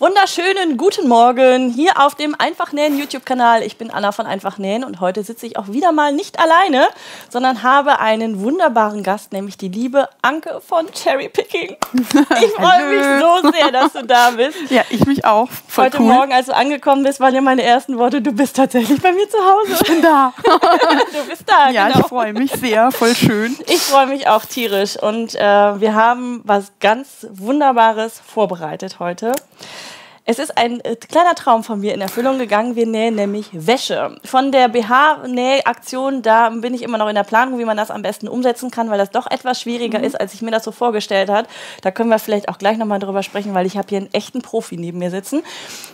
Wunderschönen guten Morgen hier auf dem Einfachnähen YouTube-Kanal. Ich bin Anna von Einfachnähen und heute sitze ich auch wieder mal nicht alleine, sondern habe einen wunderbaren Gast, nämlich die liebe Anke von Cherry Picking. Ich freue mich so sehr, dass du da bist. Ja, ich mich auch. Voll heute cool. Morgen, als du angekommen bist, waren ja meine ersten Worte, du bist tatsächlich bei mir zu Hause. Ich bin da. du bist da, Ja, genau. ich freue mich sehr, voll schön. Ich freue mich auch tierisch und äh, wir haben was ganz Wunderbares vorbereitet heute. Es ist ein äh, kleiner Traum von mir in Erfüllung gegangen. Wir nähen nämlich Wäsche. Von der BH-Nähaktion, da bin ich immer noch in der Planung, wie man das am besten umsetzen kann, weil das doch etwas schwieriger mhm. ist, als ich mir das so vorgestellt habe. Da können wir vielleicht auch gleich nochmal drüber sprechen, weil ich habe hier einen echten Profi neben mir sitzen.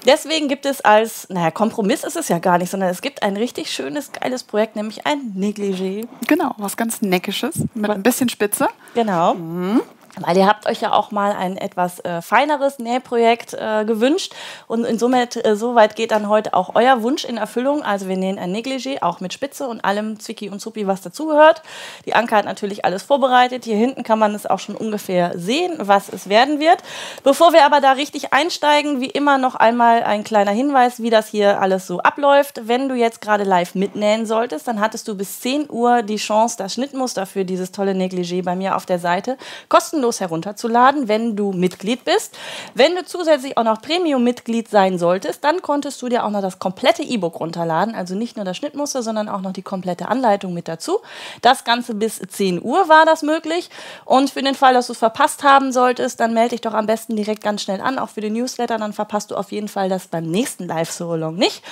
Deswegen gibt es als, naja, Kompromiss ist es ja gar nicht, sondern es gibt ein richtig schönes, geiles Projekt, nämlich ein Negligé. Genau, was ganz Neckisches mit ein bisschen Spitze. Genau. Mhm. Weil ihr habt euch ja auch mal ein etwas äh, feineres Nähprojekt äh, gewünscht und insoweit äh, soweit geht dann heute auch euer Wunsch in Erfüllung. Also wir nähen ein Negligé, auch mit Spitze und allem Zwicky und Zuppi, was dazugehört. Die Anke hat natürlich alles vorbereitet. Hier hinten kann man es auch schon ungefähr sehen, was es werden wird. Bevor wir aber da richtig einsteigen, wie immer noch einmal ein kleiner Hinweis, wie das hier alles so abläuft. Wenn du jetzt gerade live mitnähen solltest, dann hattest du bis 10 Uhr die Chance, das Schnittmuster für dieses tolle Negligé bei mir auf der Seite kostenlos kostenlos herunterzuladen, wenn du Mitglied bist. Wenn du zusätzlich auch noch Premium-Mitglied sein solltest, dann konntest du dir auch noch das komplette E-Book runterladen. Also nicht nur das Schnittmuster, sondern auch noch die komplette Anleitung mit dazu. Das Ganze bis 10 Uhr war das möglich. Und für den Fall, dass du es verpasst haben solltest, dann melde dich doch am besten direkt ganz schnell an, auch für den Newsletter. Dann verpasst du auf jeden Fall das beim nächsten Live-Solong nicht.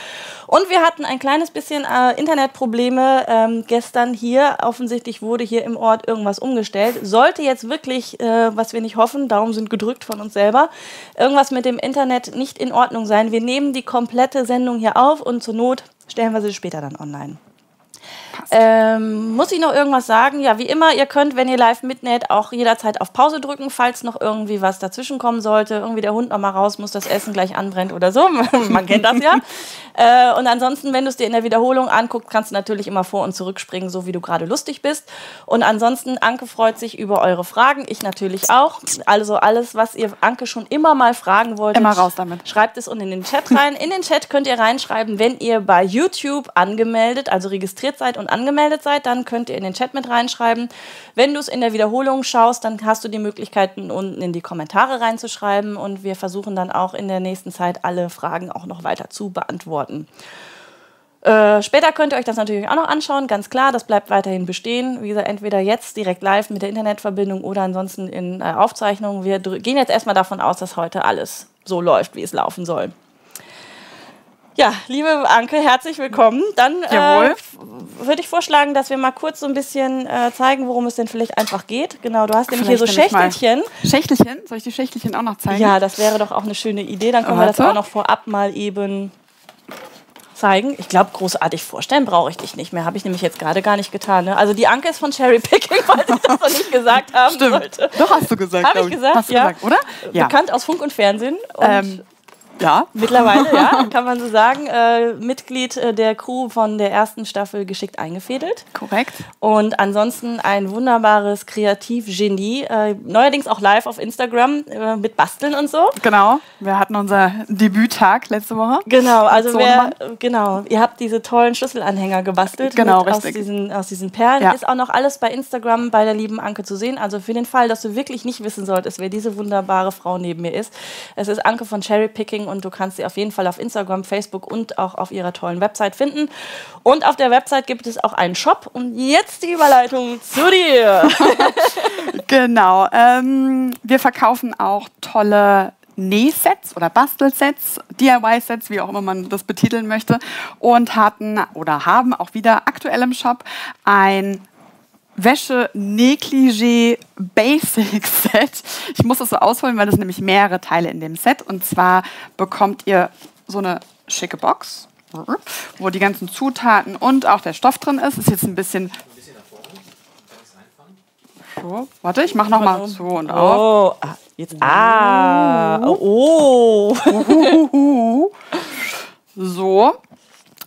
Und wir hatten ein kleines bisschen äh, Internetprobleme ähm, gestern hier. Offensichtlich wurde hier im Ort irgendwas umgestellt. Sollte jetzt wirklich äh, was wir nicht hoffen, Daumen sind gedrückt von uns selber, irgendwas mit dem Internet nicht in Ordnung sein. Wir nehmen die komplette Sendung hier auf und zur Not stellen wir sie später dann online. Ähm, muss ich noch irgendwas sagen? Ja, wie immer, ihr könnt, wenn ihr live mitnäht, auch jederzeit auf Pause drücken, falls noch irgendwie was dazwischen kommen sollte. Irgendwie der Hund noch mal raus muss, das Essen gleich anbrennt oder so. Man kennt das ja. äh, und ansonsten, wenn du es dir in der Wiederholung anguckst, kannst du natürlich immer vor- und zurückspringen, so wie du gerade lustig bist. Und ansonsten, Anke freut sich über eure Fragen. Ich natürlich auch. Also alles, was ihr Anke schon immer mal fragen wolltet, immer raus damit. schreibt es unten in den Chat rein. In den Chat könnt ihr reinschreiben, wenn ihr bei YouTube angemeldet, also registriert seid und angemeldet seid, dann könnt ihr in den Chat mit reinschreiben. Wenn du es in der Wiederholung schaust, dann hast du die Möglichkeiten, unten in die Kommentare reinzuschreiben und wir versuchen dann auch in der nächsten Zeit alle Fragen auch noch weiter zu beantworten. Äh, später könnt ihr euch das natürlich auch noch anschauen, ganz klar, das bleibt weiterhin bestehen. Wie gesagt, entweder jetzt direkt live mit der Internetverbindung oder ansonsten in äh, Aufzeichnungen. Wir gehen jetzt erstmal davon aus, dass heute alles so läuft, wie es laufen soll. Ja, liebe Anke, herzlich willkommen. Dann äh, würde ich vorschlagen, dass wir mal kurz so ein bisschen äh, zeigen, worum es denn vielleicht einfach geht. Genau, du hast nämlich hier so Schächtelchen. Schächtelchen? Soll ich die Schächtelchen auch noch zeigen? Ja, das wäre doch auch eine schöne Idee. Dann können Warte. wir das auch noch vorab mal eben zeigen. Ich glaube, großartig vorstellen brauche ich dich nicht mehr. Habe ich nämlich jetzt gerade gar nicht getan. Ne? Also die Anke ist von Cherry Picking, weil ich das noch nicht gesagt haben Stimmt. sollte. Doch, hast du gesagt. Habe ich gesagt, hast ja. Gesagt, oder? Ja. Bekannt aus Funk und Fernsehen. Und ähm, ja. Mittlerweile, ja, kann man so sagen. Äh, Mitglied äh, der Crew von der ersten Staffel geschickt eingefädelt. Korrekt. Und ansonsten ein wunderbares Kreativgenie. Äh, neuerdings auch live auf Instagram äh, mit Basteln und so. Genau. Wir hatten unser Debüttag letzte Woche. Genau, also wer, genau, ihr habt diese tollen Schlüsselanhänger gebastelt. Genau, richtig. Aus diesen, aus diesen Perlen. Ja. Ist auch noch alles bei Instagram bei der lieben Anke zu sehen. Also für den Fall, dass du wirklich nicht wissen solltest, wer diese wunderbare Frau neben mir ist. Es ist Anke von Cherry Picking und du kannst sie auf jeden Fall auf Instagram, Facebook und auch auf ihrer tollen Website finden. Und auf der Website gibt es auch einen Shop. Und jetzt die Überleitung zu dir. genau. Ähm, wir verkaufen auch tolle Nähsets oder Bastelsets, DIY-Sets, wie auch immer man das betiteln möchte, und hatten oder haben auch wieder aktuell im Shop ein Wäsche Negligé Basic Set. Ich muss das so ausholen, weil es nämlich mehrere Teile in dem Set. Und zwar bekommt ihr so eine schicke Box, wo die ganzen Zutaten und auch der Stoff drin ist. Ist jetzt ein bisschen. So, warte, ich mache nochmal zu und auf. Oh, ah, jetzt. Ah, oh. So.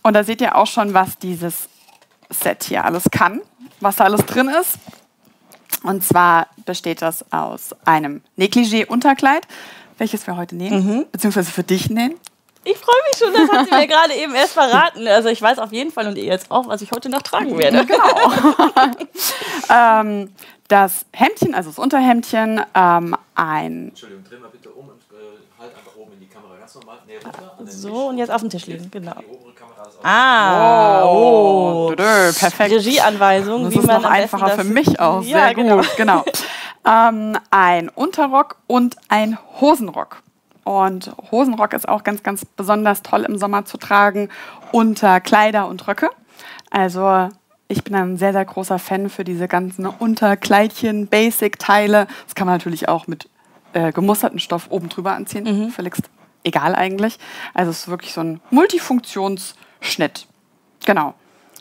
Und da seht ihr auch schon, was dieses Set hier alles kann was da alles drin ist. Und zwar besteht das aus einem Negligé-Unterkleid welches wir heute nähen, mhm. beziehungsweise für dich nähen. Ich freue mich schon, das hat sie mir gerade eben erst verraten. Also ich weiß auf jeden Fall und ihr jetzt auch, was ich heute noch tragen werde. Genau. ähm, das Hemdchen, also das Unterhemdchen, ähm, ein... Entschuldigung, dreh mal bitte um und äh, halt einfach oben in die Kamera ganz normal. Nee, runter. So, und jetzt auf den Tisch legen, genau. Ah, oh, oh. perfekt. Regieanweisung. Das ist noch einfacher für mich auch. Ja, Sehr genau. gut, genau. ähm, ein Unterrock und ein Hosenrock. Und Hosenrock ist auch ganz, ganz besonders toll im Sommer zu tragen unter Kleider und Röcke. Also ich bin ein sehr, sehr großer Fan für diese ganzen Unterkleidchen, Basic-Teile. Das kann man natürlich auch mit äh, gemusterten Stoff oben drüber anziehen. Mhm. Völlig egal eigentlich. Also es ist wirklich so ein Multifunktionsschnitt. Genau.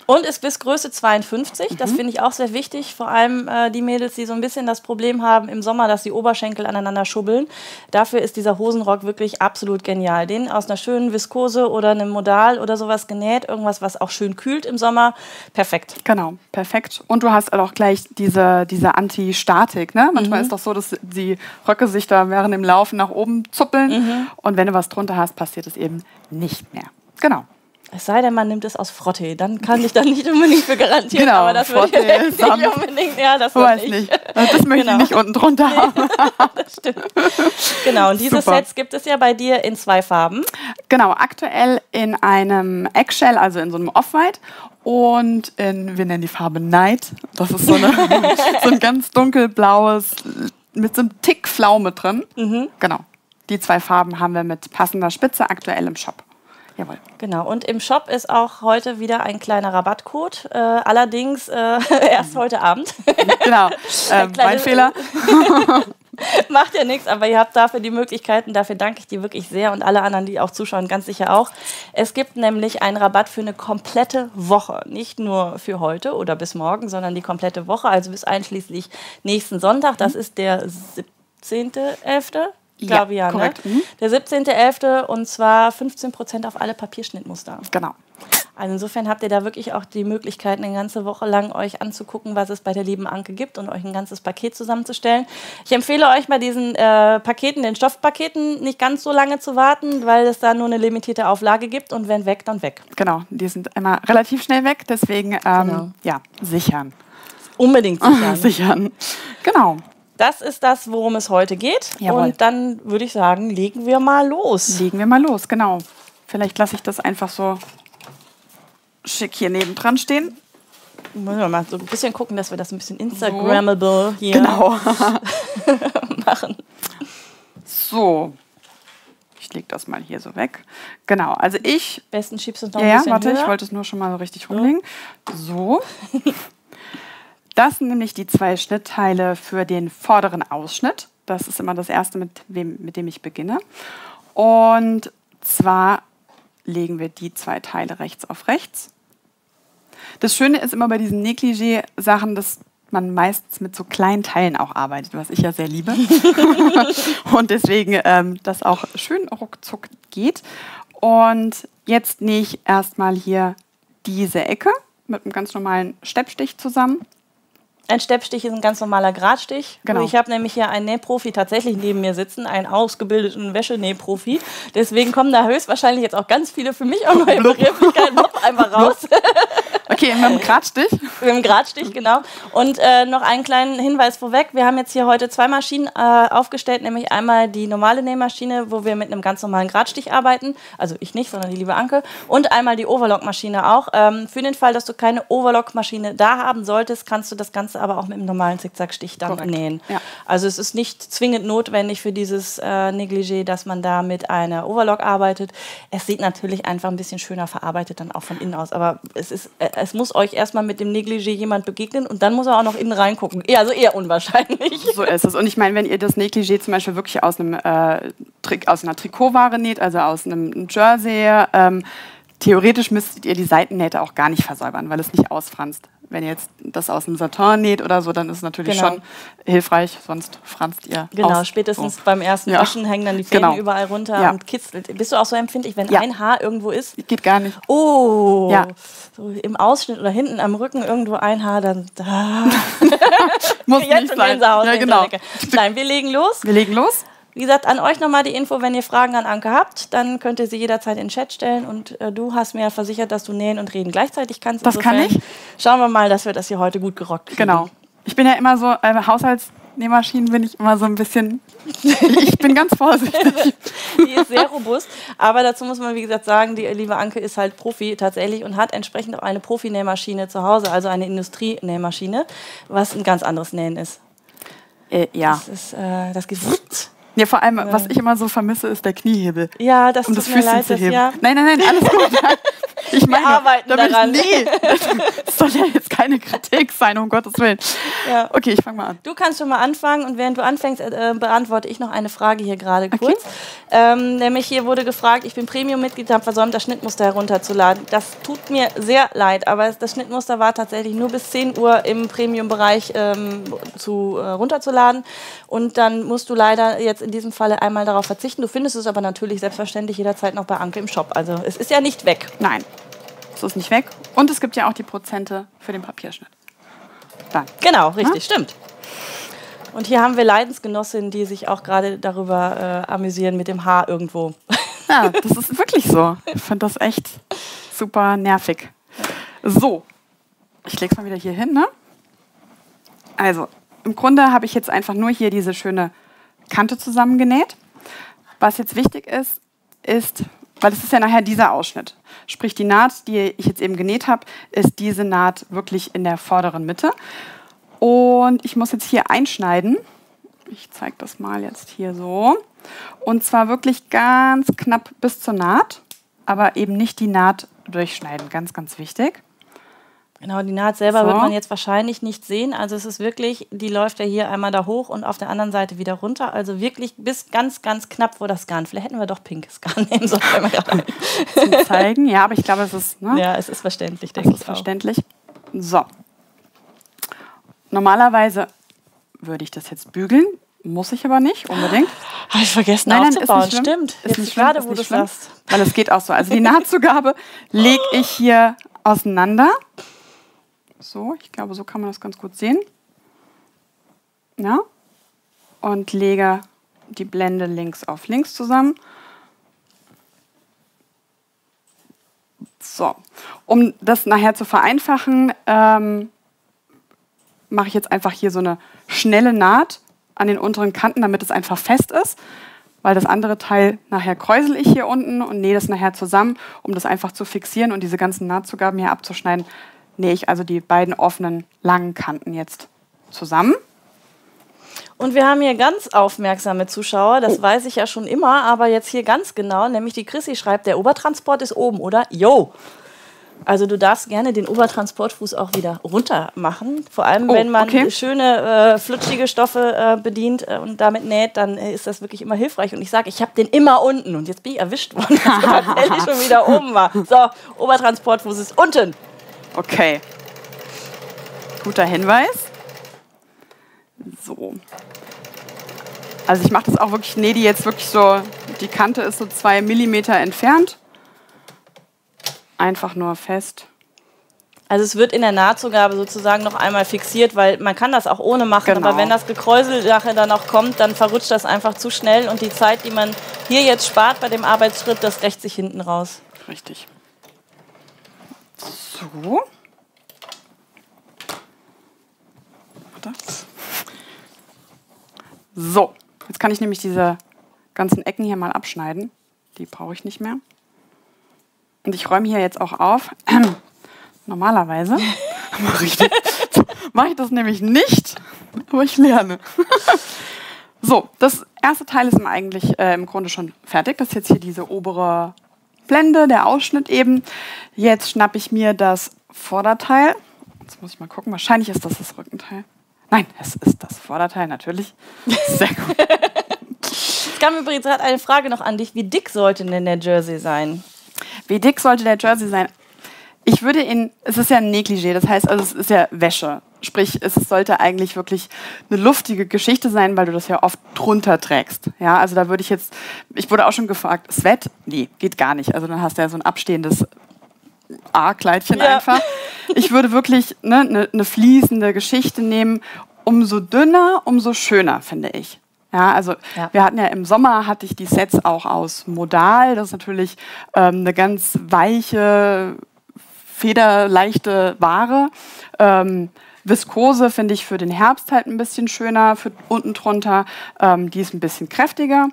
Und ist bis Größe 52. Mhm. Das finde ich auch sehr wichtig. Vor allem äh, die Mädels, die so ein bisschen das Problem haben im Sommer, dass die Oberschenkel aneinander schubbeln. Dafür ist dieser Hosenrock wirklich absolut genial. Den aus einer schönen Viskose oder einem Modal oder sowas genäht. Irgendwas, was auch schön kühlt im Sommer. Perfekt. Genau, perfekt. Und du hast auch gleich diese, diese Anti-Statik. Ne? Manchmal mhm. ist doch so, dass die Röcke sich da während dem Laufen nach oben zuppeln. Mhm. Und wenn du was drunter hast, passiert es eben nicht mehr. Genau. Es sei denn, man nimmt es aus Frotte, dann kann ich da nicht unbedingt für garantieren. Genau, aber das Frotte, würde ich nicht unbedingt. Ja, das weiß nicht. nicht. Das möchte genau. ich nicht unten drunter haben. das stimmt. Genau, und diese Super. Sets gibt es ja bei dir in zwei Farben. Genau, aktuell in einem Eggshell, also in so einem Off-White und in, wir nennen die Farbe Night. Das ist so, eine, so ein ganz dunkelblaues mit so einem Tick Pflaume drin. Mhm. Genau. Die zwei Farben haben wir mit passender Spitze aktuell im Shop. Jawohl. Genau. Und im Shop ist auch heute wieder ein kleiner Rabattcode. Äh, allerdings äh, erst heute Abend. genau. Äh, mein Fehler. Macht ja nichts, aber ihr habt dafür die Möglichkeiten. Dafür danke ich dir wirklich sehr und alle anderen, die auch zuschauen, ganz sicher auch. Es gibt nämlich einen Rabatt für eine komplette Woche. Nicht nur für heute oder bis morgen, sondern die komplette Woche, also bis einschließlich nächsten Sonntag. Das mhm. ist der 17.11. Ich glaube ja, ne? Mhm. Der 17.11. und zwar 15 Prozent auf alle Papierschnittmuster. Genau. Also insofern habt ihr da wirklich auch die Möglichkeit, eine ganze Woche lang euch anzugucken, was es bei der lieben Anke gibt und euch ein ganzes Paket zusammenzustellen. Ich empfehle euch bei diesen äh, Paketen, den Stoffpaketen, nicht ganz so lange zu warten, weil es da nur eine limitierte Auflage gibt und wenn weg, dann weg. Genau, die sind immer relativ schnell weg, deswegen ähm, genau. ja, sichern. Unbedingt sichern. sichern. Genau. Das ist das, worum es heute geht. Jawohl. Und dann würde ich sagen, legen wir mal los. Legen wir mal los, genau. Vielleicht lasse ich das einfach so schick hier nebendran stehen. Müssen wir mal so ein bisschen gucken, dass wir das ein bisschen Instagrammable hier genau. machen. So. Ich lege das mal hier so weg. Genau, also ich. Besten schiebst du noch ja, ein bisschen Ja, warte, höher. ich wollte es nur schon mal so richtig rumlegen. So. Das sind nämlich die zwei Schnittteile für den vorderen Ausschnitt. Das ist immer das erste, mit, wem, mit dem ich beginne. Und zwar legen wir die zwei Teile rechts auf rechts. Das Schöne ist immer bei diesen Negligé-Sachen, dass man meistens mit so kleinen Teilen auch arbeitet, was ich ja sehr liebe. und deswegen ähm, das auch schön ruckzuck geht. Und jetzt nähe ich erstmal hier diese Ecke mit einem ganz normalen Steppstich zusammen. Ein Steppstich ist ein ganz normaler Gradstich. Genau. Ich habe nämlich hier einen Nähprofi tatsächlich neben mir sitzen, einen ausgebildeten Wäschenähprofi. Deswegen kommen da höchstwahrscheinlich jetzt auch ganz viele für mich auch neue Begrifflichkeiten einfach raus. Okay, mit dem Gradstich. mit dem Gradstich, genau. Und äh, noch einen kleinen Hinweis vorweg. Wir haben jetzt hier heute zwei Maschinen äh, aufgestellt, nämlich einmal die normale Nähmaschine, wo wir mit einem ganz normalen Gradstich arbeiten. Also ich nicht, sondern die liebe Anke. Und einmal die Overlock-Maschine auch. Ähm, für den Fall, dass du keine Overlock-Maschine da haben solltest, kannst du das Ganze aber auch mit einem normalen Zickzackstich dann Korrekt. nähen. Ja. Also es ist nicht zwingend notwendig für dieses äh, Negligé, dass man da mit einer Overlock arbeitet. Es sieht natürlich einfach ein bisschen schöner verarbeitet dann auch von innen aus. Aber es ist äh, es muss euch erstmal mit dem Negligé jemand begegnen und dann muss er auch noch innen reingucken. Ja, also eher unwahrscheinlich. So ist es. Und ich meine, wenn ihr das Negligé zum Beispiel wirklich aus, einem, äh, aus einer Trikotware näht, also aus einem Jersey, ähm, theoretisch müsstet ihr die Seitennähte auch gar nicht versäubern, weil es nicht ausfranst. Wenn ihr jetzt das aus einem Satin näht oder so, dann ist es natürlich genau. schon hilfreich, sonst franzt ihr. Genau, aus. spätestens so. beim ersten ja. Waschen hängen dann die Fäden genau. überall runter ja. und kitzelt. Bist du auch so empfindlich, wenn ja. ein Haar irgendwo ist? Geht gar nicht. Oh, ja. so im Ausschnitt oder hinten am Rücken irgendwo ein Haar, dann da. Muss Jetzt nicht sein. Ja, genau. Nein, wir legen los. Wir legen los. Wie gesagt, an euch nochmal die Info, wenn ihr Fragen an Anke habt, dann könnt ihr sie jederzeit in den Chat stellen. Und äh, du hast mir versichert, dass du nähen und reden gleichzeitig kannst. Das kann ich. Schauen wir mal, dass wir das hier heute gut gerockt kriegen. Genau. Ich bin ja immer so, äh, Haushaltsnähmaschinen bin ich immer so ein bisschen, ich bin ganz vorsichtig. die ist sehr robust. Aber dazu muss man, wie gesagt, sagen, die liebe Anke ist halt Profi tatsächlich und hat entsprechend auch eine Profi-Nähmaschine zu Hause, also eine Industrienähmaschine, was ein ganz anderes Nähen ist. Äh, ja. Das, ist, äh, das geht Ja, vor allem, was ich immer so vermisse, ist der Kniehebel. Ja, das um tut das mir Füßchen leid, zu heben. ja. Nein, nein, nein, alles gut. Ich meine, arbeiten damit daran. nee, das soll ja jetzt keine Kritik sein, um Gottes Willen. Ja. Okay, ich fange mal an. Du kannst schon mal anfangen und während du anfängst, äh, beantworte ich noch eine Frage hier gerade kurz. Ähm, nämlich hier wurde gefragt, ich bin Premium-Mitglied, habe versäumt, das Schnittmuster herunterzuladen. Das tut mir sehr leid, aber das Schnittmuster war tatsächlich nur bis 10 Uhr im Premium-Bereich ähm, zu, äh, runterzuladen. Und dann musst du leider jetzt in diesem Falle einmal darauf verzichten. Du findest es aber natürlich selbstverständlich jederzeit noch bei Anke im Shop. Also es ist ja nicht weg. Nein, es ist nicht weg. Und es gibt ja auch die Prozente für den Papierschnitt. Dann. Genau, richtig, stimmt. Und hier haben wir Leidensgenossinnen, die sich auch gerade darüber äh, amüsieren mit dem Haar irgendwo. Ja, das ist wirklich so. Ich finde das echt super nervig. So, ich lege es mal wieder hier hin. Ne? Also, im Grunde habe ich jetzt einfach nur hier diese schöne Kante zusammengenäht. Was jetzt wichtig ist, ist, weil es ist ja nachher dieser Ausschnitt. Sprich, die Naht, die ich jetzt eben genäht habe, ist diese Naht wirklich in der vorderen Mitte. Und ich muss jetzt hier einschneiden. Ich zeige das mal jetzt hier so. Und zwar wirklich ganz knapp bis zur Naht, aber eben nicht die Naht durchschneiden. Ganz, ganz wichtig. Genau, die Naht selber So. wird man jetzt wahrscheinlich nicht sehen. Also es ist wirklich, die läuft ja hier einmal da hoch und auf der anderen Seite wieder runter. Also wirklich bis ganz, ganz knapp, wo das Garn. Vielleicht hätten wir doch pinkes Garn nehmen sollen. Zum Zeigen. Ja, aber ich glaube, es ist, ne? ja, es ist verständlich, denke ist ich auch. verständlich. So. Normalerweise würde ich das jetzt bügeln. Muss ich aber nicht unbedingt. Habe ich vergessen Nein, nein, ist aufzubauen. nicht schlimm. Stimmt. Ist Jetzt nicht schlimm, gerade, ist wo nicht du schlimm. sagst. Weil es geht auch so. Also die Nahtzugabe lege ich hier auseinander. So, ich glaube, so kann man das ganz gut sehen. Ja. Und lege die Blende links auf links zusammen. So, um das nachher zu vereinfachen, ähm, mache ich jetzt einfach hier so eine schnelle Naht an den unteren Kanten, damit es einfach fest ist. Weil das andere Teil nachher kräusel ich hier unten und nähe das nachher zusammen, um das einfach zu fixieren und diese ganzen Nahtzugaben hier abzuschneiden, nähe ich also die beiden offenen langen Kanten jetzt zusammen. Und wir haben hier ganz aufmerksame Zuschauer, das weiß ich ja schon immer, aber jetzt hier ganz genau, nämlich die Chrissy schreibt, der Obertransport ist oben, oder? Jo! Also du darfst gerne den Obertransportfuß auch wieder runter machen. Vor allem, Oh, wenn man okay. schöne, äh, flutschige Stoffe äh, bedient äh, und damit näht, dann äh, ist das wirklich immer hilfreich. Und ich sage, ich habe den immer unten. Und jetzt bin ich erwischt worden, dass er tatsächlich schon wieder oben war. So, Obertransportfuß ist unten. Okay. Guter Hinweis. So. Also ich mache das auch wirklich, nee, die jetzt wirklich so, die Kante ist so zwei Millimeter entfernt. Einfach nur fest. Also es wird in der Nahtzugabe sozusagen noch einmal fixiert, weil man kann das auch ohne machen, Genau. aber wenn das Gekräusel nachher dann auch kommt, dann verrutscht das einfach zu schnell und die Zeit, die man hier jetzt spart bei dem Arbeitsschritt, das rächt sich hinten raus. Richtig. So. Warte. So, jetzt kann ich nämlich diese ganzen Ecken hier mal abschneiden. Die brauche ich nicht mehr. Und ich räume hier jetzt auch auf. Normalerweise mache ich, das- mache ich das nämlich nicht, aber ich lerne. So, das erste Teil ist eigentlich äh, im Grunde schon fertig. Das ist jetzt hier diese obere Blende, der Ausschnitt eben. Jetzt schnappe ich mir das Vorderteil. Jetzt muss ich mal gucken. Wahrscheinlich ist das das Rückenteil. Nein, es ist das Vorderteil, natürlich. Sehr gut. Es kam übrigens gerade eine Frage noch an dich. Wie dick sollte denn der Jersey sein? Wie dick sollte der Jersey sein? Ich würde ihn, es ist ja ein Negligé, das heißt, also es ist ja Wäsche. Sprich, es sollte eigentlich wirklich eine luftige Geschichte sein, weil du das ja oft drunter trägst. Ja, also da würde ich jetzt, ich wurde auch schon gefragt, Sweat? Nee, geht gar nicht. Also dann hast du ja so ein abstehendes A-Kleidchen Ja. einfach. Ich würde wirklich eine ne, ne fließende Geschichte nehmen. Umso dünner, umso schöner, finde ich. Ja, also Ja. wir hatten ja im Sommer hatte ich die Sets auch aus Modal. Das ist natürlich ähm, eine ganz weiche, federleichte Ware. Ähm, Viskose finde ich für den Herbst halt ein bisschen schöner, für unten drunter. Ähm, die ist ein bisschen kräftiger.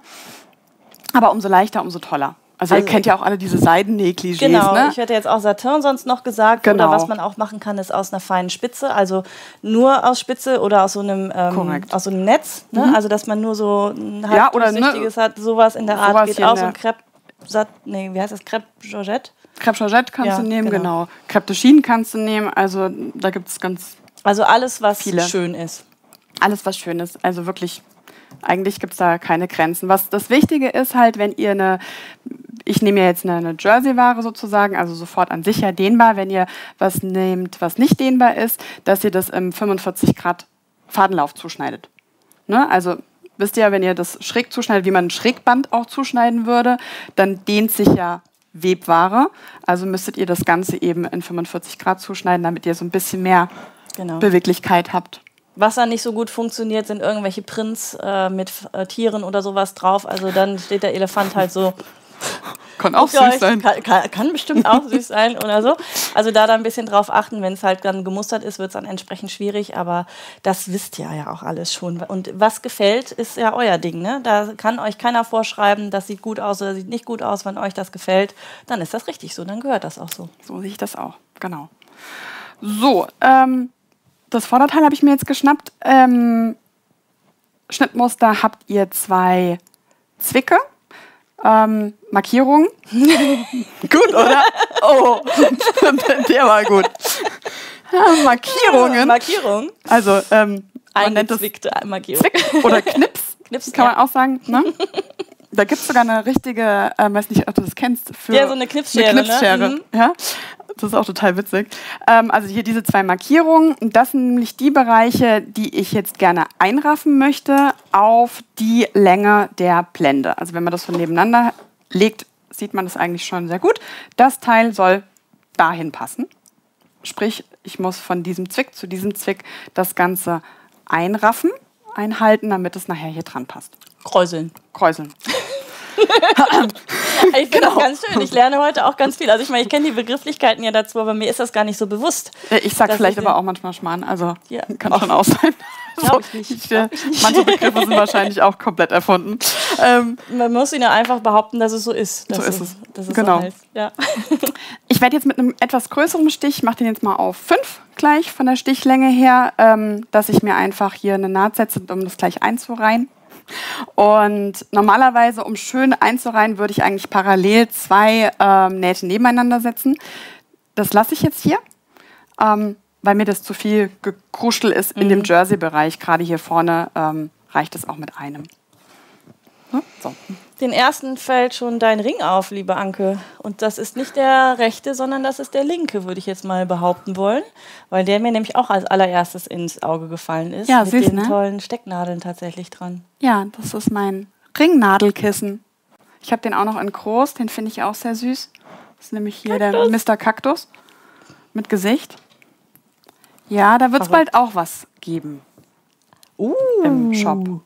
Aber umso leichter, umso toller. Also, Also ihr kennt ja auch alle diese Seiden-Negligés, Genau, ne? ich hätte jetzt auch Satin sonst noch gesagt. Genau. Oder was man auch machen kann, ist aus einer feinen Spitze. Also nur aus Spitze oder aus so einem, ähm, aus so einem Netz. Ne? Also dass man nur so ein Ja, oder, ne, hat. Sowas in der Art sowas geht hier in auch. So ein Crepe, Sat, nee, wie heißt das? Crepe Georgette? Crêpe Georgette kannst Ja, du nehmen, genau. genau. Crêpe de Chine kannst du nehmen. Also da gibt es ganz Also alles, was Viele. schön ist. alles, was schön ist. Also wirklich, eigentlich gibt es da keine Grenzen. Was das Wichtige ist halt, wenn ihr eine, ich nehme ja jetzt eine, eine Jersey-Ware sozusagen, also sofort an sich ja dehnbar, wenn ihr was nehmt, was nicht dehnbar ist, dass ihr das im 45 Grad Fadenlauf zuschneidet. Ne? Also wisst ihr ja, wenn ihr das schräg zuschneidet, wie man ein Schrägband auch zuschneiden würde, dann dehnt sich ja Webware. Also müsstet ihr das Ganze eben in 45 Grad zuschneiden, damit ihr so ein bisschen mehr Genau. Beweglichkeit habt. Was dann nicht so gut funktioniert, sind irgendwelche Prints äh, mit äh, Tieren oder sowas drauf. Also dann steht der Elefant halt so. Kann auch süß sein. Kann, kann, kann bestimmt auch süß sein oder so. Also da dann ein bisschen drauf achten, wenn es halt dann gemustert ist, wird es dann entsprechend schwierig. Aber das wisst ihr ja auch alles schon. Und was gefällt, ist ja euer Ding. Ne? Da kann euch keiner vorschreiben, das sieht gut aus oder sieht nicht gut aus. Wenn euch das gefällt, dann ist das richtig so. Dann gehört das auch so. So sehe ich das auch, genau. So, ähm, das Vorderteil habe ich mir jetzt geschnappt. Ähm, Schnittmuster habt ihr zwei Zwicke, ähm, Markierungen. gut, oder? Oh, der war gut. Ja, Markierungen. Markierung. Also, ähm, man nennt das Markierung. Zwick oder Knips. Knips, kann man ja. auch sagen. Ne? Da gibt es sogar eine richtige, ähm, weiß nicht, ob du das kennst. Für Ja, so eine Knipsschere, Eine ne? Knipsschere, Mhm. ja. Das ist auch total witzig. Ähm, also hier diese zwei Markierungen. Das sind nämlich die Bereiche, die ich jetzt gerne einraffen möchte auf die Länge der Blende. Also wenn man das so nebeneinander legt, sieht man das eigentlich schon sehr gut. Das Teil soll dahin passen. Sprich, ich muss von diesem Zwick zu diesem Zwick das Ganze einraffen, einhalten, damit es nachher hier dran passt. Kräuseln. Kräuseln. Ich finde Genau. das ganz schön. Ich lerne heute auch ganz viel. Also ich meine, ich kenne die Begrifflichkeiten ja dazu, aber mir ist das gar nicht so bewusst. Äh, Ich sag Das vielleicht aber auch manchmal Schmarrn, also Ja. kann schon auch sein. Glaub ich ich, äh, manche Begriffe sind wahrscheinlich auch komplett erfunden. Ähm, Man muss ihnen einfach behaupten, dass es so ist. So ist es. Es Genau. so. Ja. ich werde jetzt mit einem etwas größeren Stich, mache den jetzt mal auf 5 gleich von der Stichlänge her, ähm, dass ich mir einfach hier eine Naht setze, um das gleich einzureihen. Und normalerweise, um schön einzureihen, würde ich eigentlich parallel zwei ähm, Nähte nebeneinander setzen. Das lasse ich jetzt hier, ähm, weil mir das zu viel gekruschel ist in dem Jersey-Bereich. Gerade hier vorne ähm, reicht es auch mit einem. Ne? So. Den ersten fällt schon dein Ring auf, liebe Anke. Und das ist nicht der rechte, sondern das ist der linke, würde ich jetzt mal behaupten wollen. Weil der mir nämlich auch als allererstes ins Auge gefallen ist. Ja, mit süß, den ne? tollen Stecknadeln tatsächlich dran. Ja, das ist mein Ringnadelkissen. Ich habe den auch noch in groß, den finde ich auch sehr süß. Das ist nämlich hier der Mr. Kaktus mit Gesicht. Ja, da wird es bald auch was geben Uh. im Shop.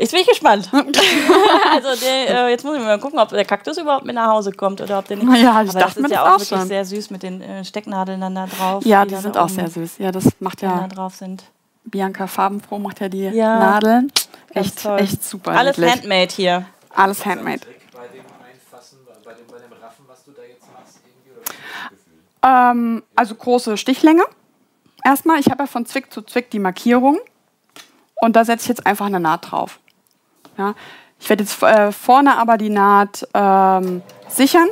Jetzt bin ich gespannt. also der, äh, jetzt muss ich mal gucken, ob der Kaktus überhaupt mit nach Hause kommt oder ob der nicht. Ja, ich Aber dachte das mir ist ja das auch auch wirklich schon. sehr süß mit den äh, Stecknadeln dann da drauf. Ja, die da sind auch sehr süß. Ja, das macht ja da drauf sind. Bianca Farbenfroh, macht ja die Ja, Nadeln. Echt, toll. echt super. Alles niedlich. handmade hier. Alles handmade. Trick bei dem Einfassen, bei dem, bei dem Raffen, was du da jetzt machst, irgendwie? Ähm, also große Stichlänge. Erstmal, ich habe ja von Zwick zu Zwick die Markierung. Und da setze ich jetzt einfach eine Naht drauf. Ja. Ich werde jetzt äh, vorne aber die Naht ähm, sichern.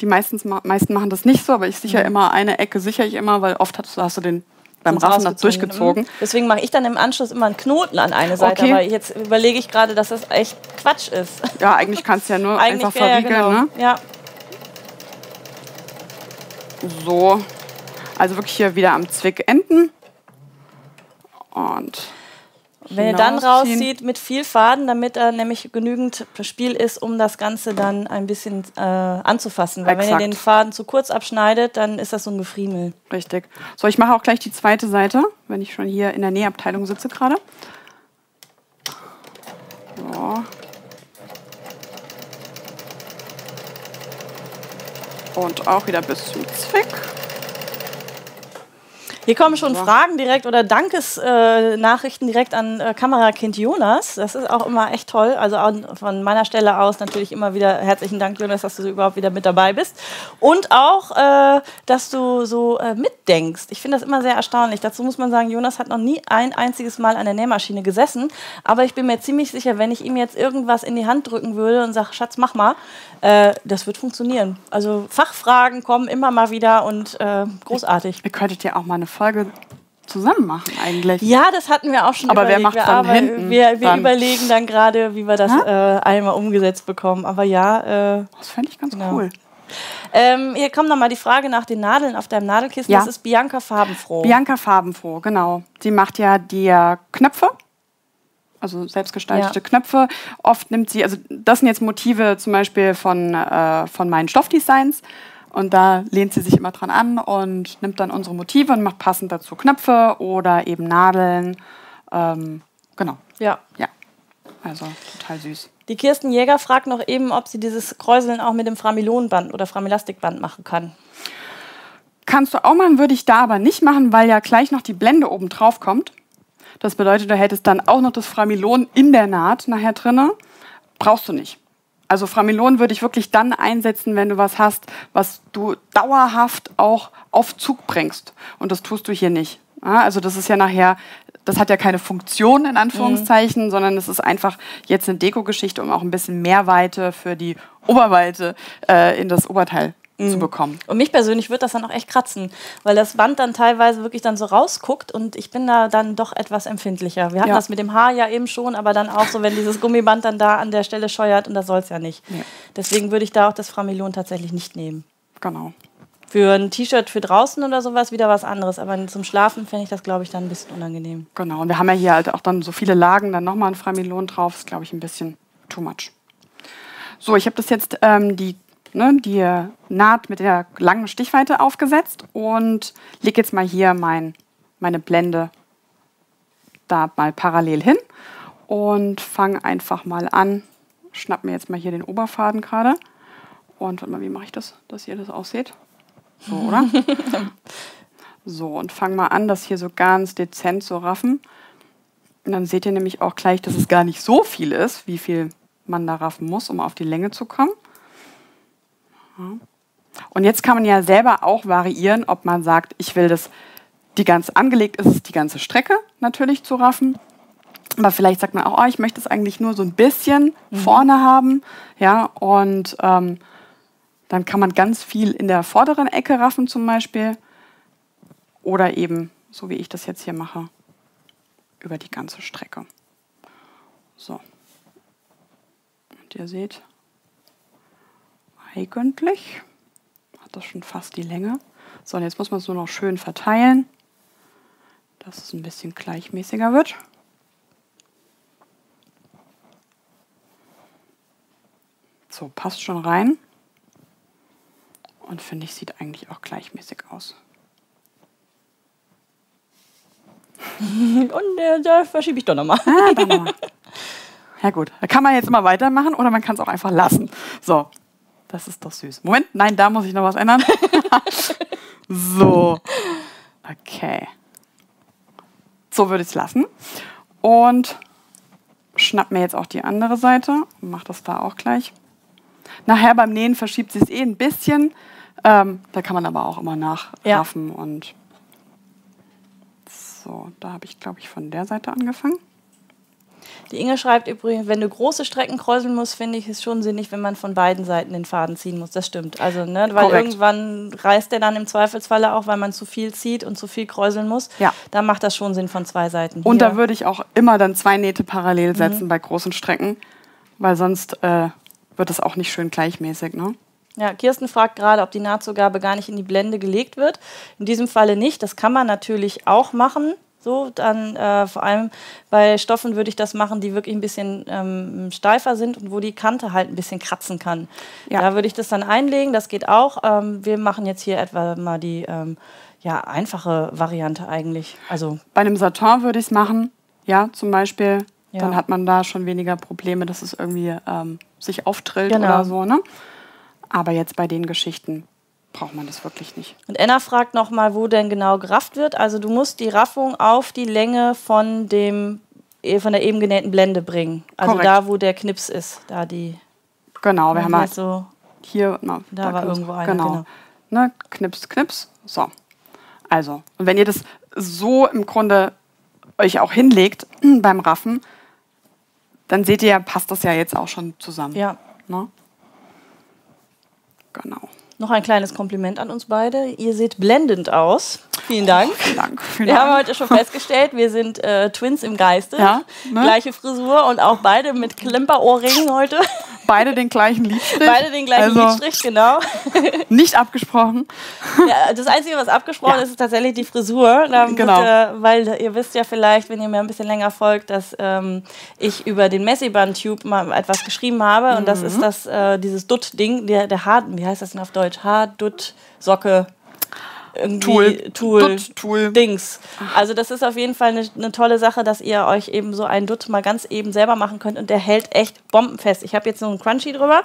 Die meistens, meisten machen das nicht so, aber ich sichere immer eine Ecke, sichere ich immer, weil oft hast, du- hast du den beim Raffen das rausgezogen. durchgezogen. Mhm. Deswegen mache ich dann im Anschluss immer einen Knoten an eine Seite. Okay. Aber jetzt überlege ich gerade, dass das echt Quatsch ist. Ja, eigentlich kannst du ja nur einfach wäre ja verriegeln. genau. Ne? Ja, So. Also wirklich hier wieder am Zwick enden. Und Wenn ihr dann rauszieht mit viel Faden, damit da nämlich genügend Spiel ist, um das Ganze dann ein bisschen äh, anzufassen. Weil wenn ihr Exakt. den Faden zu kurz abschneidet, dann ist das so ein Gefriemel. Richtig. So, ich mache auch gleich die zweite Seite, wenn ich schon hier in der Nähabteilung sitze gerade. So. Und auch wieder bis zum Zwick. Hier kommen schon Fragen direkt oder Dankesnachrichten äh, direkt an äh, Kamerakind Jonas. Das ist auch immer echt toll. Also von meiner Stelle aus natürlich immer wieder herzlichen Dank, Jonas, dass du überhaupt wieder mit dabei bist. Und auch, äh, dass du so mitdenkst. Ich finde das immer sehr erstaunlich. Dazu muss man sagen, Jonas hat noch nie ein einziges Mal an der Nähmaschine gesessen. Aber ich bin mir ziemlich sicher, wenn ich ihm jetzt irgendwas in die Hand drücken würde und sage, Schatz, mach mal, das wird funktionieren. Also Fachfragen kommen immer mal wieder und großartig. Ihr könntet ja auch mal eine Folge zusammen machen eigentlich. Ja, das hatten wir auch schon Aber überlegt. wer macht dann wir, hinten? Wir, wir überlegen dann gerade, wie wir das äh, einmal umgesetzt bekommen. Aber ja. Äh, das fände ich ganz genau. cool. Ähm, hier kommt nochmal die Frage nach den Nadeln auf deinem Nadelkissen. Ja. Das ist Bianca Farbenfroh. Bianca Farbenfroh, genau. Sie macht ja die Knöpfe also selbstgestaltete ja. Knöpfe. Oft nimmt sie, also das sind jetzt Motive zum Beispiel von, äh, von meinen Stoffdesigns. Und da lehnt sie sich immer dran an und nimmt dann unsere Motive und macht passend dazu Knöpfe oder eben Nadeln. Ähm, genau. Ja. Ja. Also total süß. Die Kirsten Jäger fragt noch eben, ob sie dieses Kräuseln auch mit dem Framilonband oder Framilastikband machen kann. Kannst du auch machen, würde ich da aber nicht machen, weil ja gleich noch die Blende oben drauf kommt. Das bedeutet, du hättest dann auch noch das Framilon in der Naht nachher drinne. Brauchst du nicht. Also Framilon würde ich wirklich dann einsetzen, wenn du was hast, was du dauerhaft auch auf Zug bringst. Und das tust du hier nicht. also das ist ja nachher, das hat ja keine Funktion in Anführungszeichen, mhm. sondern es ist einfach jetzt eine Deko-Geschichte, um auch ein bisschen Mehrweite für die Oberweite äh, in das Oberteil mhm. zu bekommen. Und mich persönlich wird das dann auch echt kratzen, weil das Band dann teilweise wirklich dann so rausguckt und ich bin da dann doch etwas empfindlicher. Wir hatten ja. das mit dem Haar ja eben schon, aber dann auch so, wenn dieses Gummiband dann da an der Stelle scheuert und das soll es ja nicht. Ja. Deswegen würde ich da auch das Framilon tatsächlich nicht nehmen. Genau. Für ein T-Shirt für draußen oder sowas wieder was anderes, aber zum Schlafen fände ich das, glaube ich, dann ein bisschen unangenehm. Genau, und wir haben ja hier halt auch dann so viele Lagen, dann nochmal ein Framilon drauf, ist, glaube ich, ein bisschen too much. So, ich habe das jetzt ähm, die ne, die Naht mit der langen Stichweite aufgesetzt und lege jetzt mal hier mein, meine Blende da mal parallel hin und fange einfach mal an. Schnapp mir jetzt mal hier den Oberfaden gerade. Und warte mal, wie mache ich das, dass ihr das aussieht? So, oder? so, und fange mal an, das hier so ganz dezent zu raffen. Und dann seht ihr nämlich auch gleich, dass es gar nicht so viel ist, wie viel man da raffen muss, um auf die Länge zu kommen. Und jetzt kann man ja selber auch variieren, ob man sagt, ich will das, die ganz angelegt ist, die ganze Strecke natürlich zu raffen. Aber vielleicht sagt man auch, oh, ich möchte es eigentlich nur so ein bisschen mhm. vorne haben. Ja, und ähm, dann kann man ganz viel in der vorderen Ecke raffen zum Beispiel. Oder eben, so wie ich das jetzt hier mache, über die ganze Strecke. So. Und ihr seht, eigentlich hat das schon fast die Länge. So, und jetzt muss man es nur noch schön verteilen, dass es ein bisschen gleichmäßiger wird. So, passt schon rein. Und finde ich, sieht eigentlich auch gleichmäßig aus. Und äh, da verschiebe ich doch nochmal. Ah, noch ja gut, da kann man jetzt immer weitermachen oder man kann es auch einfach lassen. So, das ist doch süß. Moment, nein, da muss ich noch was ändern. so. Okay. So würde ich es lassen. Und schnapp mir jetzt auch die andere Seite und mach das da auch gleich. Nachher beim Nähen verschiebt sie es eh ein bisschen. Ähm, da kann man aber auch immer nachraffen. Ja. Und so, da habe ich, glaube ich, von der Seite angefangen. Die Inge schreibt übrigens, wenn du große Strecken kräuseln musst, finde ich es schon sinnig, wenn man von beiden Seiten den Faden ziehen muss. Das stimmt. Also, ne, weil Korrekt. irgendwann reißt der dann im Zweifelsfalle auch, weil man zu viel zieht und zu viel kräuseln muss. Ja. Da macht das schon Sinn von zwei Seiten. Und Hier. da würde ich auch immer dann zwei Nähte parallel mhm. setzen mhm. bei großen Strecken, weil sonst äh, wird es auch nicht schön gleichmäßig. Ne? Ja, Kirsten fragt gerade, ob die Nahtzugabe gar nicht in die Blende gelegt wird. In diesem Falle nicht. Das kann man natürlich auch machen. So, dann äh, vor allem bei Stoffen würde ich das machen, die wirklich ein bisschen ähm, steifer sind und wo die Kante halt ein bisschen kratzen kann. Ja. Da würde ich das dann einlegen, das geht auch. Ähm, wir machen jetzt hier etwa mal die ähm, ja, einfache Variante eigentlich. Also bei einem Satin würde ich es machen, ja, zum Beispiel Ja. Dann hat man da schon weniger Probleme, dass es irgendwie ähm, sich auftrillt genau. oder so. Ne? Aber jetzt bei den Geschichten braucht man das wirklich nicht. Und Enna fragt nochmal, wo denn genau gerafft wird. Also du musst die Raffung auf die Länge von dem eh, von der eben genähten Blende bringen. Also Korrekt. da, wo der Knips ist, da die. Genau, wir haben halt so hier, na, da, da war irgendwo einer. Genau. genau. Ne, Knips, Knips. So. Also, und wenn ihr das so im Grunde euch auch hinlegt beim Raffen, dann seht ihr, passt das ja jetzt auch schon zusammen. Ja. Ne? Genau. Noch ein kleines Kompliment an uns beide. Ihr seht blendend aus. Vielen Dank. Oh, vielen Dank. Vielen wir Dank. haben heute schon festgestellt, wir sind äh, Twins im Geiste. Ja, ne? Gleiche Frisur und auch beide mit Klimperohrringen heute. Beide den gleichen Liedstrich. Beide den gleichen also Liedstrich, genau. Nicht abgesprochen. Ja, das Einzige, was abgesprochen ja. ist, ist tatsächlich die Frisur. genau. Bitte, weil ihr wisst ja vielleicht, wenn ihr mir ein bisschen länger folgt, dass ähm, ich über den Messiband-Tube mal etwas geschrieben habe. Und das ist mhm. das, äh, dieses Dutt-Ding, der, der Haar, wie heißt das denn auf Deutsch? Haar-Dutt-Socke irgendwie Tool, Tool, Tool, Dings. Also das ist auf jeden Fall eine, eine, tolle Sache, dass ihr euch eben so einen Dutt mal ganz eben selber machen könnt und der hält echt bombenfest. Ich habe jetzt so einen Crunchy drüber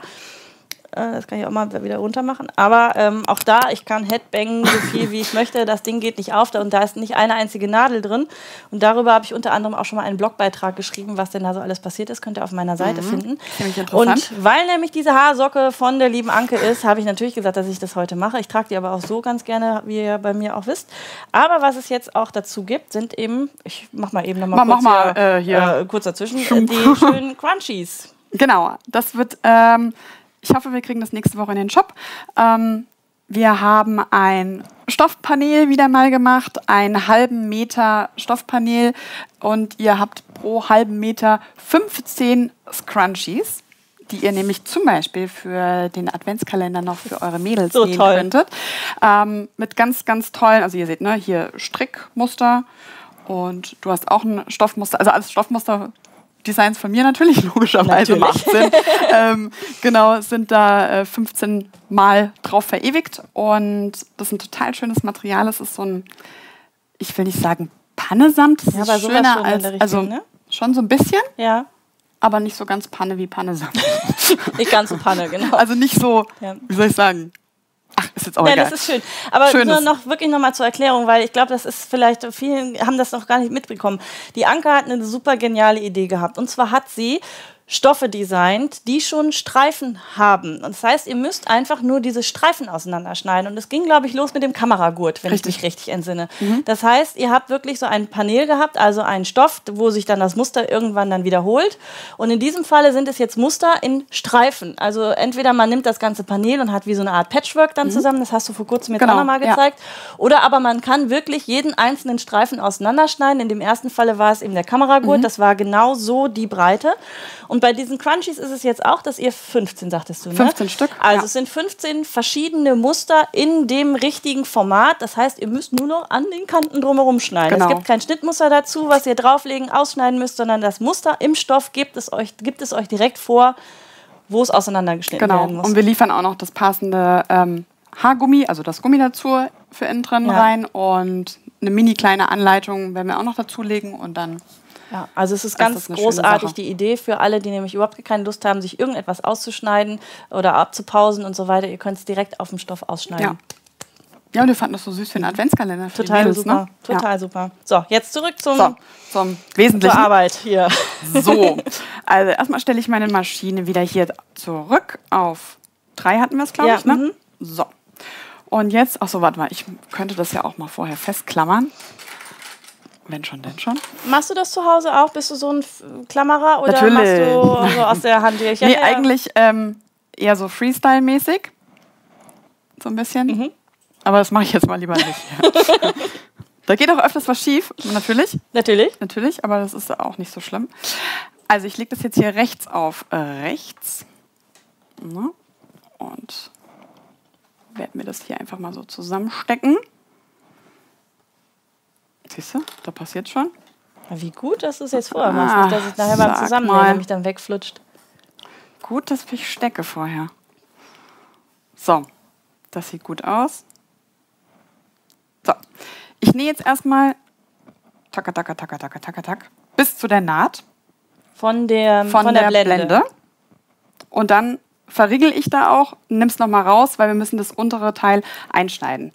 das kann ich auch mal wieder runter machen. Aber ähm, auch da, ich kann Headbangen so viel wie ich möchte. Das Ding geht nicht auf und da ist nicht eine einzige Nadel drin. Und darüber habe ich unter anderem auch schon mal einen Blogbeitrag geschrieben, was denn da so alles passiert ist. Könnt ihr auf meiner Seite mhm. finden. Und weil nämlich diese Haarsocke von der lieben Anke ist, habe ich natürlich gesagt, dass ich das heute mache. Ich trage die aber auch so ganz gerne, wie ihr bei mir auch wisst. Aber was es jetzt auch dazu gibt, sind eben, ich mache mal eben nochmal kurz, mal, äh, hier. Äh, kurz dazwischen, äh, die schönen Crunchies. Genau, das wird ähm, ich hoffe, wir kriegen das nächste Woche in den Shop. Ähm, wir haben ein Stoffpanel wieder mal gemacht, einen halben Meter Stoffpanel und ihr habt pro halben Meter 15 Scrunchies, die ihr nämlich zum Beispiel für den Adventskalender noch für eure Mädels so nähen toll. könntet. Ähm, mit ganz, ganz tollen, also ihr seht, ne, hier Strickmuster und du hast auch ein Stoffmuster, also alles Stoffmuster Designs von mir natürlich, logischerweise natürlich. macht Sinn. ähm, genau, sind da äh, 15 Mal drauf verewigt und das ist ein total schönes Material. Es ist so ein, ich will nicht sagen Pannesamt, das ja, ist schöner als, Richtung, also ne? schon so ein bisschen. Ja. Aber nicht so ganz Panne wie Pannesamt. nicht ganz so Panne, genau. Also nicht so, ja. wie soll ich sagen, ist jetzt auch ja, egal. das ist schön. Aber Schönes. nur noch wirklich nochmal zur Erklärung, weil ich glaube, das ist vielleicht, viele haben das noch gar nicht mitbekommen. Die Anke hat eine super geniale Idee gehabt. Und zwar hat sie Stoffe designt, die schon Streifen haben. Und das heißt, ihr müsst einfach nur diese Streifen auseinanderschneiden. Und es ging, glaube ich, los mit dem Kameragurt, wenn richtig. ich mich richtig entsinne. Mhm. Das heißt, ihr habt wirklich so ein Panel gehabt, also einen Stoff, wo sich dann das Muster irgendwann dann wiederholt. Und in diesem Falle sind es jetzt Muster in Streifen. Also entweder man nimmt das ganze Panel und hat wie so eine Art Patchwork dann mhm. zusammen, das hast du vor kurzem jetzt genau. auch nochmal gezeigt. Ja. Oder aber man kann wirklich jeden einzelnen Streifen auseinanderschneiden. In dem ersten Falle war es eben der Kameragurt, mhm. das war genau so die Breite. Und bei diesen Crunchies ist es jetzt auch, dass ihr 15, sagtest du, ne? 15 Stück. Also ja. es sind 15 verschiedene Muster in dem richtigen Format. Das heißt, ihr müsst nur noch an den Kanten drumherum schneiden. Genau. Es gibt kein Schnittmuster dazu, was ihr drauflegen, ausschneiden müsst, sondern das Muster im Stoff gibt es euch, gibt es euch direkt vor, wo es auseinandergeschnitten genau. werden muss. Und wir liefern auch noch das passende ähm, Haargummi, also das Gummi dazu für innen drin ja. rein und eine mini kleine Anleitung werden wir auch noch dazulegen und dann ja, also es ist ganz ist großartig die Idee für alle, die nämlich überhaupt keine Lust haben, sich irgendetwas auszuschneiden oder abzupausen und so weiter. Ihr könnt es direkt auf dem Stoff ausschneiden. Ja. Ja, und wir fanden das so süß für einen Adventskalender. Für total Mädels, super, ne? total ja. super. So, jetzt zurück zum, so, zum Wesentlichen. Zur Arbeit hier. So, also erstmal stelle ich meine Maschine wieder hier zurück auf drei hatten wir es, glaube ja, ich. Ne? Mhm. So. Und jetzt, ach so, warte mal, ich könnte das ja auch mal vorher festklammern. Wenn schon, denn schon. Machst du das zu Hause auch? Bist du so ein Klammerer oder Natürlich. machst du so aus der Hand? Ich nee, ja eigentlich ähm, eher so Freestyle-mäßig. So ein bisschen. Mhm. Aber das mache ich jetzt mal lieber nicht. da geht auch öfters was schief, natürlich. Natürlich. Natürlich, aber das ist auch nicht so schlimm. Also ich lege das jetzt hier rechts auf äh, rechts. Und werde mir das hier einfach mal so zusammenstecken. Siehst du, da passiert schon. Wie gut, dass du es jetzt vorher machst, ah, dass es nachher beim Zusammenlegen nämlich dann wegflutscht. Gut, dass ich stecke vorher. So, das sieht gut aus. So, ich nähe jetzt erstmal taka, taka, taka, taka, taka, tak, bis zu der Naht. Von der, von, von der, der Blende. Blende. Und dann verriegel ich da auch, nimm's noch mal raus, weil wir müssen das untere Teil einschneiden.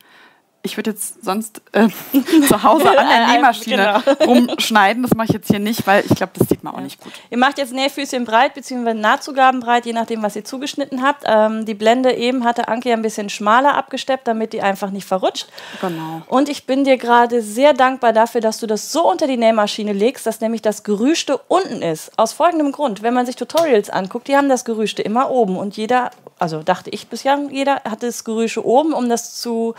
Ich würde jetzt sonst äh, zu Hause an der Nähmaschine rumschneiden. Das mache ich jetzt hier nicht, weil ich glaube, das sieht man auch nicht gut. Ihr macht jetzt Nähfüßchen breit bzw. Nahtzugaben breit, je nachdem, was ihr zugeschnitten habt. Ähm, die Blende eben hatte Anke ja ein bisschen schmaler abgesteppt, damit die einfach nicht verrutscht. Genau. Und ich bin dir gerade sehr dankbar dafür, dass du das so unter die Nähmaschine legst, dass nämlich das Gerüchte unten ist. Aus folgendem Grund. Wenn man sich Tutorials anguckt, die haben das Gerüchte immer oben. Und jeder, also dachte ich bisher, jeder hatte das Gerüchte oben, um das zu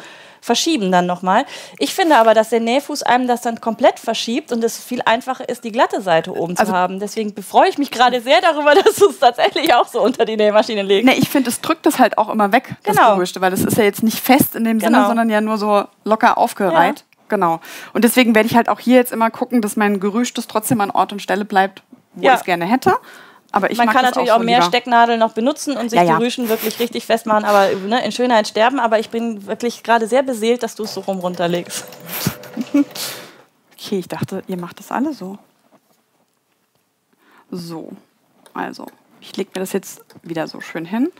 verschieben dann nochmal. Ich finde aber, dass der Nähfuß einem das dann komplett verschiebt und es viel einfacher ist, die glatte Seite oben Also- zu haben. Deswegen freue ich mich gerade sehr darüber, dass du es tatsächlich auch so unter die Nähmaschine legst. Nee, ich finde, es drückt das halt auch immer weg, das Genau. Gerüchte, weil das ist ja jetzt nicht fest in dem Sinne, Genau. sondern ja nur so locker aufgereiht. Genau. Und deswegen werde ich halt auch hier jetzt immer gucken, dass mein Gerücht das trotzdem an Ort und Stelle bleibt, wo Ja. ich es gerne hätte. Aber ich Man kann natürlich auch, auch mehr lieber. Stecknadeln noch benutzen und sich Ja, ja. die Rüschen wirklich richtig festmachen, aber ne, in Schönheit sterben. Aber ich bin wirklich gerade sehr beseelt, dass du es so rum runterlegst. Okay, ich dachte, ihr macht das alle so. So, also, ich lege mir das jetzt wieder so schön hin.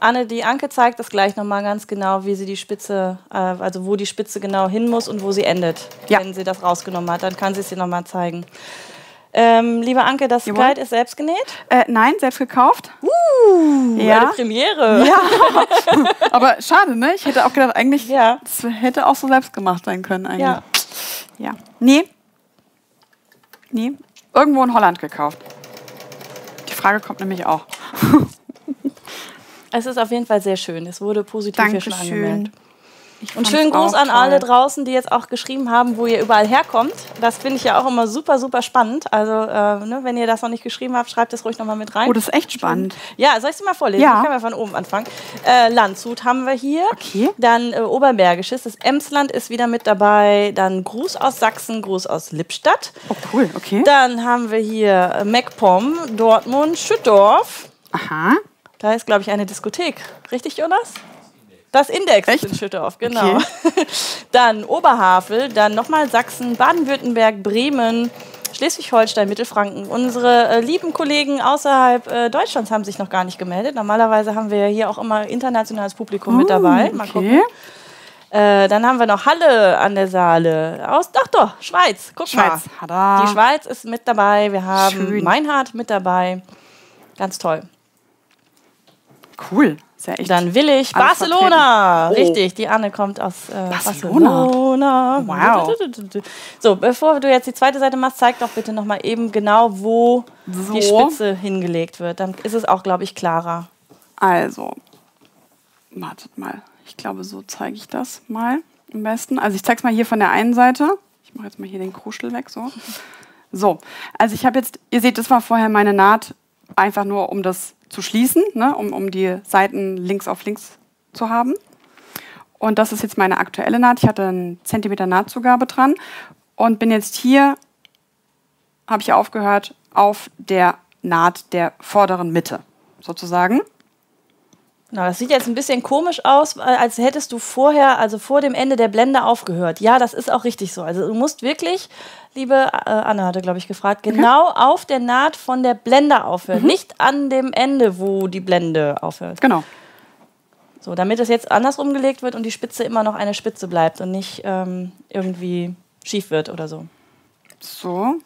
Anne, die Anke zeigt das gleich nochmal ganz genau, wie sie die Spitze, äh, also wo die Spitze genau hin muss und wo sie endet, Ja. wenn sie das rausgenommen hat. Dann kann sie es dir nochmal zeigen. Ähm, liebe Anke, das Jawohl. Kleid ist selbst genäht? Äh, nein, selbst gekauft. Eine ja, Premiere. ja. aber schade, ne? Ich hätte auch gedacht, eigentlich, Ja. das hätte auch so selbst gemacht sein können. Eigentlich. Ja. Ja. Nee. Nee. Irgendwo in Holland gekauft. Die Frage kommt nämlich auch. Es ist auf jeden Fall sehr schön. Es wurde positiv hier schon Dankeschön. angemerkt. Und schönen Gruß an toll. alle draußen, die jetzt auch geschrieben haben, wo ihr überall herkommt. Das finde ich ja auch immer super, super spannend. Also, äh, ne, wenn ihr das noch nicht geschrieben habt, schreibt es ruhig nochmal mit rein. Oh, das ist echt spannend. Ja, soll ich es mal vorlesen? Ja. Ich kann mal von oben anfangen. Äh, Landshut haben wir hier. Okay. Dann äh, Oberbergisches. Das Emsland ist wieder mit dabei. Dann Gruß aus Sachsen, Gruß aus Lippstadt. Oh, cool, okay. Dann haben wir hier äh, MacPom, Dortmund, Schüttorf. Aha. Da ist, glaube ich, eine Diskothek. Richtig, Jonas? Das Index Echt? ist in Schüttorf, genau. Okay. dann Oberhavel, dann nochmal Sachsen, Baden-Württemberg, Bremen, Schleswig-Holstein, Mittelfranken. Unsere äh, lieben Kollegen außerhalb äh, Deutschlands haben sich noch gar nicht gemeldet. Normalerweise haben wir hier auch immer internationales Publikum mit dabei. Mal gucken. Oh, Okay. Äh, dann haben wir noch Halle an der Saale. Aus, ach doch, Schweiz. Guck mal. Schweiz. Hada. Die Schweiz ist mit dabei. Wir haben Schön. Meinhard mit dabei. Ganz toll. Cool. Echt. Dann Willig, Alles Barcelona. Oh. Richtig, die Anne kommt aus äh, Barcelona. Barcelona. Wow. So, bevor du jetzt die zweite Seite machst, zeig doch bitte nochmal eben genau, wo So. die Spitze hingelegt wird. Dann ist es auch, glaube ich, klarer. Also, wartet mal. Ich glaube, so zeige ich das mal am besten. Also ich zeige es mal hier von der einen Seite. Ich mache jetzt mal hier den Kruschel weg. So, so. also ich habe jetzt, ihr seht, das war vorher meine Naht, einfach nur um das zu schließen, ne? um, um die Seiten links auf links zu haben. Und das ist jetzt meine aktuelle Naht. Ich hatte einen Zentimeter Nahtzugabe dran und bin jetzt hier, habe ich aufgehört, auf der Naht der vorderen Mitte sozusagen. Na, das sieht jetzt ein bisschen komisch aus, weil- als hättest du vorher, also vor dem Ende der Blende aufgehört. Ja, das ist auch richtig so. Also du musst wirklich, liebe äh, Anna hatte, glaube ich, gefragt, genau auf der Naht von der Blende aufhören. Nicht an dem Ende, wo die Blende aufhört. Genau. So, damit es jetzt andersrum gelegt wird und die Spitze immer noch eine Spitze bleibt und nicht ähm, irgendwie schief wird oder so. So.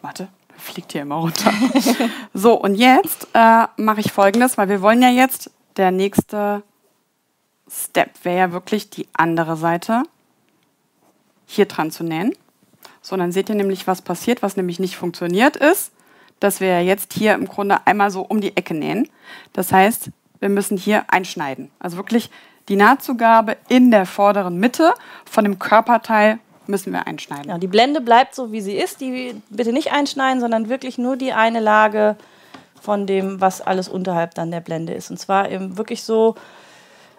Warte, fliegt hier immer runter. so, und jetzt äh, mache ich folgendes, weil wir wollen ja jetzt, der nächste Step wäre ja wirklich die andere Seite hier dran zu nähen. So, dann seht ihr nämlich, was passiert, was nämlich nicht funktioniert ist, dass wir jetzt hier im Grunde einmal so um die Ecke nähen. Das heißt, wir müssen hier einschneiden. Also wirklich die Nahtzugabe in der vorderen Mitte von dem Körperteil müssen wir einschneiden. Ja, die Blende bleibt so, wie sie ist. Die bitte nicht einschneiden, sondern wirklich nur die eine Lage von dem, was alles unterhalb dann der Blende ist. Und zwar eben wirklich so,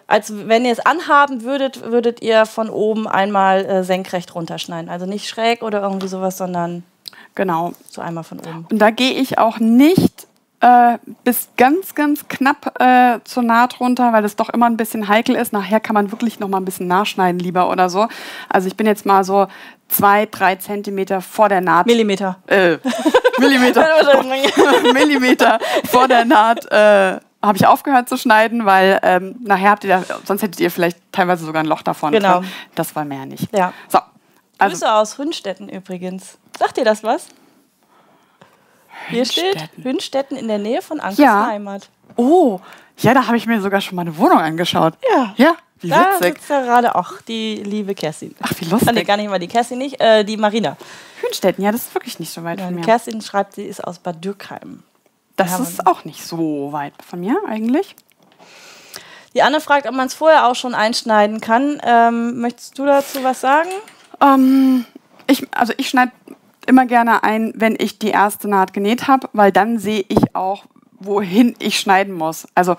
als wenn ihr es anhaben würdet, würdet ihr von oben einmal äh, senkrecht runterschneiden. Also nicht schräg oder irgendwie sowas, sondern Genau. so einmal von oben. Und da gehe ich auch nicht äh, bis ganz, ganz knapp äh, zur Naht runter, weil das doch immer ein bisschen heikel ist. Nachher kann man wirklich noch mal ein bisschen nachschneiden lieber oder so. Also ich bin jetzt mal so zwei, drei Zentimeter vor der Naht. Millimeter. Äh, Millimeter. Millimeter vor der Naht. Habe ich aufgehört zu schneiden, weil ähm, nachher habt ihr da, sonst hättet ihr vielleicht teilweise sogar ein Loch davon. Genau. Drin. Das wir ja nicht. Ja. So. Also, Grüße aus Hünstetten übrigens. Sagt ihr das was? Hier steht Hünstetten in der Nähe von Ankers ja. Heimat. Oh, ja, da habe ich mir sogar schon mal eine Wohnung angeschaut. Ja. Ja, wie da witzig. sitzt ja gerade auch die liebe Kerstin. Ach, wie lustig. Nee, gar nicht mal die Kerstin nicht, äh, die Marina. Hünstetten, ja, das ist wirklich nicht so weit ja, von mir. Kerstin schreibt, sie ist aus Bad Dürkheim. Das ist auch nicht so weit von mir eigentlich. Die Anne fragt, ob man es vorher auch schon einschneiden kann. Ähm, möchtest du dazu was sagen? Ähm, ich, also ich schneide immer gerne ein, wenn ich die erste Naht genäht habe, weil dann sehe ich auch, wohin ich schneiden muss. Also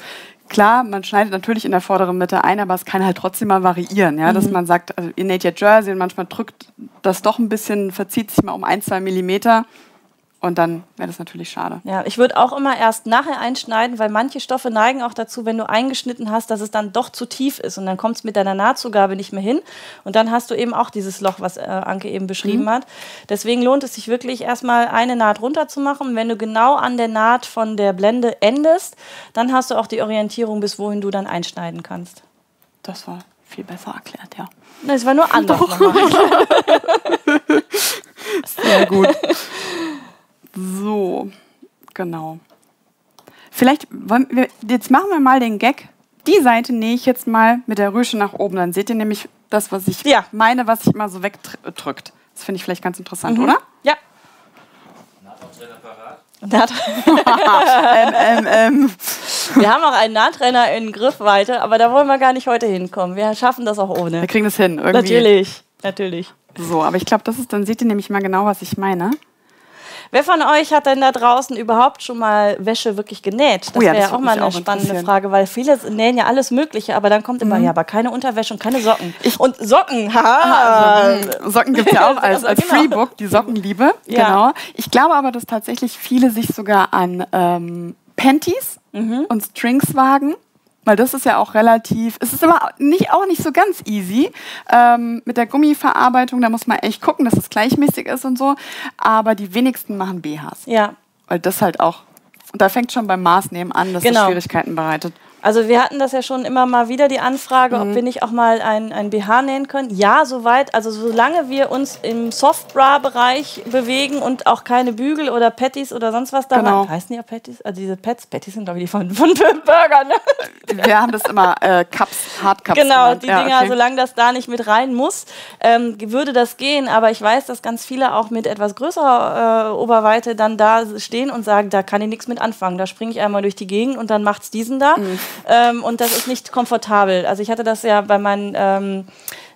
klar, man schneidet natürlich in der vorderen Mitte ein, aber es kann halt trotzdem mal variieren, ja, mhm. dass man sagt, also ihr näht ja Jersey und manchmal drückt das doch ein bisschen, verzieht sich mal um ein, zwei Millimeter. Und dann wäre das natürlich schade. Ja, ich würde auch immer erst nachher einschneiden, weil manche Stoffe neigen auch dazu, wenn du eingeschnitten hast, dass es dann doch zu tief ist. Und dann kommt es mit deiner Nahtzugabe nicht mehr hin. Und dann hast du eben auch dieses Loch, was äh, Anke eben beschrieben mhm. hat. Deswegen lohnt es sich wirklich erstmal eine Naht runter zu machen. Wenn du genau an der Naht von der Blende endest, dann hast du auch die Orientierung, bis wohin du dann einschneiden kannst. Das war viel besser erklärt, ja. Das war nur anders. Sehr gut. So, genau. Vielleicht, wir, jetzt machen wir mal den Gag. Die Seite nähe ich jetzt mal mit der Rüsche nach oben. Dann seht ihr nämlich das, was ich ja. meine, was sich immer so wegdrückt. Das finde ich vielleicht ganz interessant, mhm. oder? Ja. Parat? ähm, ähm, ähm. Wir haben auch einen Nahtrenner in Griffweite, aber da wollen wir gar nicht heute hinkommen. Wir schaffen das auch ohne. Wir kriegen das hin, irgendwie. Natürlich, natürlich. So, aber ich glaube, das ist, dann seht ihr nämlich mal genau, was ich meine. Wer von euch hat denn da draußen überhaupt schon mal Wäsche wirklich genäht? Das oh ja, wäre ja auch mal eine spannende Frage, weil viele nähen ja alles Mögliche, aber dann kommt immer, mhm. ja, aber keine Unterwäsche und keine Socken. Ich und Socken, ha! Socken, Socken gibt es ja auch als, als genau. Freebook, die Sockenliebe. Ja. Genau. Ich glaube aber, dass tatsächlich viele sich sogar an ähm, Panties mhm. und Strings wagen. Weil das ist ja auch relativ, es ist aber nicht, auch nicht so ganz easy ähm, mit der Gummiverarbeitung. Da muss man echt gucken, dass es gleichmäßig ist und so. Aber die wenigsten machen BHs. Ja. Weil das halt auch, und da fängt schon beim Maßnehmen an, dass genau. das Schwierigkeiten bereitet. Also wir hatten das ja schon immer mal wieder, die Anfrage, mhm. ob wir nicht auch mal ein, ein BH nähen können. Ja, soweit. Also solange wir uns im Softbra-Bereich bewegen und auch keine Bügel oder Patties oder sonst was da genau. heißen die ja Patties? Also diese Pets, Patties sind glaube ich die von, von Burger, ne? Wir haben das immer äh, Cups, Hardcups Genau, genannt. die ja, Dinger, okay. solange das da nicht mit rein muss, ähm, würde das gehen. Aber ich weiß, dass ganz viele auch mit etwas größerer äh, Oberweite dann da stehen und sagen, da kann ich nichts mit anfangen. Da springe ich einmal durch die Gegend und dann macht's diesen da. Mhm. Ähm, und das ist nicht komfortabel. Also ich hatte das ja bei meinen ähm,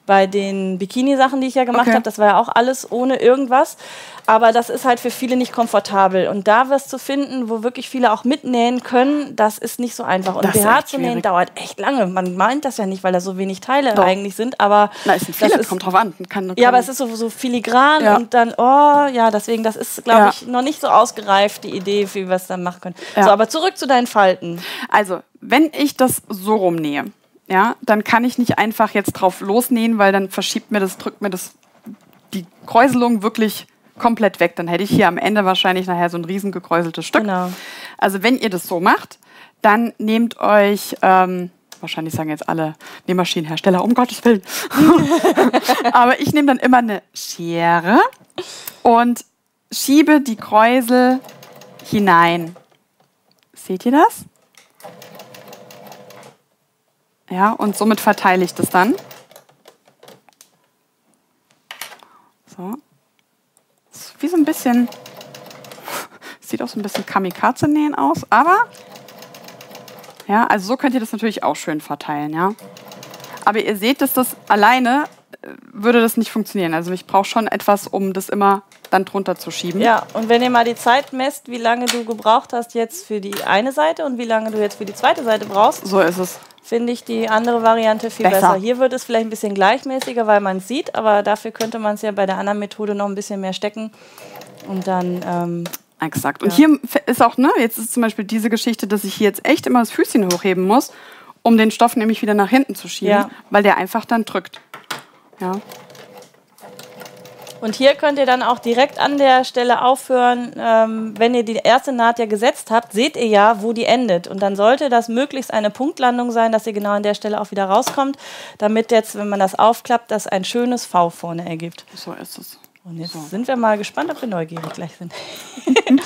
bei den Bikini-Sachen, die ich ja gemacht okay. habe, das war ja auch alles ohne irgendwas. Aber das ist halt für viele nicht komfortabel. Und da was zu finden, wo wirklich viele auch mitnähen können, das ist nicht so einfach. Und BH zu nähen dauert echt lange. Man meint das ja nicht, weil da so wenig Teile Doch. eigentlich sind. Aber Na, es sind viele, das ist, kommt drauf an. Kann, kann ja, aber es ist so, so filigran ja. und dann, oh, ja, deswegen, das ist, glaube ja. ich, noch nicht so ausgereift, die Idee, wie wir es dann machen können. Ja. So, aber zurück zu deinen Falten. Also, wenn ich das so rumnähe, ja, dann kann ich nicht einfach jetzt drauf losnähen, weil dann verschiebt mir das, drückt mir das die Kräuselung wirklich komplett weg. Dann hätte ich hier am Ende wahrscheinlich nachher so ein riesen gekräuseltes Stück. Genau. Also wenn ihr das so macht, dann nehmt euch, ähm, wahrscheinlich sagen jetzt alle Nähmaschinenhersteller, um Gottes Willen. Aber ich nehme dann immer eine Schere und schiebe die Kräusel hinein. Seht ihr das? Ja, und somit verteile ich das dann. So. Wie so ein bisschen, sieht auch so ein bisschen Kamikaze-Nähen aus, aber ja, also so könnt ihr das natürlich auch schön verteilen, ja. Aber ihr seht, dass das alleine würde das nicht funktionieren. Also ich brauche schon etwas, um das immer dann drunter zu schieben. Ja, und wenn ihr mal die Zeit messt, wie lange du gebraucht hast jetzt für die eine Seite und wie lange du jetzt für die zweite Seite brauchst. So ist es finde ich die andere Variante viel besser. besser. Hier wird es vielleicht ein bisschen gleichmäßiger, weil man es sieht, aber dafür könnte man es ja bei der anderen Methode noch ein bisschen mehr stecken und dann ähm, Exakt. Und ja. hier ist auch, ne, jetzt ist zum Beispiel diese Geschichte, dass ich hier jetzt echt immer das Füßchen hochheben muss, um den Stoff nämlich wieder nach hinten zu schieben, ja. weil der einfach dann drückt. Ja. Und hier könnt ihr dann auch direkt an der Stelle aufhören. Ähm, wenn ihr die erste Naht ja gesetzt habt, seht ihr ja, wo die endet. Und dann sollte das möglichst eine Punktlandung sein, dass ihr genau an der Stelle auch wieder rauskommt, damit jetzt, wenn man das aufklappt, das ein schönes V vorne ergibt. So ist es. Und jetzt so. sind wir mal gespannt, ob wir neugierig gleich sind.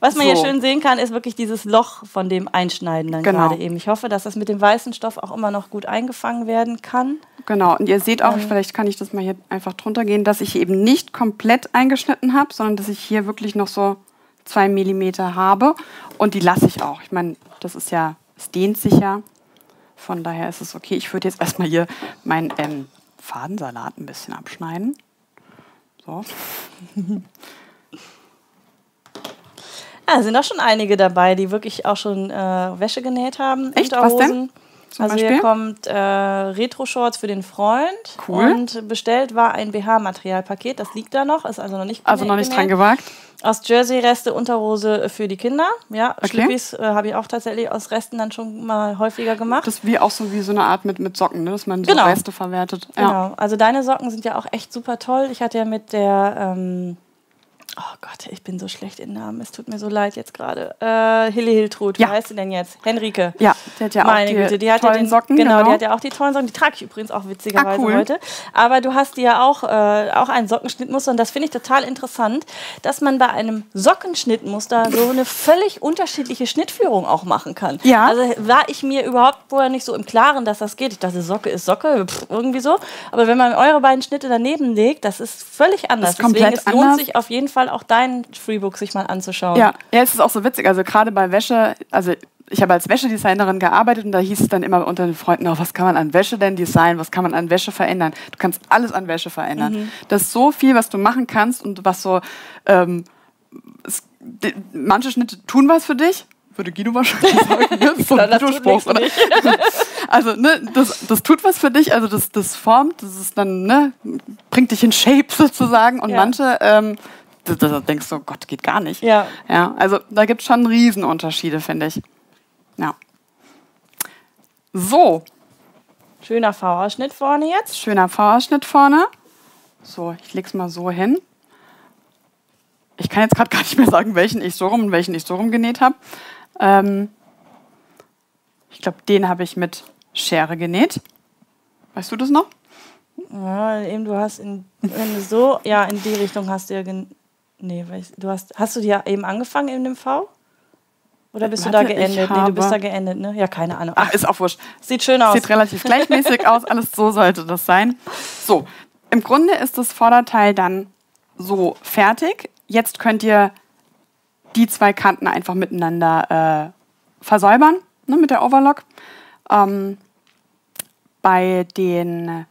Was man so. hier schön sehen kann, ist wirklich dieses Loch von dem Einschneiden dann genau. gerade eben. Ich hoffe, dass das mit dem weißen Stoff auch immer noch gut eingefangen werden kann. Genau, und ihr seht auch, ähm. vielleicht kann ich das mal hier einfach drunter gehen, dass ich eben nicht komplett eingeschnitten habe, sondern dass ich hier wirklich noch so zwei Millimeter habe. Und die lasse ich auch. Ich meine, das ist ja, es dehnt sich ja. Von daher ist es okay. Ich würde jetzt erstmal hier meinen ähm, Fadensalat ein bisschen abschneiden. So. Ja, sind auch schon einige dabei, die wirklich auch schon äh, Wäsche genäht haben. Echt? Was denn? Zum also Beispiel? hier kommt äh, Retro-Shorts für den Freund. Cool. Und bestellt war ein BH-Materialpaket. Das liegt da noch, ist also noch nicht Also noch nicht dran gewagt. Aus Jersey-Reste Unterhose für die Kinder. Ja, okay. Schlippis äh, habe ich auch tatsächlich aus Resten dann schon mal häufiger gemacht. Das ist wie auch so wie so eine Art mit, mit Socken, ne? dass man so genau. Reste verwertet. Ja. Genau. Also deine Socken sind ja auch echt super toll. Ich hatte ja mit der ähm, Oh Gott, ich bin so schlecht in Namen. Es tut mir so leid jetzt gerade. Äh, Hilly Hiltrud, ja. wie heißt sie denn jetzt? Henrike. Ja, die hat ja Meine auch die Güte, die hat tollen ja den, Socken. Genau, genau, die hat ja auch die tollen Socken. Die trage ich übrigens auch witzigerweise ah, cool. heute. Aber du hast ja auch, äh, auch ein Sockenschnittmuster und das finde ich total interessant, dass man bei einem Sockenschnittmuster so eine völlig unterschiedliche Schnittführung auch machen kann. Ja. Also war ich mir überhaupt vorher nicht so im Klaren, dass das geht. Ich dachte, Socke ist Socke, pff, irgendwie so. Aber wenn man eure beiden Schnitte daneben legt, das ist völlig anders. Das ist Deswegen, es lohnt anders. sich auf jeden Fall auch dein Freebook sich mal anzuschauen. Ja, ja, es ist auch so witzig. Also gerade bei Wäsche, also ich habe als Wäschedesignerin gearbeitet und da hieß es dann immer unter den Freunden, oh, was kann man an Wäsche denn designen, was kann man an Wäsche verändern? Du kannst alles an Wäsche verändern. Mhm. Das ist so viel, was du machen kannst und was so, ähm, es, die, manche Schnitte tun was für dich, würde Guido wahrscheinlich sagen. Ne? So ein Guido-Spruch, also, ne, das, das tut was für dich, also das, das formt, das ist dann, ne, bringt dich in Shape sozusagen. Und ja. manche, ähm, da, denkst du, Gott, geht gar nicht. Ja. ja also da gibt es schon Riesenunterschiede, finde ich. Ja. So. Schöner V-Ausschnitt vorne jetzt. Schöner V-Ausschnitt vorne. So, ich leg's mal so hin. Ich kann jetzt gerade gar nicht mehr sagen, welchen ich so rum und welchen ich so rum genäht habe. Ähm, ich glaube, den habe ich mit Schere genäht. Weißt du das noch? Ja, eben du hast in, wenn du so, ja, in die Richtung hast du ja, nee, du hast, hast du die ja eben angefangen in dem V? Oder bist Warte, du da geendet? Nee, du bist da geendet, ne? Ja, keine Ahnung. Ach, ist auch wurscht. Sieht schön aus. Sieht relativ gleichmäßig aus, alles so sollte das sein. So, im Grunde ist das Vorderteil dann so fertig. Jetzt könnt ihr die zwei Kanten einfach miteinander äh, versäubern ne, mit der Overlock. Ähm, bei den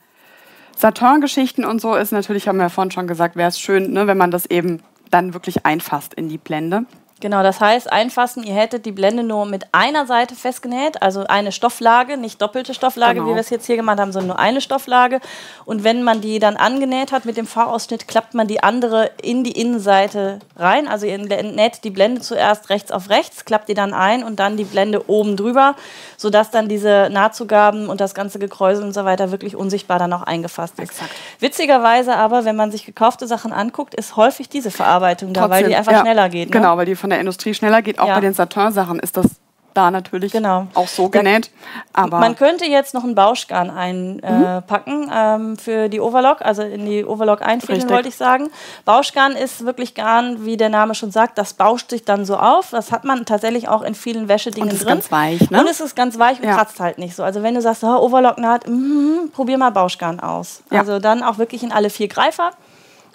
Satin-Geschichten und so ist natürlich, haben wir ja vorhin schon gesagt, wäre es schön, ne, wenn man das eben dann wirklich einfasst in die Blende. Genau, das heißt, einfassen, ihr hättet die Blende nur mit einer Seite festgenäht, also eine Stofflage, nicht doppelte Stofflage, genau. wie wir es jetzt hier gemacht haben, sondern nur eine Stofflage. Und wenn man die dann angenäht hat mit dem V-Ausschnitt, klappt man die andere in die Innenseite rein. Also ihr näht die Blende zuerst rechts auf rechts, klappt die dann ein und dann die Blende oben drüber, sodass dann diese Nahtzugaben und das ganze Gekräusel und so weiter wirklich unsichtbar dann auch eingefasst ist. Exakt. Witzigerweise aber, wenn man sich gekaufte Sachen anguckt, ist häufig diese Verarbeitung Trotzdem, da, weil die einfach ja, schneller geht. Ne? Genau, weil die von der Industrie schneller geht. Auch ja. bei den Satin-Sachen ist das da natürlich genau. auch so genäht. Aber Man könnte jetzt noch ein Bauschgarn einpacken mhm. äh, ähm, für die Overlock, also in die Overlock einfädeln, wollte ich sagen. Bauschgarn ist wirklich Garn, wie der Name schon sagt, das bauscht sich dann so auf. Das hat man tatsächlich auch in vielen Wäschedingen drin. Und es ist ganz weich, ne? Und es ist ganz weich und ja. kratzt halt nicht so. Also wenn du sagst, oh, Overlock naht, mm, probier mal Bauschgarn aus. Ja. Also dann auch wirklich in alle vier Greifer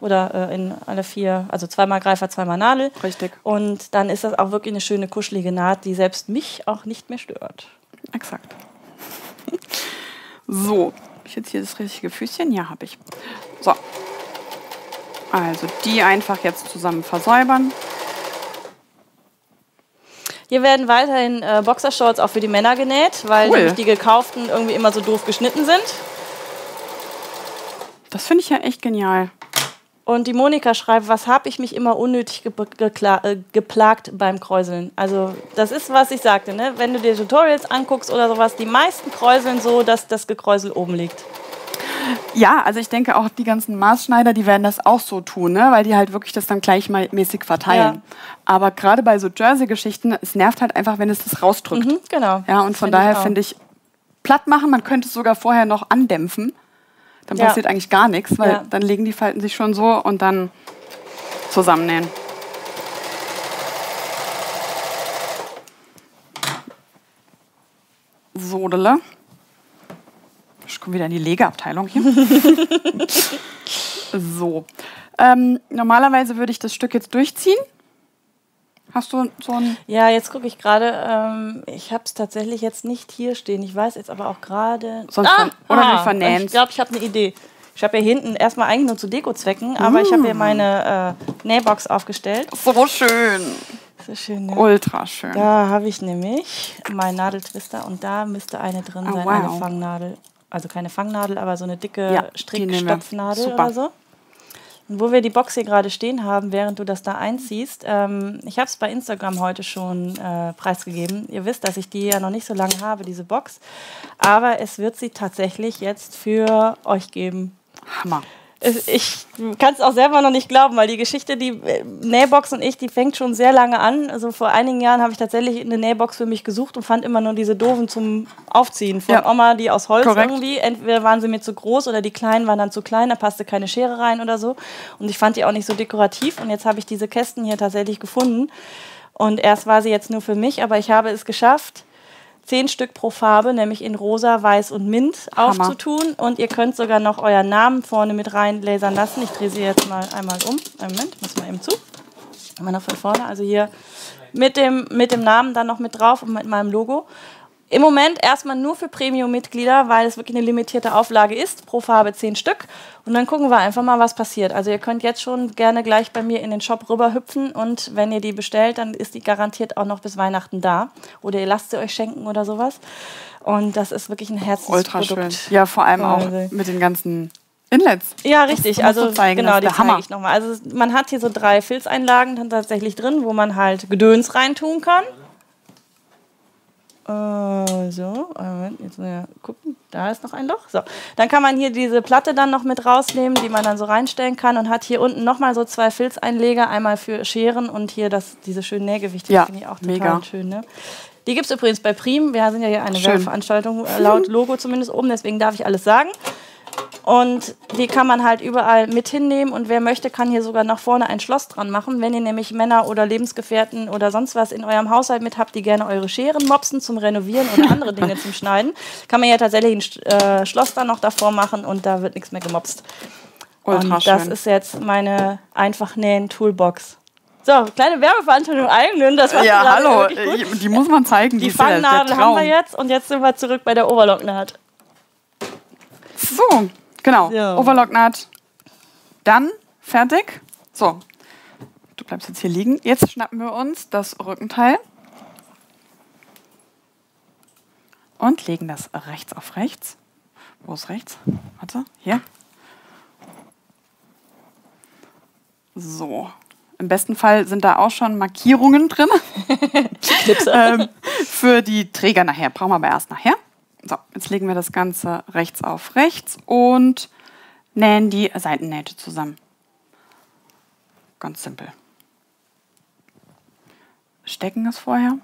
oder äh, in alle vier, also zweimal Greifer, zweimal Nadel. Richtig. Und dann ist das auch wirklich eine schöne kuschelige Naht, die selbst mich auch nicht mehr stört. Exakt. so, habe ich jetzt hier das richtige Füßchen? Ja, habe ich. So. Also die einfach jetzt zusammen versäubern. Hier werden weiterhin äh, Boxershorts auch für die Männer genäht, weil cool. die gekauften irgendwie immer so doof geschnitten sind. Das finde ich ja echt genial. Und die Monika schreibt, was habe ich mich immer unnötig ge äh, geplagt beim Kräuseln? Also das ist, was ich sagte, ne? wenn du dir Tutorials anguckst oder sowas, die meisten kräuseln so, dass das Gekräusel oben liegt. Ja, also ich denke auch die ganzen Maßschneider, die werden das auch so tun, ne? weil die halt wirklich das dann gleichmäßig verteilen. Ja. Aber gerade bei so Jersey-Geschichten, es nervt halt einfach, wenn es das rausdrückt. Mhm, genau. Ja, und von daher finde ich, platt machen, man könnte es sogar vorher noch andämpfen dann ja. passiert eigentlich gar nichts, weil ja. dann legen die Falten sich schon so und dann zusammennähen. Sodele. Ich komme wieder in die Legeabteilung hier. so. Ähm, normalerweise würde ich das Stück jetzt durchziehen. Hast du so ein. Ja, jetzt gucke ich gerade. Ähm, ich habe es tatsächlich jetzt nicht hier stehen. Ich weiß jetzt aber auch gerade. Ah, oder ah, vernähen. Ich glaube, ich habe eine Idee. Ich habe hier hinten erstmal eigentlich nur zu Dekozwecken, aber ich habe hier mm. meine äh, Nähbox aufgestellt. So schön. So schön, ne? Ultra schön. Da habe ich nämlich meinen Nadeltwister und da müsste eine drin oh, sein, wow. eine Fangnadel. Also keine Fangnadel, aber so eine dicke ja, Strickstopfnadel oder so. Und wo wir die Box hier gerade stehen haben, während du das da einziehst, ähm, ich habe es bei Instagram heute schon äh, preisgegeben. Ihr wisst, dass ich die ja noch nicht so lange habe, diese Box. Aber es wird sie tatsächlich jetzt für euch geben. Hammer ich kann es auch selber noch nicht glauben, weil die Geschichte, die äh, Nähbox und ich, die fängt schon sehr lange an. Also vor einigen Jahren habe ich tatsächlich eine Nähbox für mich gesucht und fand immer nur diese doofen zum Aufziehen von ja. Oma, die aus Holz Korrekt. irgendwie. Entweder waren sie mir zu groß oder die kleinen waren dann zu klein, da passte keine Schere rein oder so. Und ich fand die auch nicht so dekorativ. Und jetzt habe ich diese Kästen hier tatsächlich gefunden. Und erst war sie jetzt nur für mich, aber ich habe es geschafft, zehn Stück pro Farbe, nämlich in rosa, weiß und mint Hammer. aufzutun. Und ihr könnt sogar noch euren Namen vorne mit rein lasern lassen. Ich drehe sie jetzt mal einmal um. Einen Moment, muss mal eben zu. Mal noch von vorne. Also hier mit dem, mit dem Namen dann noch mit drauf und mit meinem Logo. Im Moment erstmal nur für Premium-Mitglieder, weil es wirklich eine limitierte Auflage ist. Pro Farbe zehn Stück. Und dann gucken wir einfach mal, was passiert. Also ihr könnt jetzt schon gerne gleich bei mir in den Shop rüberhüpfen und wenn ihr die bestellt, dann ist die garantiert auch noch bis Weihnachten da. Oder ihr lasst sie euch schenken oder sowas. Und das ist wirklich ein Herzensprodukt. Ultra schön. Ja, vor allem auch mit den ganzen Inlets. Ja, richtig. Also zeigen, genau, die zeige ich nochmal. Also man hat hier so drei Filzeinlagen dann tatsächlich drin, wo man halt Gedöns reintun kann. Äh, so, Moment, jetzt mal gucken. Da ist noch ein Loch. So, dann kann man hier diese Platte dann noch mit rausnehmen, die man dann so reinstellen kann und hat hier unten nochmal so zwei Filzeinleger, einmal für Scheren und hier das, diese schönen Nähgewichte. Ja, finde ich auch total mega. schön. Ne? Die gibt es übrigens bei Prim. Wir sind ja hier eine Werbeveranstaltung, äh, laut Logo zumindest oben, deswegen darf ich alles sagen. Und die kann man halt überall mit hinnehmen und wer möchte, kann hier sogar nach vorne ein Schloss dran machen. Wenn ihr nämlich Männer oder Lebensgefährten oder sonst was in eurem Haushalt mit habt, die gerne eure Scheren mopsen zum Renovieren oder andere Dinge zum Schneiden, kann man ja tatsächlich ein äh, Schloss dann noch davor machen und da wird nichts mehr gemopst. Ultra und das schön. ist jetzt meine einfach nähen Toolbox. So, kleine Werbeveranstaltung eigenen. Das war ja, hallo, die muss man zeigen. Die, die Fangnadel haben wir jetzt und jetzt sind wir zurück bei der Overlocknaht. So, Genau, ja. Overlocknaht. Dann fertig. So, du bleibst jetzt hier liegen. Jetzt schnappen wir uns das Rückenteil und legen das rechts auf rechts. Wo ist rechts? Warte, hier. So. Im besten Fall sind da auch schon Markierungen drin. ähm, für die Träger nachher. Brauchen wir aber erst nachher. So, jetzt legen wir das Ganze rechts auf rechts und nähen die Seitennähte zusammen. Ganz simpel. Stecken es vorher.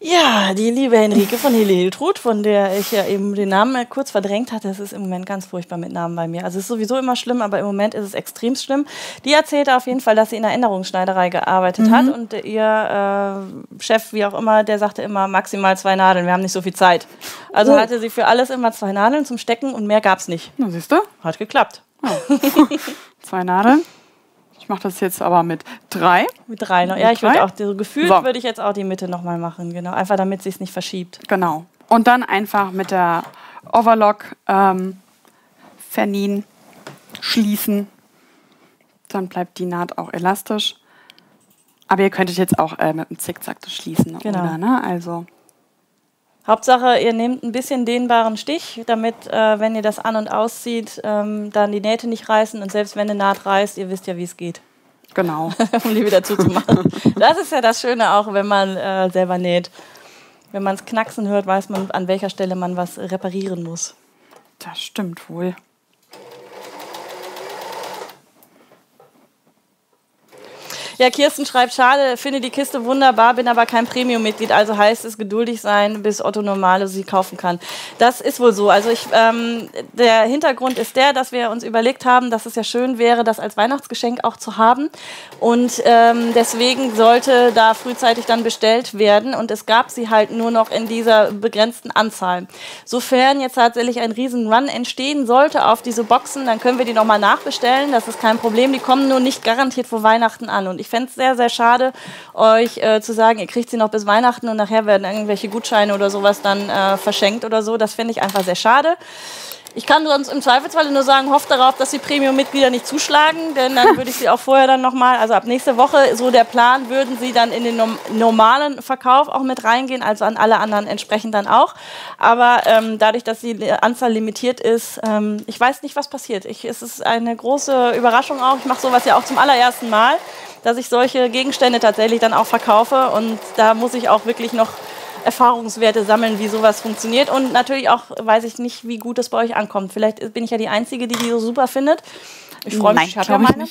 Ja, die liebe Henrike von Hille Hiltrud, von der ich ja eben den Namen kurz verdrängt hatte, das ist im Moment ganz furchtbar mit Namen bei mir. Also es ist sowieso immer schlimm, aber im Moment ist es extrem schlimm. Die erzählte auf jeden Fall, dass sie in der Änderungsschneiderei gearbeitet mhm. hat und ihr äh, Chef, wie auch immer, der sagte immer maximal zwei Nadeln, wir haben nicht so viel Zeit. Also oh. hatte sie für alles immer zwei Nadeln zum Stecken und mehr gab es nicht. Na, siehst du? Hat geklappt. Oh. zwei Nadeln. Ich mache das jetzt aber mit drei. Mit drei, noch. ja, ich würde auch, so gefühlt so. würde ich jetzt auch die Mitte nochmal machen, genau. Einfach damit sie es nicht verschiebt. Genau. Und dann einfach mit der Overlock ähm, vernien, schließen. Dann bleibt die Naht auch elastisch. Aber ihr könntet jetzt auch äh, mit einem Zickzack das schließen, genau. oder? Ne? Also Hauptsache, ihr nehmt ein bisschen dehnbaren Stich, damit, äh, wenn ihr das an- und auszieht, ähm, dann die Nähte nicht reißen. Und selbst wenn eine Naht reißt, ihr wisst ja, wie es geht. Genau. um die wieder zuzumachen. das ist ja das Schöne auch, wenn man äh, selber näht. Wenn man es knacksen hört, weiß man, an welcher Stelle man was reparieren muss. Das stimmt wohl. Ja, Kirsten schreibt, schade, finde die Kiste wunderbar, bin aber kein Premium-Mitglied, also heißt es geduldig sein, bis Otto Normale sie kaufen kann. Das ist wohl so. Also ich, ähm, der Hintergrund ist der, dass wir uns überlegt haben, dass es ja schön wäre, das als Weihnachtsgeschenk auch zu haben. Und ähm, deswegen sollte da frühzeitig dann bestellt werden. Und es gab sie halt nur noch in dieser begrenzten Anzahl. Sofern jetzt tatsächlich ein riesen Run entstehen sollte auf diese Boxen, dann können wir die nochmal nachbestellen. Das ist kein Problem. Die kommen nur nicht garantiert vor Weihnachten an. Und ich fände es sehr, sehr schade, euch äh, zu sagen, ihr kriegt sie noch bis Weihnachten und nachher werden irgendwelche Gutscheine oder sowas dann äh, verschenkt oder so. Das finde ich einfach sehr schade. Ich kann sonst im Zweifelsfall nur sagen, hofft darauf, dass die Premium-Mitglieder nicht zuschlagen, denn dann würde ich sie auch vorher dann nochmal, also ab nächste Woche, so der Plan, würden sie dann in den normalen Verkauf auch mit reingehen, also an alle anderen entsprechend dann auch. Aber ähm, dadurch, dass die Anzahl limitiert ist, ähm, ich weiß nicht, was passiert. Ich, es ist eine große Überraschung auch. Ich mache sowas ja auch zum allerersten Mal dass ich solche Gegenstände tatsächlich dann auch verkaufe. Und da muss ich auch wirklich noch Erfahrungswerte sammeln, wie sowas funktioniert. Und natürlich auch weiß ich nicht, wie gut das bei euch ankommt. Vielleicht bin ich ja die Einzige, die die so super findet. Ich freue mich, ich habe ja meine.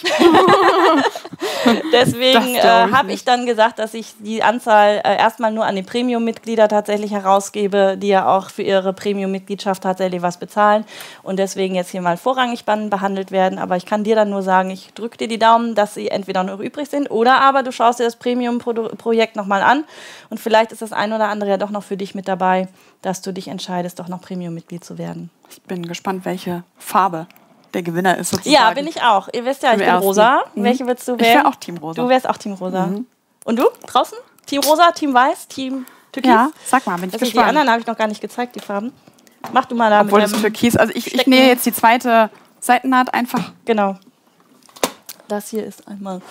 Deswegen äh, habe ich dann gesagt, dass ich die Anzahl äh, erstmal nur an die Premium-Mitglieder tatsächlich herausgebe, die ja auch für ihre Premium-Mitgliedschaft tatsächlich was bezahlen und deswegen jetzt hier mal vorrangig behandelt werden. Aber ich kann dir dann nur sagen, ich drücke dir die Daumen, dass sie entweder noch übrig sind oder aber du schaust dir das Premium-Projekt nochmal an und vielleicht ist das ein oder andere ja doch noch für dich mit dabei, dass du dich entscheidest, doch noch Premium-Mitglied zu werden. Ich bin gespannt, welche Farbe der Gewinner ist sozusagen. Ja, bin ich auch. Ihr wisst ja, ich bin ersten. rosa. Mhm. Welche willst du wählen? Ich wäre auch Team Rosa. Du wärst auch Team Rosa. Mhm. Und du? Draußen? Team Rosa, Team Weiß, Team Türkis? Ja, sag mal, bin ich also gespannt. Die anderen habe ich noch gar nicht gezeigt, die Farben. Mach du mal da Obwohl mit das Türkis, also ich, ich nähe jetzt die zweite Seitennaht einfach. Genau. Das hier ist einmal.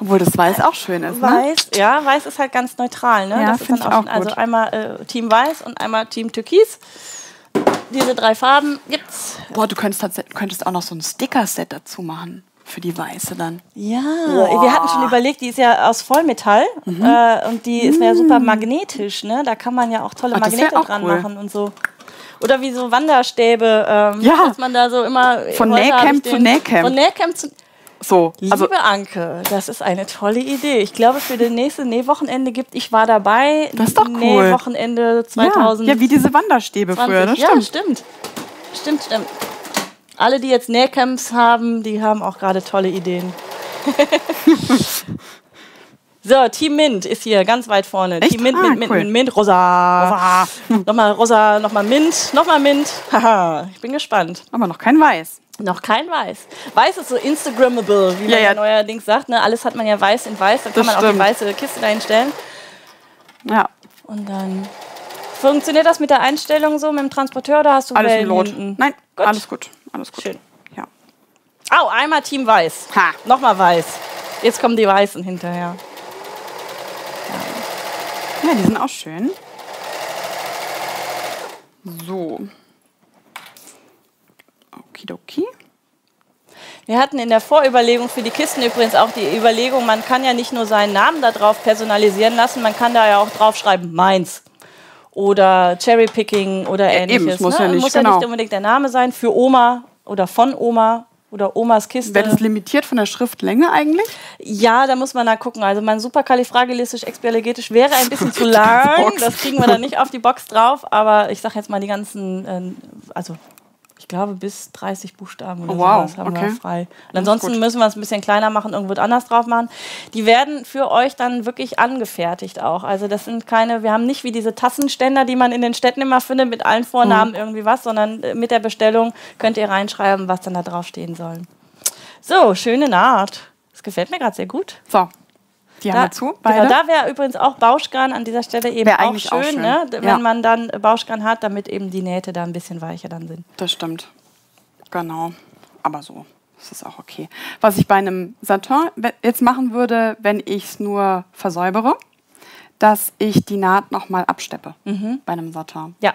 Obwohl das Weiß auch schön ist. Ne? Weiß, ja, Weiß ist halt ganz neutral. Ne? Ja, das ist dann auch, auch Also einmal äh, Team Weiß und einmal Team Türkis. Diese drei Farben gibt's. Boah, du könntest, könntest auch noch so ein Sticker-Set dazu machen. Für die weiße dann. Ja, Boah. wir hatten schon überlegt, die ist ja aus Vollmetall mhm. äh, und die ist ja super magnetisch. Ne? Da kann man ja auch tolle Ach, Magnete auch dran cool. machen und so. Oder wie so Wanderstäbe, ähm, ja. dass man da so immer. Von Nähcamp zu Nähcamp. Von Nähcamp zu so, also Liebe Anke, das ist eine tolle Idee. Ich glaube, für das nächste Nähwochenende gibt Ich war dabei. Das ist doch cool. Nähwochenende 2000. Ja, ja wie diese Wanderstäbe 20. früher, das ja, stimmt. stimmt. Stimmt, stimmt. Alle, die jetzt Nähcamps haben, die haben auch gerade tolle Ideen. so, Team Mint ist hier ganz weit vorne. Echt? Team Mint, ah, Mint, Mint, cool. Mint, Mint, rosa. rosa. nochmal rosa, nochmal Mint, nochmal Mint. Haha, ich bin gespannt. Aber noch kein Weiß. Noch kein Weiß. Weiß ist so Instagrammable, wie man ja, ja. neuerdings sagt. Ne? Alles hat man ja weiß in weiß, da kann man stimmt. auch die weiße Kiste dahinstellen. Ja. Und dann. Funktioniert das mit der Einstellung so, mit dem Transporteur oder hast du Alles Wellen im Lot. hinten? Nein, gut. alles gut. Alles gut. Schön. Ja. Au, einmal Team Weiß. Ha. Nochmal Weiß. Jetzt kommen die Weißen hinterher. Ja. ja, die sind auch schön. So. Okidoki. Wir hatten in der Vorüberlegung für die Kisten übrigens auch die Überlegung, man kann ja nicht nur seinen Namen da drauf personalisieren lassen, man kann da ja auch draufschreiben, meins. Oder Cherrypicking oder ähnliches. Eben, muss ne? ja nicht, muss genau. ja nicht unbedingt der Name sein. Für Oma oder von Oma oder Omas Kiste. Wird es limitiert von der Schriftlänge eigentlich? Ja, da muss man da gucken. Also mein superkalifragilistisch expialigetisch wäre ein bisschen zu lang. Das kriegen wir dann nicht auf die Box drauf. Aber ich sage jetzt mal die ganzen, äh, also glaube, bis 30 Buchstaben oder oh, wow. haben okay. wir frei. Und ansonsten müssen wir es ein bisschen kleiner machen, irgendwo anders drauf machen. Die werden für euch dann wirklich angefertigt auch. Also das sind keine, wir haben nicht wie diese Tassenständer, die man in den Städten immer findet, mit allen Vornamen mhm. irgendwie was, sondern äh, mit der Bestellung könnt ihr reinschreiben, was dann da drauf stehen soll. So, schöne Naht. Das gefällt mir gerade sehr gut. So, die da, haben wir zu, beide. Genau, da wäre übrigens auch Bauschgarn an dieser Stelle eben auch schön, auch schön, Ne? wenn ja. man dann Bauschgarn hat, damit eben die Nähte da ein bisschen weicher dann sind. Das stimmt. Genau. Aber so. Das ist auch okay. Was ich bei einem Satin jetzt machen würde, wenn ich es nur versäubere, dass ich die Naht nochmal absteppe bei einem Satin. Ja.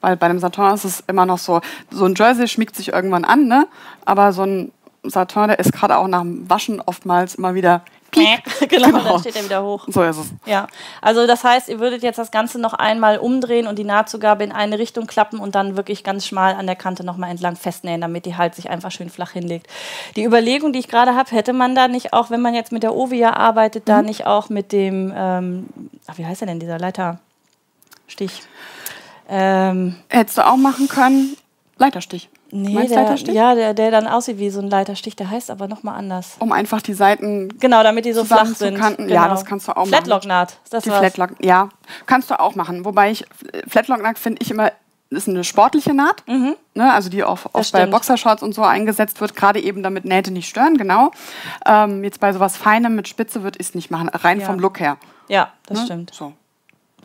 Weil bei einem Satin ist es immer noch so, so ein Jersey schmiegt sich irgendwann an, ne? Aber so ein Satin, der ist gerade auch nach dem Waschen oftmals immer wieder. Genau, Genau. dann steht er wieder hoch. So ist es. Ja, also das heißt, ihr würdet jetzt das Ganze noch einmal umdrehen und die Nahtzugabe in eine Richtung klappen und dann wirklich ganz schmal an der Kante nochmal entlang festnähen, damit die halt sich einfach schön flach hinlegt. Die Überlegung, die ich gerade habe, hätte man da nicht auch, wenn man jetzt mit der Ovia arbeitet, da nicht auch mit dem, ähm, ach, wie heißt der denn, dieser Leiterstich? Ähm, Hättest du auch machen können, Leiterstich. Nee, Meinst der, Leiterstich? ja, der, der dann aussieht wie so ein Leiterstich, der heißt aber nochmal anders. Um einfach die Seiten, Genau, damit die so flach sind. kanten. Genau. Ja, das kannst du auch machen. Flatlock-Naht, ist das die was? Flatlock, ja, kannst du auch machen. Wobei ich, Flatlock finde ich immer, ist eine sportliche Naht, ne? also die auch oft bei Mhm. Boxershorts und so eingesetzt wird, gerade eben damit Nähte nicht stören, genau. Ähm, jetzt bei sowas Feinem mit Spitze würde ich es nicht machen, rein Ja. vom Look her. Ja, das ne? stimmt. So.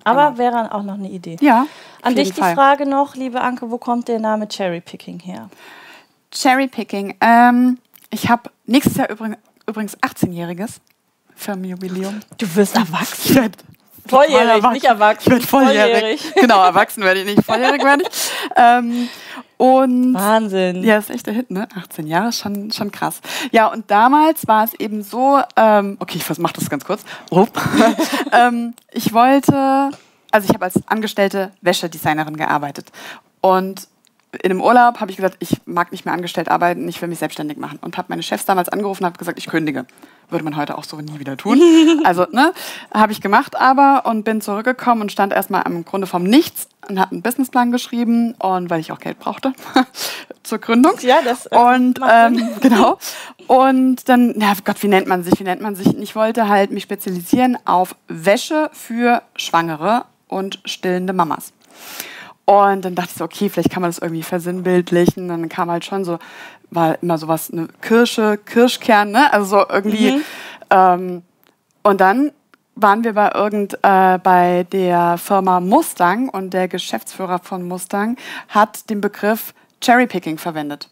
Aber wäre auch noch eine Idee. Ja, An dich die Fall. Frage noch, liebe Anke, wo kommt der Name Cherry Picking her? Cherrypicking. Ähm, ich habe nächstes Jahr übrigens, übrigens 18-jähriges Firmenjubiläum. Du wirst erwachsen. Volljährig, erwachsen. nicht erwachsen. Ich werde volljährig. genau, erwachsen werde ich nicht, volljährig werde ich. Ähm, und Wahnsinn. ja, ist echt der Hit, ne? 18 Jahre, schon, schon krass. Ja, und damals war es eben so, ähm, okay, ich mach das ganz kurz. Oh. ähm, ich wollte, also ich habe als angestellte Wäschedesignerin gearbeitet. Und in einem Urlaub habe ich gesagt, ich mag nicht mehr angestellt arbeiten, ich will mich selbstständig machen. Und habe meine Chefs damals angerufen und habe gesagt, ich kündige. Würde man heute auch so nie wieder tun. also, ne, habe ich gemacht aber und bin zurückgekommen und stand erstmal im Grunde vom Nichts und habe einen Businessplan geschrieben und weil ich auch Geld brauchte zur Gründung. Ja, das, äh, und ähm, genau. Und dann, na Gott, wie nennt man sich? Wie nennt man sich? Ich wollte halt mich spezialisieren auf Wäsche für Schwangere und stillende Mamas. Und dann dachte ich so, okay, vielleicht kann man das irgendwie versinnbildlichen. Dann kam halt schon so, war immer sowas, eine Kirsche, Kirschkern, ne? Also so irgendwie. Ähm, und dann waren wir bei irgend äh, bei der Firma Mustang und der Geschäftsführer von Mustang hat den Begriff Cherrypicking verwendet.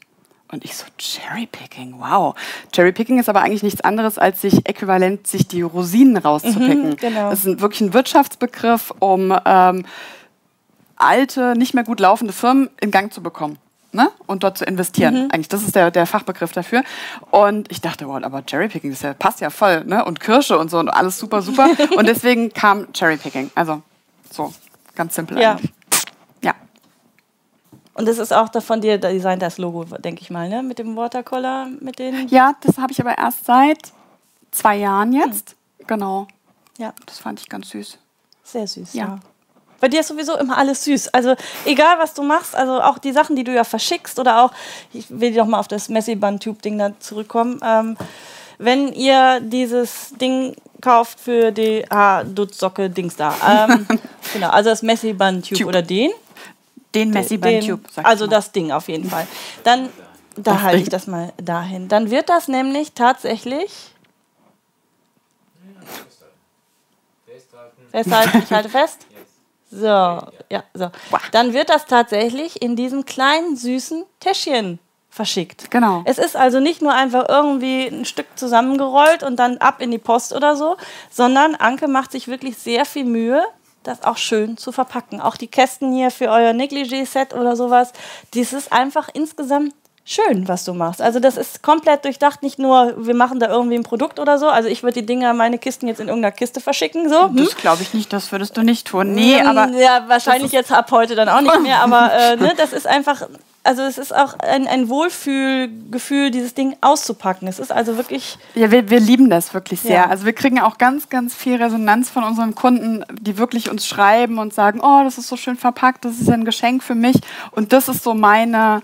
Und ich so, Cherrypicking, wow. Cherrypicking ist aber eigentlich nichts anderes, als sich äquivalent sich die Rosinen rauszupicken. genau. Das ist ein, wirklich ein Wirtschaftsbegriff, um ähm, alte, nicht mehr gut laufende Firmen in Gang zu bekommen. Ne? Und dort zu investieren. Eigentlich, das ist der, der Fachbegriff dafür. Und ich dachte, wow, aber Cherrypicking, das ja, passt ja voll, ne? Und Kirsche und so und alles super, super. und deswegen kam Cherrypicking. Also, so, ganz simpel Ja. eigentlich. Ja. Und das ist auch von dir designt das Logo, denke ich mal, ne? Mit dem Watercolor, mit den. Ja, das habe ich aber erst seit zwei Jahren jetzt. Genau. Ja, Das fand ich ganz süß. sehr süß. Ja. Ja. Bei dir ist sowieso immer alles süß. Also egal, was du machst, also auch die Sachen, die du ja verschickst oder auch, ich will noch mal auf das Messi-Band-Tube-Ding da zurückkommen. Ähm, wenn ihr dieses Ding kauft für die ah, Dutzsocke Dings da. Ähm, genau, also das Messi-Band-Tube Tube. oder den. Den Messi den, Tube. sag Also ich mal. das Ding auf jeden Fall. Dann, da halte ich das mal dahin. Dann wird das nämlich tatsächlich. Festhalten. Festhalten, ich halte fest. So, ja, so. Dann wird das tatsächlich in diesem kleinen, süßen Täschchen verschickt. Genau. Es ist also nicht nur einfach irgendwie ein Stück zusammengerollt und dann ab in die Post oder so, sondern Anke macht sich wirklich sehr viel Mühe, das auch schön zu verpacken. Auch die Kästen hier für euer Negligé-Set oder sowas, das ist einfach insgesamt schön, was du machst. Also das ist komplett durchdacht, nicht nur, wir machen da irgendwie ein Produkt oder so. Also ich würde die Dinger, meine Kisten jetzt in irgendeiner Kiste verschicken, so. Hm? Das glaube ich nicht, das würdest du nicht tun. Nee, Mm, aber Ja, wahrscheinlich jetzt ab heute dann auch nicht mehr, aber äh, ne, das ist einfach, also es ist auch ein, ein Wohlfühlgefühl, dieses Ding auszupacken. Es ist also wirklich, Ja, wir, wir lieben das wirklich sehr. Ja. Also wir kriegen auch ganz, ganz viel Resonanz von unseren Kunden, die wirklich uns schreiben und sagen, oh, das ist so schön verpackt, das ist ein Geschenk für mich. Und das ist so meine,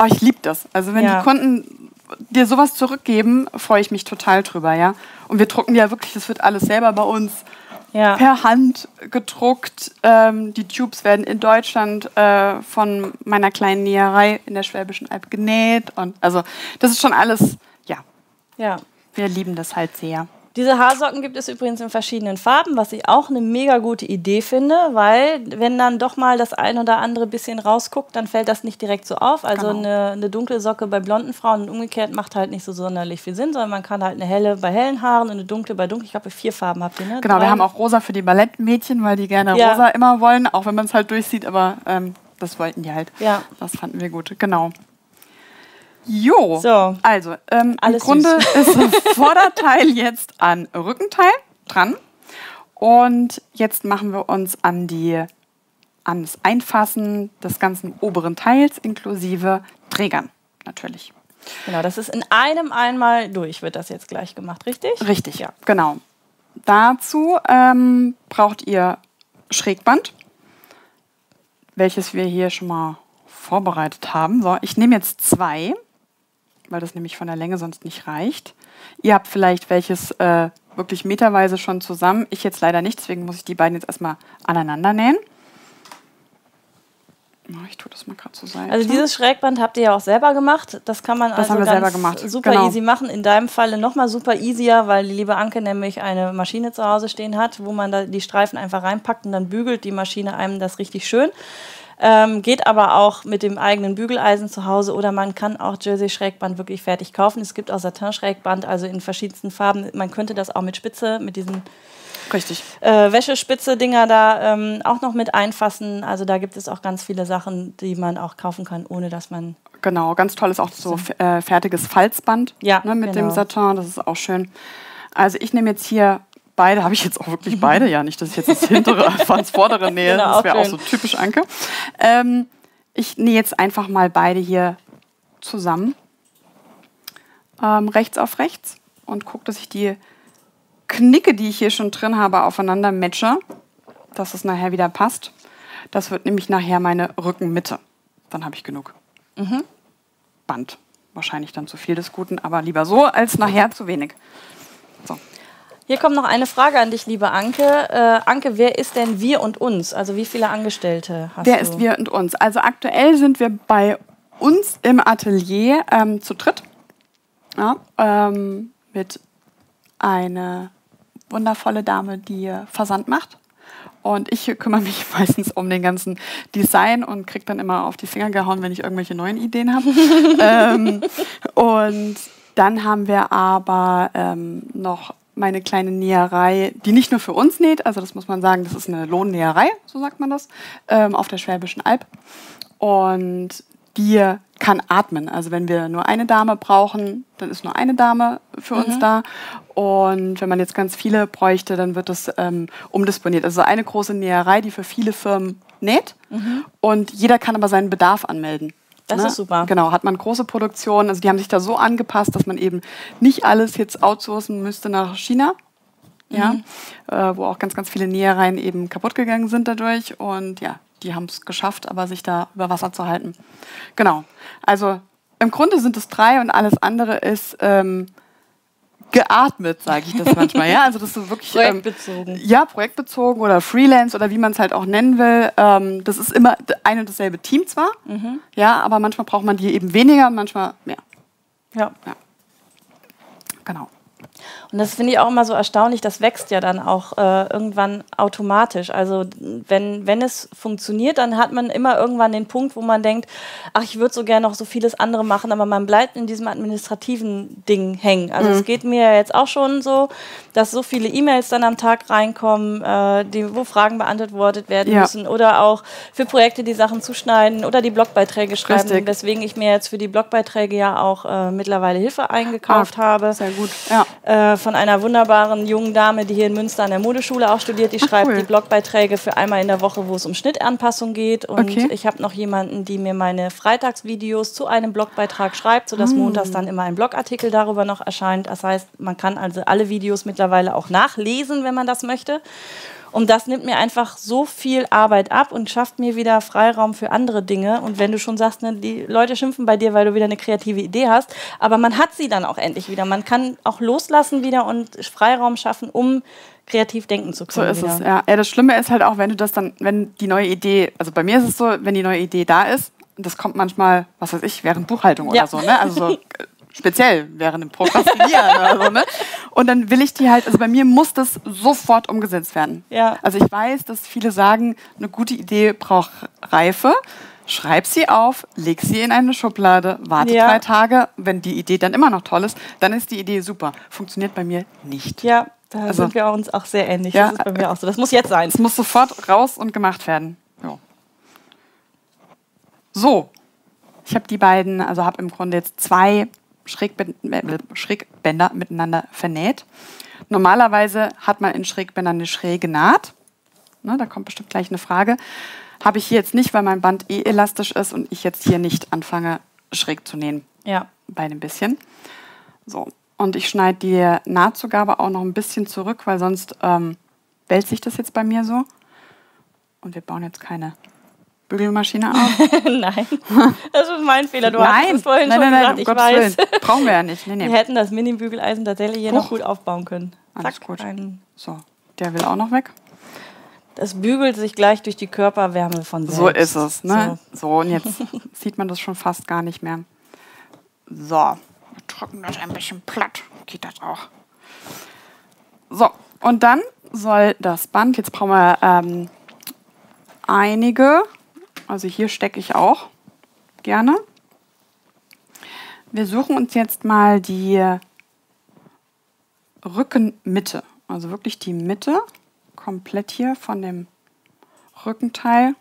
oh, ich liebe das. Also wenn Ja. die Kunden dir sowas zurückgeben, freue ich mich total drüber, ja. Und wir drucken ja wirklich, das wird alles selber bei uns ja. per Hand gedruckt. Ähm, die Tubes werden in Deutschland äh, von meiner kleinen Näherei in der Schwäbischen Alb genäht. Und also das ist schon alles, ja, ja. wir lieben das halt sehr. Diese Haarsocken gibt es übrigens in verschiedenen Farben, was ich auch eine mega gute Idee finde, weil wenn dann doch mal das ein oder andere bisschen rausguckt, dann fällt das nicht direkt so auf. Also genau. eine, eine, dunkle Socke bei blonden Frauen und umgekehrt macht halt nicht so sonderlich viel Sinn, sondern man kann halt eine helle bei hellen Haaren und eine dunkle bei dunkel. Ich glaube, vier Farben habt ihr, ne? Genau, Drei. wir haben auch rosa für die Ballettmädchen, weil die gerne ja. rosa immer wollen, auch wenn man es halt durchsieht, aber ähm, das wollten die halt. Ja. Das fanden wir gut, genau. Jo, so. also ähm, im Grunde süß. ist das Vorderteil jetzt an Rückenteil dran. Und jetzt machen wir uns an die ans Einfassen des ganzen oberen Teils inklusive Trägern natürlich. Genau, das ist in einem einmal durch, wird das jetzt gleich gemacht, richtig? Richtig, ja, genau. Dazu ähm, braucht ihr Schrägband, welches wir hier schon mal vorbereitet haben. So, ich nehme jetzt zwei weil das nämlich von der Länge sonst nicht reicht. Ihr habt vielleicht welches äh, wirklich meterweise schon zusammen. Ich jetzt leider nicht, deswegen muss ich die beiden jetzt erstmal aneinander nähen. Ich tue das mal gerade zur Seite. Also dieses Schrägband habt ihr ja auch selber gemacht. Das kann man das also ganz super genau. easy machen. In deinem Falle nochmal super easier, weil die liebe Anke nämlich eine Maschine zu Hause stehen hat, wo man da die Streifen einfach reinpackt und dann bügelt die Maschine einem das richtig schön. Ähm, geht aber auch mit dem eigenen Bügeleisen zu Hause oder man kann auch Jersey-Schrägband wirklich fertig kaufen. Es gibt auch Satin-Schrägband, also in verschiedensten Farben. Man könnte das auch mit Spitze, mit diesen Richtig. Äh, Wäschespitze-Dinger da ähm, auch noch mit einfassen. Also da gibt es auch ganz viele Sachen, die man auch kaufen kann, ohne dass man. Genau, ganz toll ist auch so äh, fertiges Falzband ja, ne, mit genau. dem Satin. Das ist auch schön. Also ich nehme jetzt hier beide, habe ich jetzt auch wirklich beide, ja nicht, dass ich jetzt das hintere ans vordere nähe, genau, das wäre auch so typisch Anke. Ähm, ich nähe jetzt einfach mal beide hier zusammen, ähm, rechts auf rechts und gucke, dass ich die Knicke, die ich hier schon drin habe, aufeinander matche, dass es nachher wieder passt. Das wird nämlich nachher meine Rückenmitte. Dann habe ich genug. Mhm. Band. Wahrscheinlich dann zu viel des Guten, aber lieber so als nachher zu wenig. Hier kommt noch eine Frage an dich, liebe Anke. Äh, Anke, wer ist denn wir und uns? Also wie viele Angestellte hast wer du? Wer ist wir und uns? Also aktuell sind wir bei uns im Atelier ähm, zu dritt. Ja, ähm, mit einer wundervolle Dame, die Versand macht. Und ich kümmere mich meistens um den ganzen Design und kriege dann immer auf die Finger gehauen, wenn ich irgendwelche neuen Ideen habe. ähm, und dann haben wir aber ähm, noch meine kleine Näherei, die nicht nur für uns näht, also das muss man sagen, das ist eine Lohnnäherei, so sagt man das, ähm, auf der Schwäbischen Alb. Und die kann atmen. Also wenn wir nur eine Dame brauchen, dann ist nur eine Dame für mhm. uns da. Und wenn man jetzt ganz viele bräuchte, dann wird das ähm, umdisponiert. Also eine große Näherei, die für viele Firmen näht. Mhm. Und jeder kann aber seinen Bedarf anmelden. Das ne? ist super. Genau, hat man große Produktionen. Also die haben sich da so angepasst, dass man eben nicht alles jetzt outsourcen müsste nach China. Ja, mhm. äh, wo auch ganz, ganz viele Nähereien eben kaputt gegangen sind dadurch. Und ja, die haben es geschafft, aber sich da über Wasser zu halten. Genau. Also im Grunde sind es drei und alles andere ist ähm, geatmet, sage ich das manchmal. ja, also das ist wirklich ähm, projektbezogen. Ähm, ja, projektbezogen oder Freelance oder wie man es halt auch nennen will. Ähm, das ist immer ein und dasselbe Team zwar, mhm. ja, aber manchmal braucht man die eben weniger, manchmal mehr. Ja. ja. Genau. Und das finde ich auch immer so erstaunlich, das wächst ja dann auch äh, irgendwann automatisch. Also wenn, wenn es funktioniert, dann hat man immer irgendwann den Punkt, wo man denkt, ach, ich würde so gerne noch so vieles andere machen, aber man bleibt in diesem administrativen Ding hängen. Also mhm. es geht mir jetzt auch schon so, dass so viele E-Mails dann am Tag reinkommen, äh, die, wo Fragen beantwortet werden ja. müssen oder auch für Projekte die Sachen zuschneiden oder die Blogbeiträge schreiben, Richtig. weswegen ich mir jetzt für die Blogbeiträge ja auch äh, mittlerweile Hilfe eingekauft ah, habe. Sehr gut, ja äh, von einer wunderbaren jungen Dame, die hier in Münster an der Modeschule auch studiert. Die Ach, schreibt cool. die Blogbeiträge für einmal in der Woche, wo es um Schnittanpassung geht. Und okay. ich habe noch jemanden, die mir meine Freitagsvideos zu einem Blogbeitrag schreibt, sodass mm. montags dann immer ein Blogartikel darüber noch erscheint. Das heißt, man kann also alle Videos mittlerweile auch nachlesen, wenn man das möchte. Und das nimmt mir einfach so viel Arbeit ab und schafft mir wieder Freiraum für andere Dinge. Und wenn du schon sagst, ne, die Leute schimpfen bei dir, weil du wieder eine kreative Idee hast, aber man hat sie dann auch endlich wieder. Man kann auch loslassen wieder und Freiraum schaffen, um kreativ denken zu können. So ist wieder. es, ja. ja. Das Schlimme ist halt auch, wenn du das dann, wenn die neue Idee, also bei mir ist es so, wenn die neue Idee da ist, das kommt manchmal, was weiß ich, während Buchhaltung ja. oder so, ne? Also so speziell während dem Prokrastinieren oder so, ne? Und dann will ich die halt, also bei mir muss das sofort umgesetzt werden. Ja. Also ich weiß, dass viele sagen, eine gute Idee braucht Reife. Schreib sie auf, leg sie in eine Schublade, warte Ja. drei Tage. Wenn die Idee dann immer noch toll ist, dann ist die Idee super. Funktioniert bei mir nicht. Ja, da Also- sind wir uns auch sehr ähnlich. Ja. Das ist bei mir auch so. Das muss jetzt sein. Es muss sofort raus und gemacht werden. Ja. So, ich habe die beiden, also habe im Grunde jetzt zwei Schrägbänder miteinander vernäht. Normalerweise hat man in Schrägbändern eine schräge Naht. Ne, da kommt bestimmt gleich eine Frage. Habe ich hier jetzt nicht, weil mein Band eh elastisch ist und ich jetzt hier nicht anfange, schräg zu nähen Ja. bei dem bisschen. So. Und ich schneide die Nahtzugabe auch noch ein bisschen zurück, weil sonst ähm, wälzt sich das jetzt bei mir so. Und wir bauen jetzt keine Bügelmaschine auf. nein, das ist mein Fehler. Du hast nein, es vorhin nein, schon nein, nein, gesagt, um ich Gottes weiß. Willen. Brauchen wir ja nicht. Nee, Wir nee. hätten das Mini-Bügeleisen tatsächlich hier noch gut aufbauen können. Alles gut. Ein, So, der will auch noch weg. das bügelt sich gleich durch die Körperwärme von selbst. So ist es. Ne? So. So. und jetzt sieht man das schon fast gar nicht mehr. So, wir drücken das ein bisschen platt. Geht das auch. So, und dann soll das Band, jetzt brauchen wir ähm, einige, also hier stecke ich auch gerne. Wir suchen uns jetzt mal die Rückenmitte, also wirklich die Mitte, komplett hier von dem Rückenteil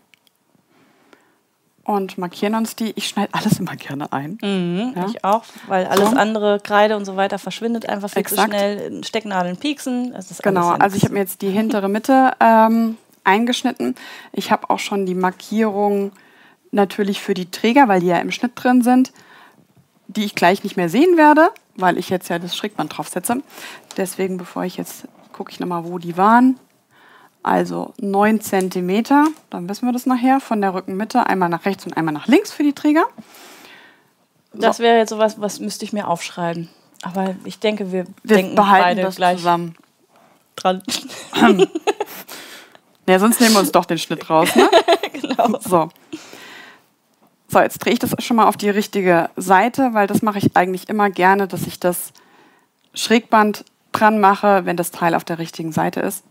und markieren uns die. Ich schneide alles immer gerne ein. Mhm, Ja. Ich auch, weil alles So. andere, Kreide und so weiter, verschwindet einfach viel Exakt. zu schnell. Stecknadeln pieksen. Genau, also ich habe mir jetzt die hintere Mitte ähm, eingeschnitten. Ich habe auch schon die Markierung natürlich für die Träger, weil die ja im Schnitt drin sind, die ich gleich nicht mehr sehen werde, weil ich jetzt ja das Schrägband draufsetze. Deswegen, bevor ich jetzt, gucke ich nochmal, wo die waren. Also 9 cm, dann wissen wir das nachher, von der Rückenmitte einmal nach rechts und einmal nach links für die Träger. Das wäre jetzt sowas, was müsste ich mir aufschreiben. Aber ich denke, wir, Wir denken behalten beide das gleich zusammen. dran. Ja, sonst nehmen wir uns doch den Schnitt raus, ne? genau. So. So, jetzt drehe ich das schon mal auf die richtige Seite, weil das mache ich eigentlich immer gerne, dass ich das Schrägband dran mache, wenn das Teil auf der richtigen Seite ist,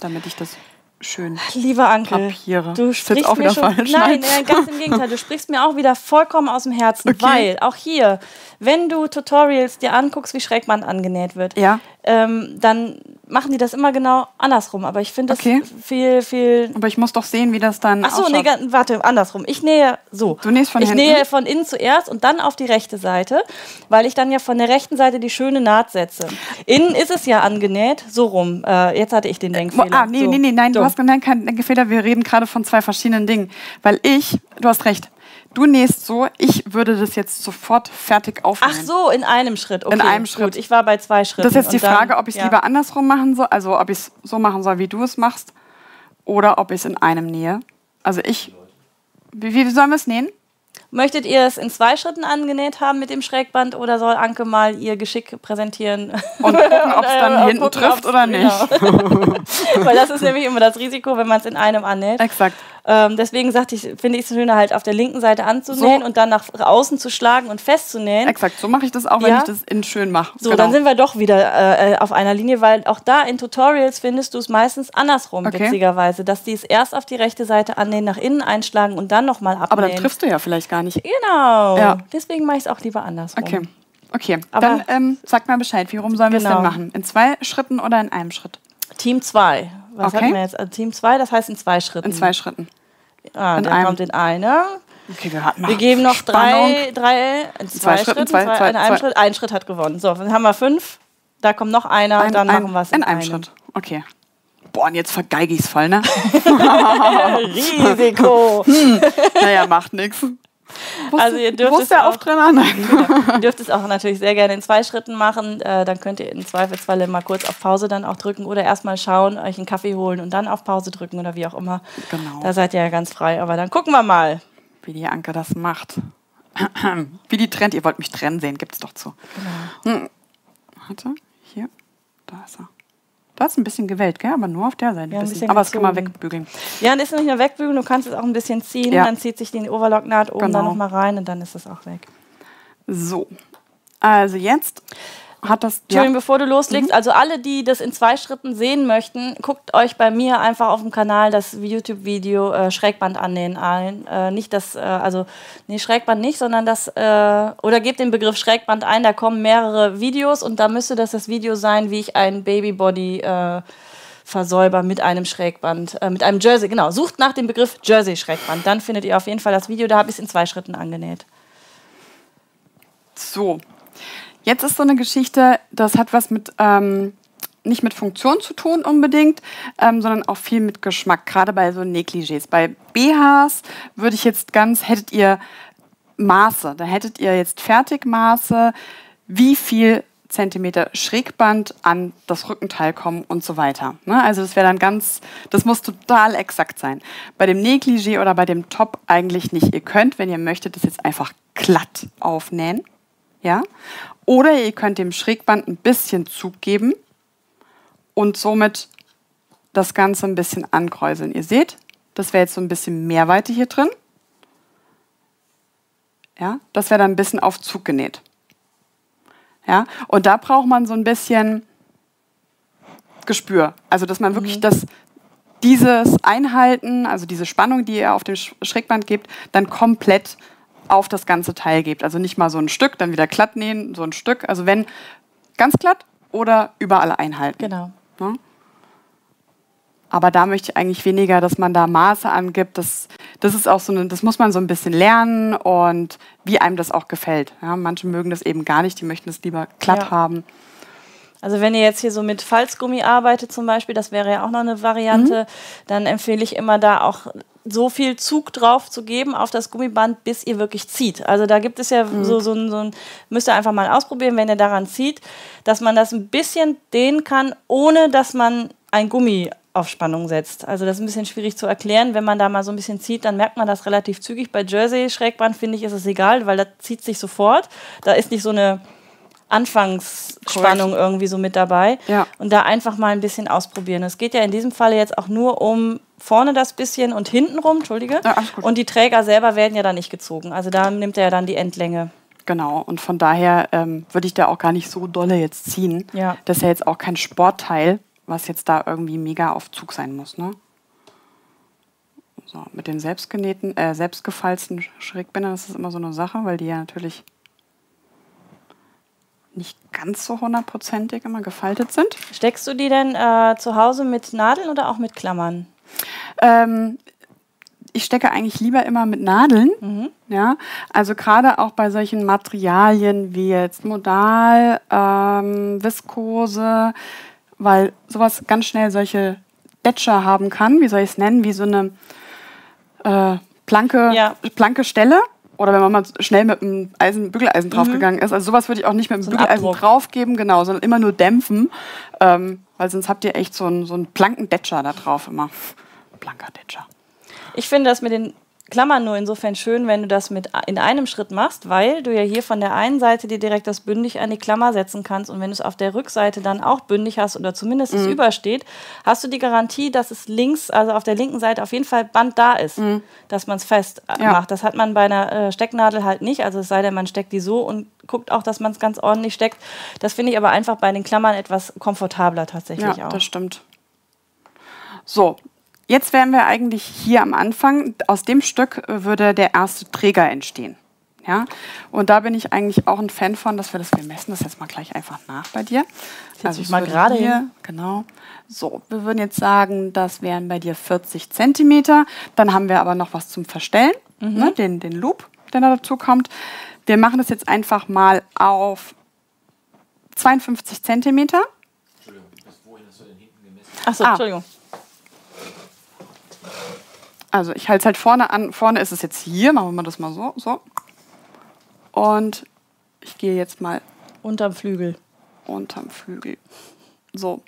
damit ich das schön. Lieber Anke, Papiere. du sprichst auch mir wieder schon, falsch, nein, nein. nein, ganz im Gegenteil, du sprichst mir auch wieder vollkommen aus dem Herzen, Okay. weil auch hier, wenn du Tutorials dir anguckst, wie Schrägband angenäht wird, Ja. Ähm, dann machen die das immer genau andersrum. Aber ich finde das Okay. viel, viel Aber ich muss doch sehen, wie das dann Ach so, ausschaut. nee, warte, andersrum. Ich nähe so. Du nähst von Ich hinten? nähe von innen zuerst und dann auf die rechte Seite, weil ich dann ja von der rechten Seite die schöne Naht setze. Innen ist es ja angenäht, so rum. Äh, jetzt hatte ich den Denkfehler. Ah, nee, so. nee, nee, nein, so. du hast keinen Denkfehler. Wir reden gerade von zwei verschiedenen Dingen. Weil ich, du hast recht, du nähst so, ich würde das jetzt sofort fertig aufnehmen. Ach so, in einem Schritt. Okay, einem Gut, Schritt. ich war bei zwei Schritten. Das ist jetzt die dann- Frage, ob ich es ja. lieber andersrum machen soll, also ob ich es so machen soll, wie du es machst, oder ob ich es in einem nähe. Also ich. Wie, wie sollen wir es nähen? Möchtet ihr es in zwei Schritten angenäht haben mit dem Schrägband oder soll Anke mal ihr Geschick präsentieren? Und gucken, ob es Äh, dann und hinten gucken, trifft oder nicht. Genau. Weil das ist nämlich immer das Risiko, wenn man es in einem annäht. Exakt. Ähm, deswegen sagte ich, finde ich es schöner, halt auf der linken Seite anzunähen So. und dann nach außen zu schlagen und festzunähen. Exakt. So mache ich das auch, wenn Ja? ich das innen schön mache. So, dann sind wir doch wieder äh, auf einer Linie, weil auch da in Tutorials findest du es meistens andersrum, Okay. witzigerweise, dass die es erst auf die rechte Seite annähen, nach innen einschlagen und dann nochmal abnähen. Aber dann triffst du ja vielleicht gar nicht. Genau. Ja. Deswegen mache ich es auch lieber andersrum. Okay. Okay. Aber- dann ähm, sag mal Bescheid. Wie rum sollen wir es Genau. denn machen? In zwei Schritten oder in einem Schritt? Team 2. Was Okay. hatten wir jetzt? Also Team 2, das heißt in zwei Schritten. In zwei Schritten. Ah, in der einem. kommt in einer. Okay, wir hatten Wir geben noch Spannung. drei, drei, in zwei, zwei Schritten, Schritten, zwei- zwei, in einem Schritt, ein Schritt hat gewonnen. So, dann haben wir fünf. Da kommt noch einer, Ein, dann ein, machen wir es in einem Schritt. Okay. Boah, und jetzt vergeige ich es voll, ne? Risiko. naja, macht nichts. Also ihr dürft es auch-. Ihr dürft es auch natürlich sehr gerne in zwei Schritten machen. Äh, dann könnt ihr im Zweifelsfalle mal kurz auf Pause dann auch drücken oder erstmal schauen, euch einen Kaffee holen und dann auf Pause drücken oder wie auch immer. Genau. Da seid ihr ja ganz frei. Aber dann gucken wir mal. Wie die Anke das macht. Wie die trennt. Ihr wollt mich trennen sehen, gibt's doch zu. Genau. Hm. Warte, hier. Da ist er. Da ist ein bisschen gewellt, gell? Aber nur auf der Seite. Ja, ein bisschen. bisschen Aber das kann man wegbügeln. Ja, und ist nicht nur wegbügeln, du kannst es auch ein bisschen ziehen. Ja. Dann zieht sich die Overlocknaht oben Genau. dann nochmal rein und dann ist es auch weg. So. Also jetzt hat das. Entschuldigung, ja. bevor du loslegst, mhm. also alle, die das in zwei Schritten sehen möchten, guckt euch bei mir einfach auf dem Kanal das YouTube-Video äh, Schrägband annähen ein. Äh, nicht das, äh, also, nee, Schrägband nicht, sondern das, äh, oder gebt den Begriff Schrägband ein, da kommen mehrere Videos und da müsste das das Video sein, wie ich ein Babybody äh, versäuber mit einem Schrägband, äh, mit einem Jersey, genau. Sucht nach dem Begriff Jersey-Schrägband, dann findet ihr auf jeden Fall das Video, da habe ich es in zwei Schritten angenäht. So, Jetzt ist so eine Geschichte, das hat was mit ähm, nicht mit Funktion zu tun unbedingt, ähm, sondern auch viel mit Geschmack, gerade bei so Negligés. Bei BHs würde ich jetzt ganz, hättet ihr Maße, da hättet ihr jetzt Fertigmaße, wie viel Zentimeter Schrägband an das Rückenteil kommen und so weiter. Ne? Also das wäre dann ganz, das muss total exakt sein. Bei dem Negligé oder bei dem Top eigentlich nicht. Ihr könnt, wenn ihr möchtet, das jetzt einfach glatt aufnähen. Ja? Oder ihr könnt dem Schrägband ein bisschen Zug geben und somit das Ganze ein bisschen ankräuseln. Ihr seht, das wäre jetzt so ein bisschen Mehrweite hier drin. Ja, das wäre dann ein bisschen auf Zug genäht. Ja, und da braucht man so ein bisschen Gespür. Also, dass man wirklich mhm. das, dieses Einhalten, also diese Spannung, die ihr auf dem Schrägband gebt, dann komplett auf das ganze Teil gebt. Also nicht mal so ein Stück, dann wieder glatt nähen, so ein Stück. Also wenn ganz glatt oder überall einhalten. Genau. Ne? Aber da möchte ich eigentlich weniger, dass man da Maße angibt. Das, das ist auch so eine, das muss man so ein bisschen lernen und wie einem das auch gefällt. Ja, manche mögen das eben gar nicht, die möchten es lieber glatt ja. haben. Also wenn ihr jetzt hier so mit Falzgummi arbeitet zum Beispiel, das wäre ja auch noch eine Variante, mhm. dann empfehle ich immer da auch so viel Zug drauf zu geben auf das Gummiband, bis ihr wirklich zieht. Also da gibt es ja mhm. so, so, ein, so ein, müsst ihr einfach mal ausprobieren, wenn ihr daran zieht, dass man das ein bisschen dehnen kann, ohne dass man ein Gummi auf Spannung setzt. Also das ist ein bisschen schwierig zu erklären. Wenn man da mal so ein bisschen zieht, dann merkt man das relativ zügig. Bei Jersey-Schrägband finde ich, ist es egal, weil da zieht sich sofort. Da ist nicht so eine Anfangsspannung Correct. irgendwie so mit dabei. Ja. Und da einfach mal ein bisschen ausprobieren. Es geht ja in diesem Fall jetzt auch nur um vorne das bisschen und hinten rum, Entschuldige. Ja, und die Träger selber werden ja dann nicht gezogen. Also da nimmt er ja dann die Endlänge. Genau, und von daher ähm, würde ich da auch gar nicht so dolle jetzt ziehen. Ja. Das ist ja jetzt auch kein Sportteil, was jetzt da irgendwie mega auf Zug sein muss. Ne? So, mit den selbstgenähten, äh, selbstgefalzten Schrägbändern das ist immer so eine Sache, weil die ja natürlich nicht ganz so hundertprozentig immer gefaltet sind. Steckst du die denn äh, zu Hause mit Nadeln oder auch mit Klammern? Ähm, ich stecke eigentlich lieber immer mit Nadeln. Mhm. Ja, also gerade auch bei solchen Materialien wie jetzt Modal, ähm, Viskose, weil sowas ganz schnell solche Detscher haben kann. Wie soll ich es nennen? Wie so eine äh, planke, ja. planke Stelle. Oder wenn man mal schnell mit einem Eisen, Bügeleisen mhm. draufgegangen ist. Also sowas würde ich auch nicht mit einem so Bügeleisen draufgeben, genau, sondern immer nur dämpfen. Ähm, weil sonst habt ihr echt so einen, so einen blanken Detscher da drauf immer. Blanker Detscher. Ich finde das mit den Klammern nur insofern schön, wenn du das mit in einem Schritt machst, weil du ja hier von der einen Seite dir direkt das bündig an die Klammer setzen kannst und wenn du es auf der Rückseite dann auch bündig hast oder zumindest mhm. es übersteht, hast du die Garantie, dass es links, also auf der linken Seite auf jeden Fall Band da ist, mhm. dass man es fest äh, ja. macht. Das hat man bei einer äh, Stecknadel halt nicht, also es sei denn, man steckt die so und guckt auch, dass man es ganz ordentlich steckt. Das finde ich aber einfach bei den Klammern etwas komfortabler tatsächlich ja, auch. das stimmt. So, Jetzt wären wir eigentlich hier am Anfang. Aus dem Stück würde der erste Träger entstehen. Ja? Und da bin ich eigentlich auch ein Fan von, dass wir das, wir messen das jetzt mal gleich einfach nach bei dir. Also ich mal gerade hier, genau. So, wir würden jetzt sagen, das wären bei dir 40 Zentimeter. Dann haben wir aber noch was zum Verstellen, mhm. ne? den, den Loop, der da dazu kommt. Wir machen das jetzt einfach mal auf 52 Zentimeter. Entschuldigung, bis wohin hast du denn hinten gemessen? Achso, ah. Entschuldigung. Also ich halte es halt vorne an. Vorne ist es jetzt hier. Machen wir das mal so. so. Und ich gehe jetzt mal. Unterm Flügel. Unterm Flügel. So.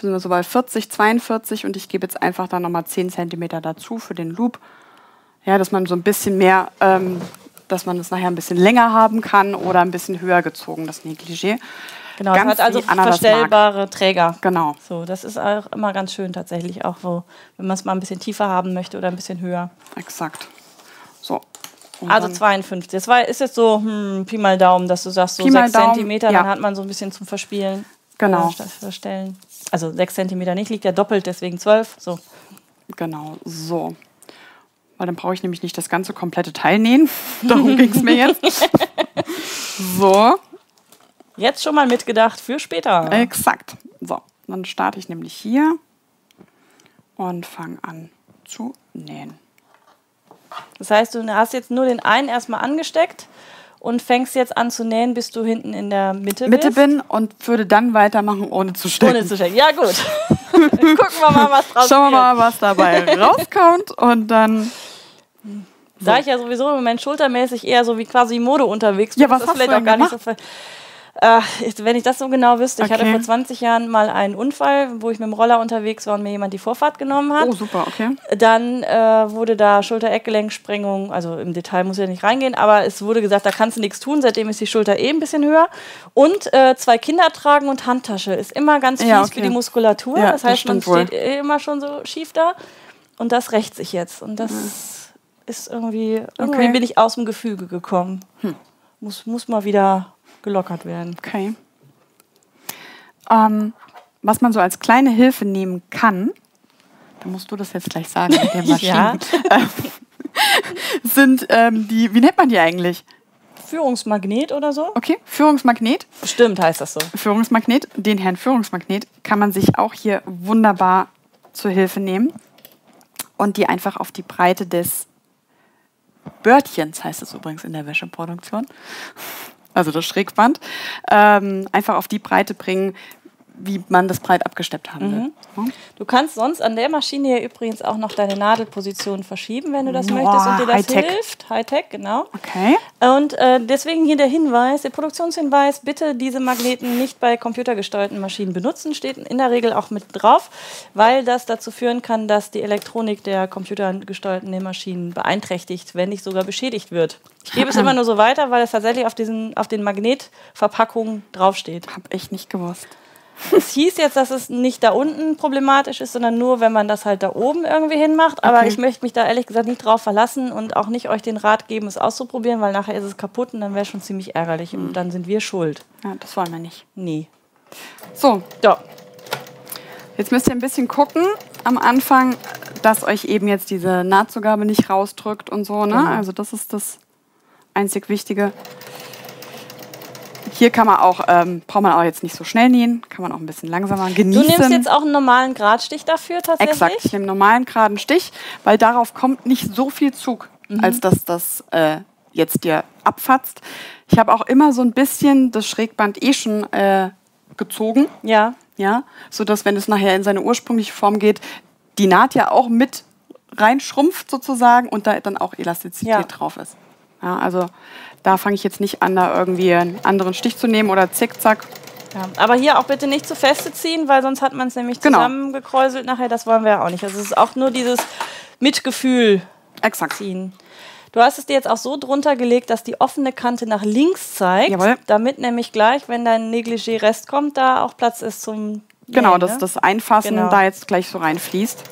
Sind wir so bei 40, 42 und ich gebe jetzt einfach da nochmal 10 cm dazu für den Loop. Ja, dass man so ein bisschen mehr, ähm, dass man das nachher ein bisschen länger haben kann oder ein bisschen höher gezogen, das Negligé. Genau, ganz es hat also verstellbare Träger. Genau. So, das ist auch immer ganz schön tatsächlich, auch wo, wenn man es mal ein bisschen tiefer haben möchte oder ein bisschen höher. Exakt. So. Und Also dann- 52. Das war, ist jetzt so hm, Pi mal Daumen, dass du sagst, so Pi mal 6 Daumen, Zentimeter, ja. dann hat man so ein bisschen zum Verspielen. Genau. Äh, verstellen. Also 6 Zentimeter nicht, liegt ja doppelt, deswegen 12. So. Genau, so. Weil dann brauche ich nämlich nicht das ganze komplette Teil nähen. Darum ging es mir jetzt. so, Jetzt schon mal mitgedacht für später. exakt. So, dann starte ich nämlich hier und fange an zu nähen. Das heißt, du hast jetzt nur den einen erstmal angesteckt und fängst jetzt an zu nähen, bis du hinten in der Mitte, Mitte bist. bin und würde dann weitermachen, ohne zu stecken. Ohne zu stecken. Ja, gut. Gucken wir mal, was draus Schauen wir mal, was dabei rauskommt und dann. Da ich ja sowieso im Moment schultermäßig eher so wie quasi Mode unterwegs bin, Ja, was ist das hast vielleicht du auch gar nicht so gemacht? Äh, ich- wenn ich das so genau wüsste, ich hatte Okay. vor 20 Jahren mal einen Unfall, wo ich mit dem Roller unterwegs war und mir jemand die Vorfahrt genommen hat. Oh, super, okay. Dann äh, wurde da Schulter-Eckgelenksprengung, also im Detail muss ich ja nicht reingehen, aber es wurde gesagt, da kannst du nichts tun, seitdem ist die Schulter eh ein bisschen höher. Und äh, zwei Kinder tragen und Handtasche ist immer ganz fies Ja, für okay. die Muskulatur. Ja, das das heißt, man stimmt wohl. steht eh immer schon so schief da und das rächt sich jetzt. Und das ist irgendwie, irgendwie Okay. Hm. bin ich aus dem Gefüge gekommen. Muss, muss mal wieder gelockert werden. Okay. Ähm, was man so als kleine Hilfe nehmen kann, da musst du das jetzt gleich sagen mit den Maschinen, Ja. ähm, sind ähm, die, wie nennt man die eigentlich? Führungsmagnet oder so? Okay, Führungsmagnet. Bestimmt heißt das so. Führungsmagnet, den Herrn Führungsmagnet, kann man sich auch hier wunderbar zur Hilfe nehmen und die einfach auf die Breite des Bördchens, heißt es übrigens in der Wäscheproduktion, also das Schrägband, ähm, einfach auf die Breite bringen, wie man das breit abgesteppt haben will. So. Du kannst sonst an der Maschine hier übrigens auch noch deine Nadelposition verschieben, wenn du das Boah, möchtest und dir das Hightech. hilft. Hightech, genau. Okay. Und äh, deswegen hier der Hinweis, der Produktionshinweis, bitte diese Magneten nicht bei computergesteuerten Maschinen benutzen, steht in der Regel auch mit drauf, weil das dazu führen kann, dass die Elektronik der computergesteuerten Nähmaschinen beeinträchtigt, wenn nicht sogar beschädigt wird. Ich gebe es immer nur so weiter, weil es tatsächlich auf, diesen, auf den Magnetverpackungen draufsteht. Hab ich nicht gewusst. Es hieß jetzt, dass es nicht da unten problematisch ist, sondern nur, wenn man das halt da oben irgendwie hinmacht. Aber Okay. ich möchte mich da ehrlich gesagt nicht drauf verlassen und auch nicht euch den Rat geben, es auszuprobieren, weil nachher ist es kaputt und dann wäre schon ziemlich ärgerlich und dann sind wir schuld. Ja, das wollen wir nicht. Nee. So, So, Jetzt müsst ihr ein bisschen gucken am Anfang, dass euch eben jetzt diese Nahtzugabe nicht rausdrückt und so. Ne? Genau. Also das ist das einzig Wichtige. Hier kann man auch, ähm, braucht man auch jetzt nicht so schnell nähen, kann man auch ein bisschen langsamer du genießen. nimmst jetzt auch einen normalen Gradstich dafür tatsächlich? Exakt, ich nehme normalen geraden Stich, weil darauf kommt nicht so viel Zug, Mhm. als dass das äh, jetzt dir abfatzt. Ich habe auch immer so ein bisschen das Schrägband eh schon äh, gezogen Ja. ja, so dass wenn es nachher in seine ursprüngliche Form geht, die Naht ja auch mit reinschrumpft sozusagen und da dann auch Elastizität Ja. drauf ist. Ja, also da fange ich jetzt nicht an, da irgendwie einen anderen Stich zu nehmen oder zickzack. ja. Aber hier auch bitte nicht zu feste ziehen, weil sonst hat man es nämlich Genau. zusammengekräuselt nachher. Das wollen wir ja auch nicht. Also es ist auch nur dieses Mitgefühl Exakt. ziehen. Du hast es dir jetzt auch so drunter gelegt, dass die offene Kante nach links zeigt, Jawohl. damit nämlich gleich, wenn dein Negligé-Rest kommt, da auch Platz ist zum Genau, Nähen, dass ne? das Einfassen Genau. da jetzt gleich so reinfließt.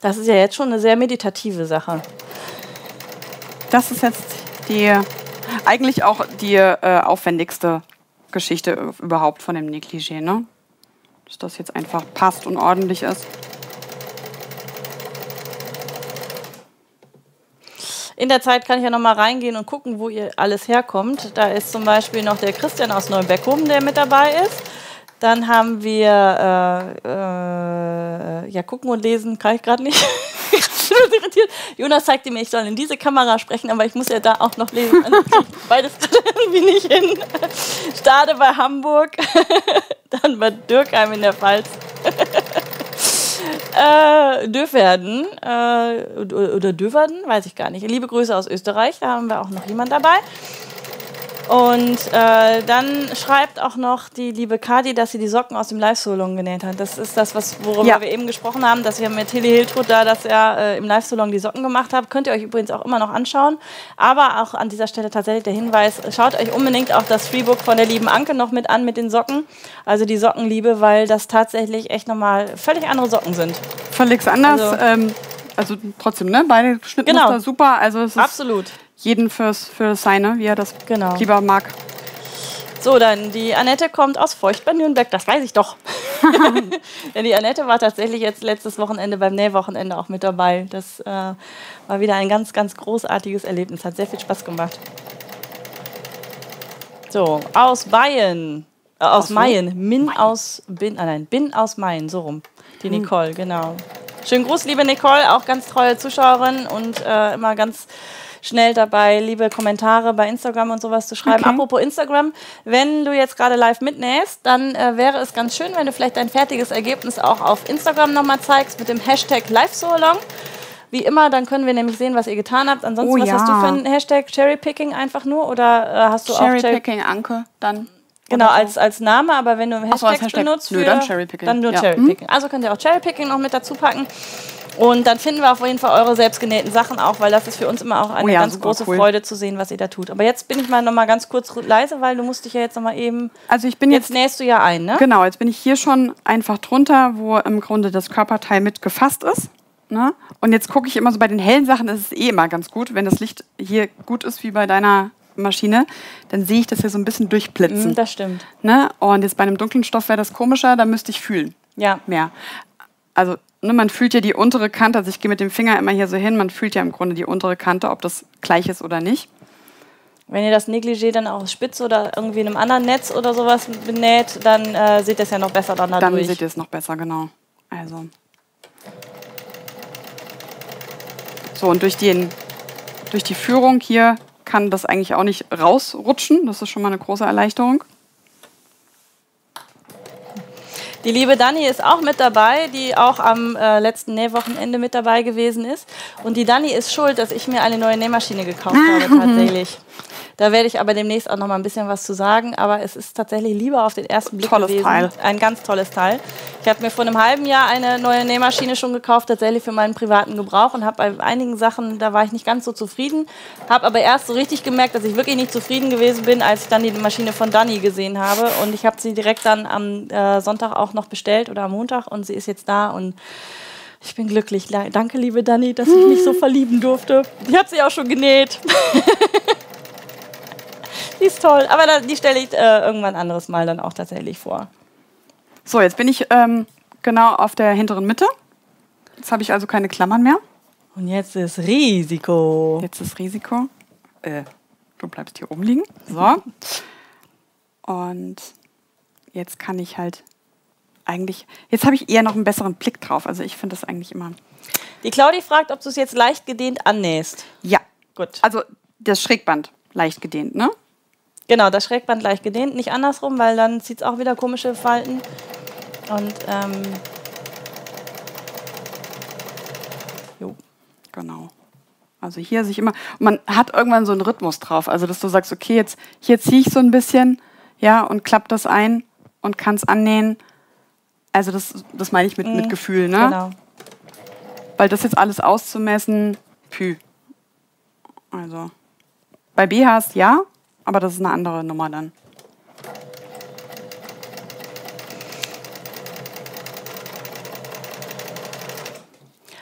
Das ist ja jetzt schon eine sehr meditative Sache. Das ist jetzt die, eigentlich auch die äh, aufwendigste Geschichte überhaupt von dem Negligé, ne? Dass das jetzt einfach passt und ordentlich ist. In der Zeit kann ich ja noch mal reingehen und gucken, wo ihr alles herkommt. Da ist zum Beispiel noch der Christian aus Neubeckum, der mit dabei ist. Dann haben wir, äh, äh, ja, gucken und lesen kann ich gerade nicht. Jonas zeigte mir, ich soll in diese Kamera sprechen, aber ich muss ja da auch noch lesen. Also Beides irgendwie nicht hin. Stade bei Hamburg, dann bei Dürkheim in der Pfalz. Äh, Döverden äh, oder Döverden, weiß ich gar nicht. Liebe Grüße aus Österreich, da haben wir auch noch jemand dabei. Und äh, dann schreibt auch noch die liebe Kadi, dass sie die Socken aus dem Live-Salon genäht hat. Das ist das, was, worüber ja. wir eben gesprochen haben, dass wir mit Tilly Hiltrud da, dass er äh, im Live-Salon die Socken gemacht hat. Könnt ihr euch übrigens auch immer noch anschauen. Aber auch an dieser Stelle tatsächlich der Hinweis, schaut euch unbedingt auch das Freebook von der lieben Anke noch mit an mit den Socken. Also die Sockenliebe, weil das tatsächlich echt nochmal völlig andere Socken sind. Völlig anders. Also, ähm, also trotzdem, ne? Beide Schnittmuster genau. super. Also es ist Absolut jeden fürs, für seine, wie er das genau. lieber mag. So, dann die Annette kommt aus Feucht bei Nürnberg, das weiß ich doch. Denn die Annette war tatsächlich jetzt letztes Wochenende beim Nähwochenende auch mit dabei. Das äh, war wieder ein ganz, ganz großartiges Erlebnis, hat sehr viel Spaß gemacht. So, aus Bayern, äh, aus so. Mayen, Min Mayen. aus Bin, ah nein, Bin aus Mayen, so rum. Die hm. Nicole, genau. Schönen Gruß, liebe Nicole, auch ganz treue Zuschauerin und äh, immer ganz schnell dabei, liebe Kommentare bei Instagram und sowas zu schreiben. Okay. Apropos Instagram, wenn du jetzt gerade live mitnähst, dann äh, wäre es ganz schön, wenn du vielleicht dein fertiges Ergebnis auch auf Instagram nochmal zeigst mit dem Hashtag LiveSoalong. Wie immer, dann können wir nämlich sehen, was ihr getan habt. Ansonsten, oh, was ja. hast du für ein Hashtag Cherrypicking einfach nur oder äh, hast du Cherry auch Cherrypicking Anke dann? Genau, als, als Name, aber wenn du Hashtags so, Hashtag. benutzt, für, Nö, dann Cherrypicking. Dann nur ja. Cherrypicking. Hm? Also könnt ihr auch Cherrypicking noch mit dazu packen. Und dann finden wir auf jeden Fall eure selbstgenähten Sachen auch, weil das ist für uns immer auch eine oh ja, ganz große cool. Freude zu sehen, was ihr da tut. Aber jetzt bin ich mal noch mal ganz kurz leise, weil du musst dich ja jetzt noch mal eben. Also ich bin jetzt, jetzt nähst du ja ein, ne? Genau, jetzt bin ich hier schon einfach drunter, wo im Grunde das Körperteil mit gefasst ist. Ne? Und jetzt gucke ich immer so bei den hellen Sachen, ist es eh immer ganz gut, wenn das Licht hier gut ist wie bei deiner Maschine, dann sehe ich das hier so ein bisschen durchblitzen. Mm, das stimmt. Ne? Und jetzt bei einem dunklen Stoff wäre das komischer, da müsste ich fühlen. Ja. Mehr. Also ne, man fühlt ja die untere Kante, also ich gehe mit dem Finger immer hier so hin, man fühlt ja im Grunde die untere Kante, ob das gleich ist oder nicht. Wenn ihr das Negligé dann auch spitz oder irgendwie in einem anderen Netz oder sowas benäht, dann äh, seht ihr es ja noch besser dann dadurch. Dann seht ihr es noch besser, genau. Also. So, und durch, den, durch die Führung hier kann das eigentlich auch nicht rausrutschen. Das ist schon mal eine große Erleichterung. Die liebe Dani ist auch mit dabei, die auch am äh, letzten Nähwochenende mit dabei gewesen ist. Und die Dani ist schuld, dass ich mir eine neue Nähmaschine gekauft habe, tatsächlich. Da werde ich aber demnächst auch noch mal ein bisschen was zu sagen. Aber es ist tatsächlich lieber auf den ersten Blick tolles gewesen. Teil. Ein ganz tolles Teil. Ich habe mir vor einem halben Jahr eine neue Nähmaschine schon gekauft, tatsächlich für meinen privaten Gebrauch und habe bei einigen Sachen, da war ich nicht ganz so zufrieden. Habe aber erst so richtig gemerkt, dass ich wirklich nicht zufrieden gewesen bin, als ich dann die Maschine von Dani gesehen habe. Und ich habe sie direkt dann am äh, Sonntag auch noch bestellt oder am Montag und sie ist jetzt da und ich bin glücklich. Danke, liebe Dani, dass ich mich so verlieben durfte. Ich habe sie auch schon genäht. Die ist toll. Aber da, die stelle ich äh, irgendwann anderes Mal dann auch tatsächlich vor. So, jetzt bin ich ähm, genau auf der hinteren Mitte. Jetzt habe ich also keine Klammern mehr. Und jetzt ist Risiko. Jetzt ist Risiko. Äh, du bleibst hier oben liegen. So. Und jetzt kann ich halt eigentlich. Jetzt habe ich eher noch einen besseren Blick drauf. Also ich finde das eigentlich immer. Die Claudi fragt, ob du es jetzt leicht gedehnt annähst. Ja. Gut. Also das Schrägband leicht gedehnt, ne? Genau, das Schrägband leicht gedehnt, nicht andersrum, weil dann zieht es auch wieder komische Falten. Und ähm, jo. Genau. Also hier sich immer, man hat irgendwann so einen Rhythmus drauf. Also dass du sagst, okay, jetzt hier ziehe ich so ein bisschen, ja, und klapp das ein und kann es annähen. Also das, das meine ich mit, mhm. mit Gefühl, ne? Genau. Weil das jetzt alles auszumessen, pü. Also bei BHs ja, aber das ist eine andere Nummer dann.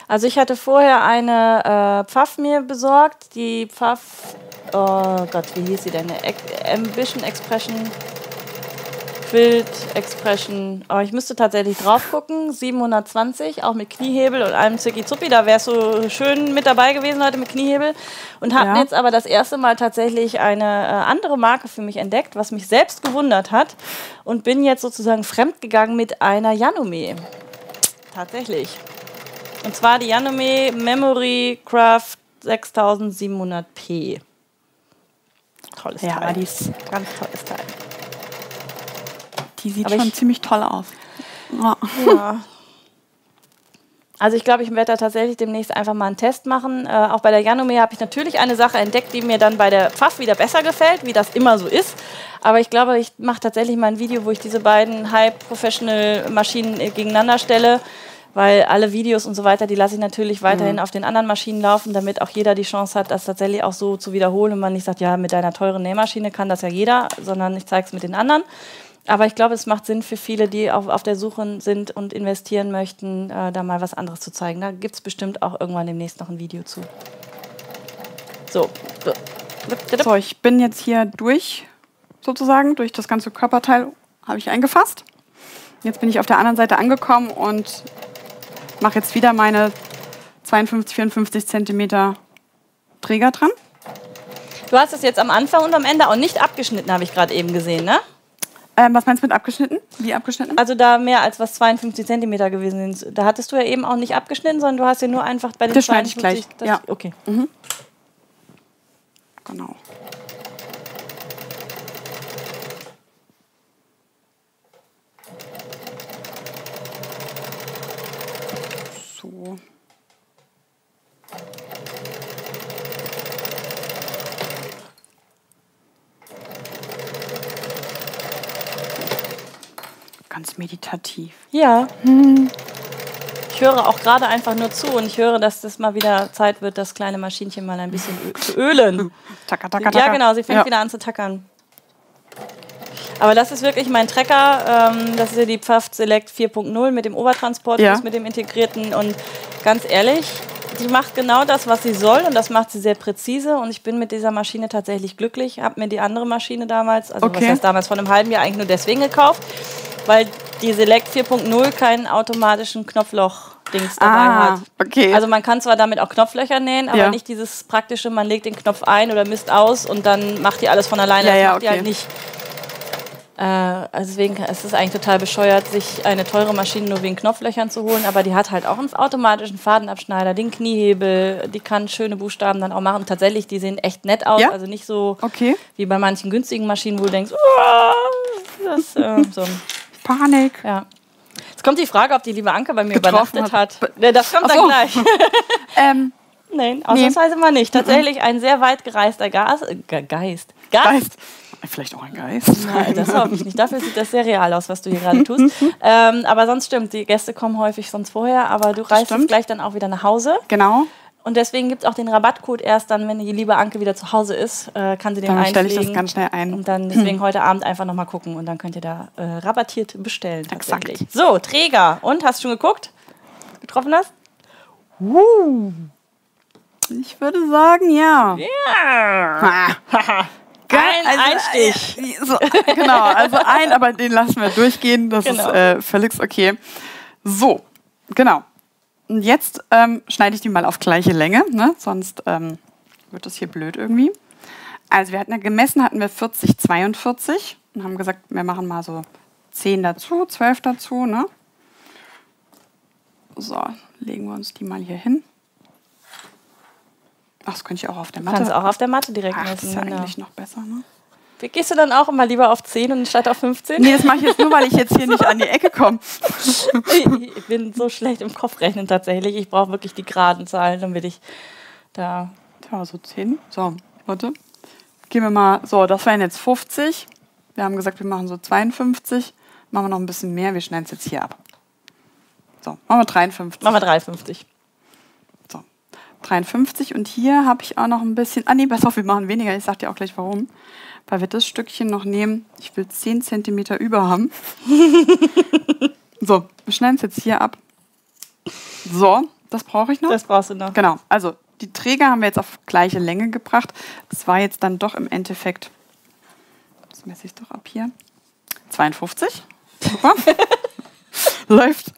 Also ich hatte vorher eine äh, Pfaff mir besorgt. Die Pfaff, oh Gott, wie hieß sie denn? Ambition Expression Quilt Expression. Oh, ich müsste tatsächlich drauf gucken. 720, auch mit Kniehebel und allem Zicki Zuppi. Da wärst du schön mit dabei gewesen heute mit Kniehebel. Und habe ja. jetzt aber das erste Mal tatsächlich eine äh, andere Marke für mich entdeckt, was mich selbst gewundert hat. Und bin jetzt sozusagen fremdgegangen mit einer Janome. Tatsächlich. Und zwar die Janome Memory Craft 6700p. Tolles ja, Teil. Ja, die ist ganz tolles Teil. Die sieht Aber schon ziemlich toll aus. Ja. ja. Also ich glaube, ich werde da tatsächlich demnächst einfach mal einen Test machen. Äh, auch bei der Janome habe ich natürlich eine Sache entdeckt, die mir dann bei der Pfaff wieder besser gefällt, wie das immer so ist. Aber ich glaube, ich mache tatsächlich mal ein Video, wo ich diese beiden High-Professional-Maschinen äh, gegeneinander stelle. Weil alle Videos und so weiter, die lasse ich natürlich weiterhin mhm. auf den anderen Maschinen laufen, damit auch jeder die Chance hat, das tatsächlich auch so zu wiederholen und man nicht sagt, ja, mit deiner teuren Nähmaschine kann das ja jeder, sondern ich zeige es mit den anderen. Aber ich glaube, es macht Sinn für viele, die auf, auf der Suche sind und investieren möchten, äh, da mal was anderes zu zeigen. Da gibt es bestimmt auch irgendwann demnächst noch ein Video zu. So. So, ich bin jetzt hier durch, sozusagen, durch das ganze Körperteil habe ich eingefasst. Jetzt bin ich auf der anderen Seite angekommen und mache jetzt wieder meine 52, 54 Zentimeter Träger dran. Du hast es jetzt am Anfang und am Ende auch nicht abgeschnitten, habe ich gerade eben gesehen, ne? Ähm, was meinst du mit abgeschnitten? Wie abgeschnitten? Also da mehr als was 52 Zentimeter gewesen sind. Da hattest du ja eben auch nicht abgeschnitten, sondern du hast ja nur einfach bei den das 52... Das schneide ich gleich, ja. Okay. Mhm. Genau. So. Ganz meditativ. Ja. Hm. Ich höre auch gerade einfach nur zu und ich höre, dass das mal wieder Zeit wird, das kleine Maschinchen mal ein bisschen zu ölen. Tacker, tacker, tacker. Ja, genau, sie fängt ja. wieder an zu tackern. Aber das ist wirklich mein Trecker. Ähm, das ist ja die Pfaff Select 4.0 mit dem Obertransport, ja. mit dem integrierten. Und ganz ehrlich, die macht genau das, was sie soll und das macht sie sehr präzise. Und ich bin mit dieser Maschine tatsächlich glücklich. Habe mir die andere Maschine damals, also okay. was heißt damals, von einem halben Jahr eigentlich nur deswegen gekauft weil die Select 4.0 keinen automatischen Knopfloch-Dings dabei ah, hat. Okay. Also man kann zwar damit auch Knopflöcher nähen, aber ja. nicht dieses praktische, man legt den Knopf ein oder misst aus und dann macht die alles von alleine. Ja, das ja, macht okay. die halt nicht. Äh, also deswegen ist es eigentlich total bescheuert, sich eine teure Maschine nur wegen Knopflöchern zu holen, aber die hat halt auch einen automatischen Fadenabschneider, den Kniehebel, die kann schöne Buchstaben dann auch machen. Tatsächlich, die sehen echt nett aus, ja? also nicht so okay. wie bei manchen günstigen Maschinen, wo du denkst, das äh, so. Panik. Ja. Jetzt kommt die Frage, ob die liebe Anke bei mir übernachtet hat. hat. Ja, das kommt so. dann gleich. ähm, Nein, ausnahmsweise nee. mal nicht. Tatsächlich ein sehr weit gereister Gas, äh, Geist. Geist. Geist. Vielleicht auch ein Geist. Nein, das hoffe ich nicht. Dafür sieht das sehr real aus, was du hier gerade tust. ähm, aber sonst stimmt, die Gäste kommen häufig sonst vorher, aber du reist jetzt gleich dann auch wieder nach Hause. Genau. Und deswegen gibt es auch den Rabattcode erst dann, wenn die liebe Anke wieder zu Hause ist, äh, kann sie den dann stelle ich das ganz schnell ein. Und dann deswegen hm. heute Abend einfach nochmal gucken und dann könnt ihr da äh, rabattiert bestellen. Exakt. So, Träger. Und, hast du schon geguckt? Getroffen hast? Uh. Ich würde sagen, ja. Ja. Geil, also, Einstich. Äh, so, genau, also ein, aber den lassen wir durchgehen. Das genau. ist äh, völlig okay. So, genau. Und jetzt ähm, schneide ich die mal auf gleiche Länge, ne? sonst ähm, wird das hier blöd irgendwie. Also wir hatten ja gemessen, hatten wir 40, 42 und haben gesagt, wir machen mal so 10 dazu, 12 dazu. Ne? So, legen wir uns die mal hier hin. Ach, das könnte ich auch auf der Matte. Kannst auch auf der Matte direkt Ach, messen. Das ist ja genau. eigentlich noch besser, ne? Gehst du dann auch immer lieber auf 10 und statt auf 15? Nee, das mache ich jetzt nur, weil ich jetzt hier nicht an die Ecke komme. ich bin so schlecht im Kopfrechnen tatsächlich. Ich brauche wirklich die geraden Zahlen, damit ich da. Ja, so 10. So, warte. Gehen wir mal. So, das wären jetzt 50. Wir haben gesagt, wir machen so 52. Machen wir noch ein bisschen mehr. Wir schneiden es jetzt hier ab. So, machen wir 53. Machen wir 53. So, 53. Und hier habe ich auch noch ein bisschen. Ah, nee, pass auf, wir machen weniger. Ich sag dir auch gleich warum weil wir das Stückchen noch nehmen. Ich will 10 cm über haben. so, wir schneiden es jetzt hier ab. So, das brauche ich noch. Das brauchst du noch. Genau, also die Träger haben wir jetzt auf gleiche Länge gebracht. Das war jetzt dann doch im Endeffekt, das messe ich doch ab hier, 52. Super. Läuft.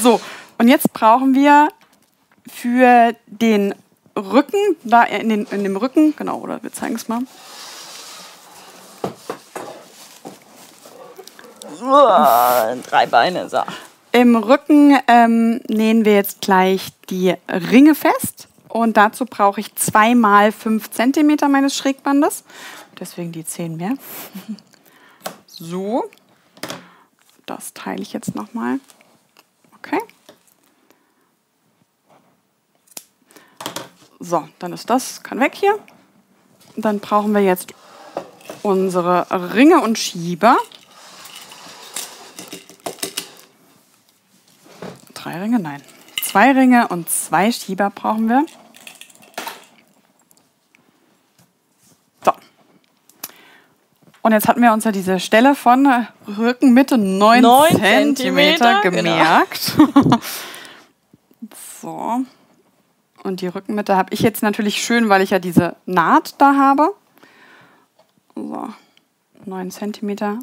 So, und jetzt brauchen wir für den Rücken, da in, den, in dem Rücken, genau, oder wir zeigen es mal. Drei Beine, so. Im Rücken ähm, nähen wir jetzt gleich die Ringe fest. Und dazu brauche ich zweimal fünf Zentimeter meines Schrägbandes. Deswegen die zehn mehr. So. Das teile ich jetzt nochmal. Okay. So, dann ist das, kann weg hier. Dann brauchen wir jetzt unsere Ringe und Schieber. Drei Ringe, nein. Zwei Ringe und zwei Schieber brauchen wir. So. Und jetzt hatten wir uns ja diese Stelle von Rückenmitte 9, 9 cm gemerkt. Genau. so. Und die Rückenmitte habe ich jetzt natürlich schön, weil ich ja diese Naht da habe. So, 9 cm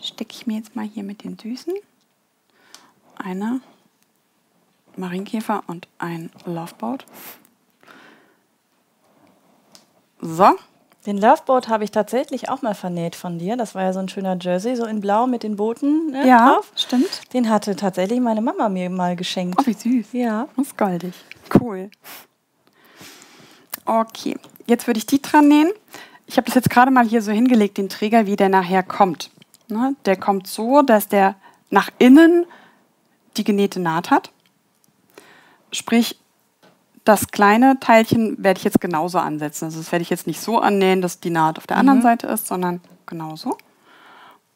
stecke ich mir jetzt mal hier mit den Düsen. Eine Marienkäfer und ein Loveboat. So. Den Loveboat habe ich tatsächlich auch mal vernäht von dir. Das war ja so ein schöner Jersey, so in Blau mit den Booten ne, ja, drauf. stimmt. Den hatte tatsächlich meine Mama mir mal geschenkt. Oh, wie süß. Ja. Das ist goldig. Cool. Okay, jetzt würde ich die dran nähen. Ich habe das jetzt gerade mal hier so hingelegt, den Träger, wie der nachher kommt. Ne? Der kommt so, dass der nach innen die genähte Naht hat. Sprich, das kleine Teilchen werde ich jetzt genauso ansetzen. Also das werde ich jetzt nicht so annähen, dass die Naht auf der anderen mhm. Seite ist, sondern genauso.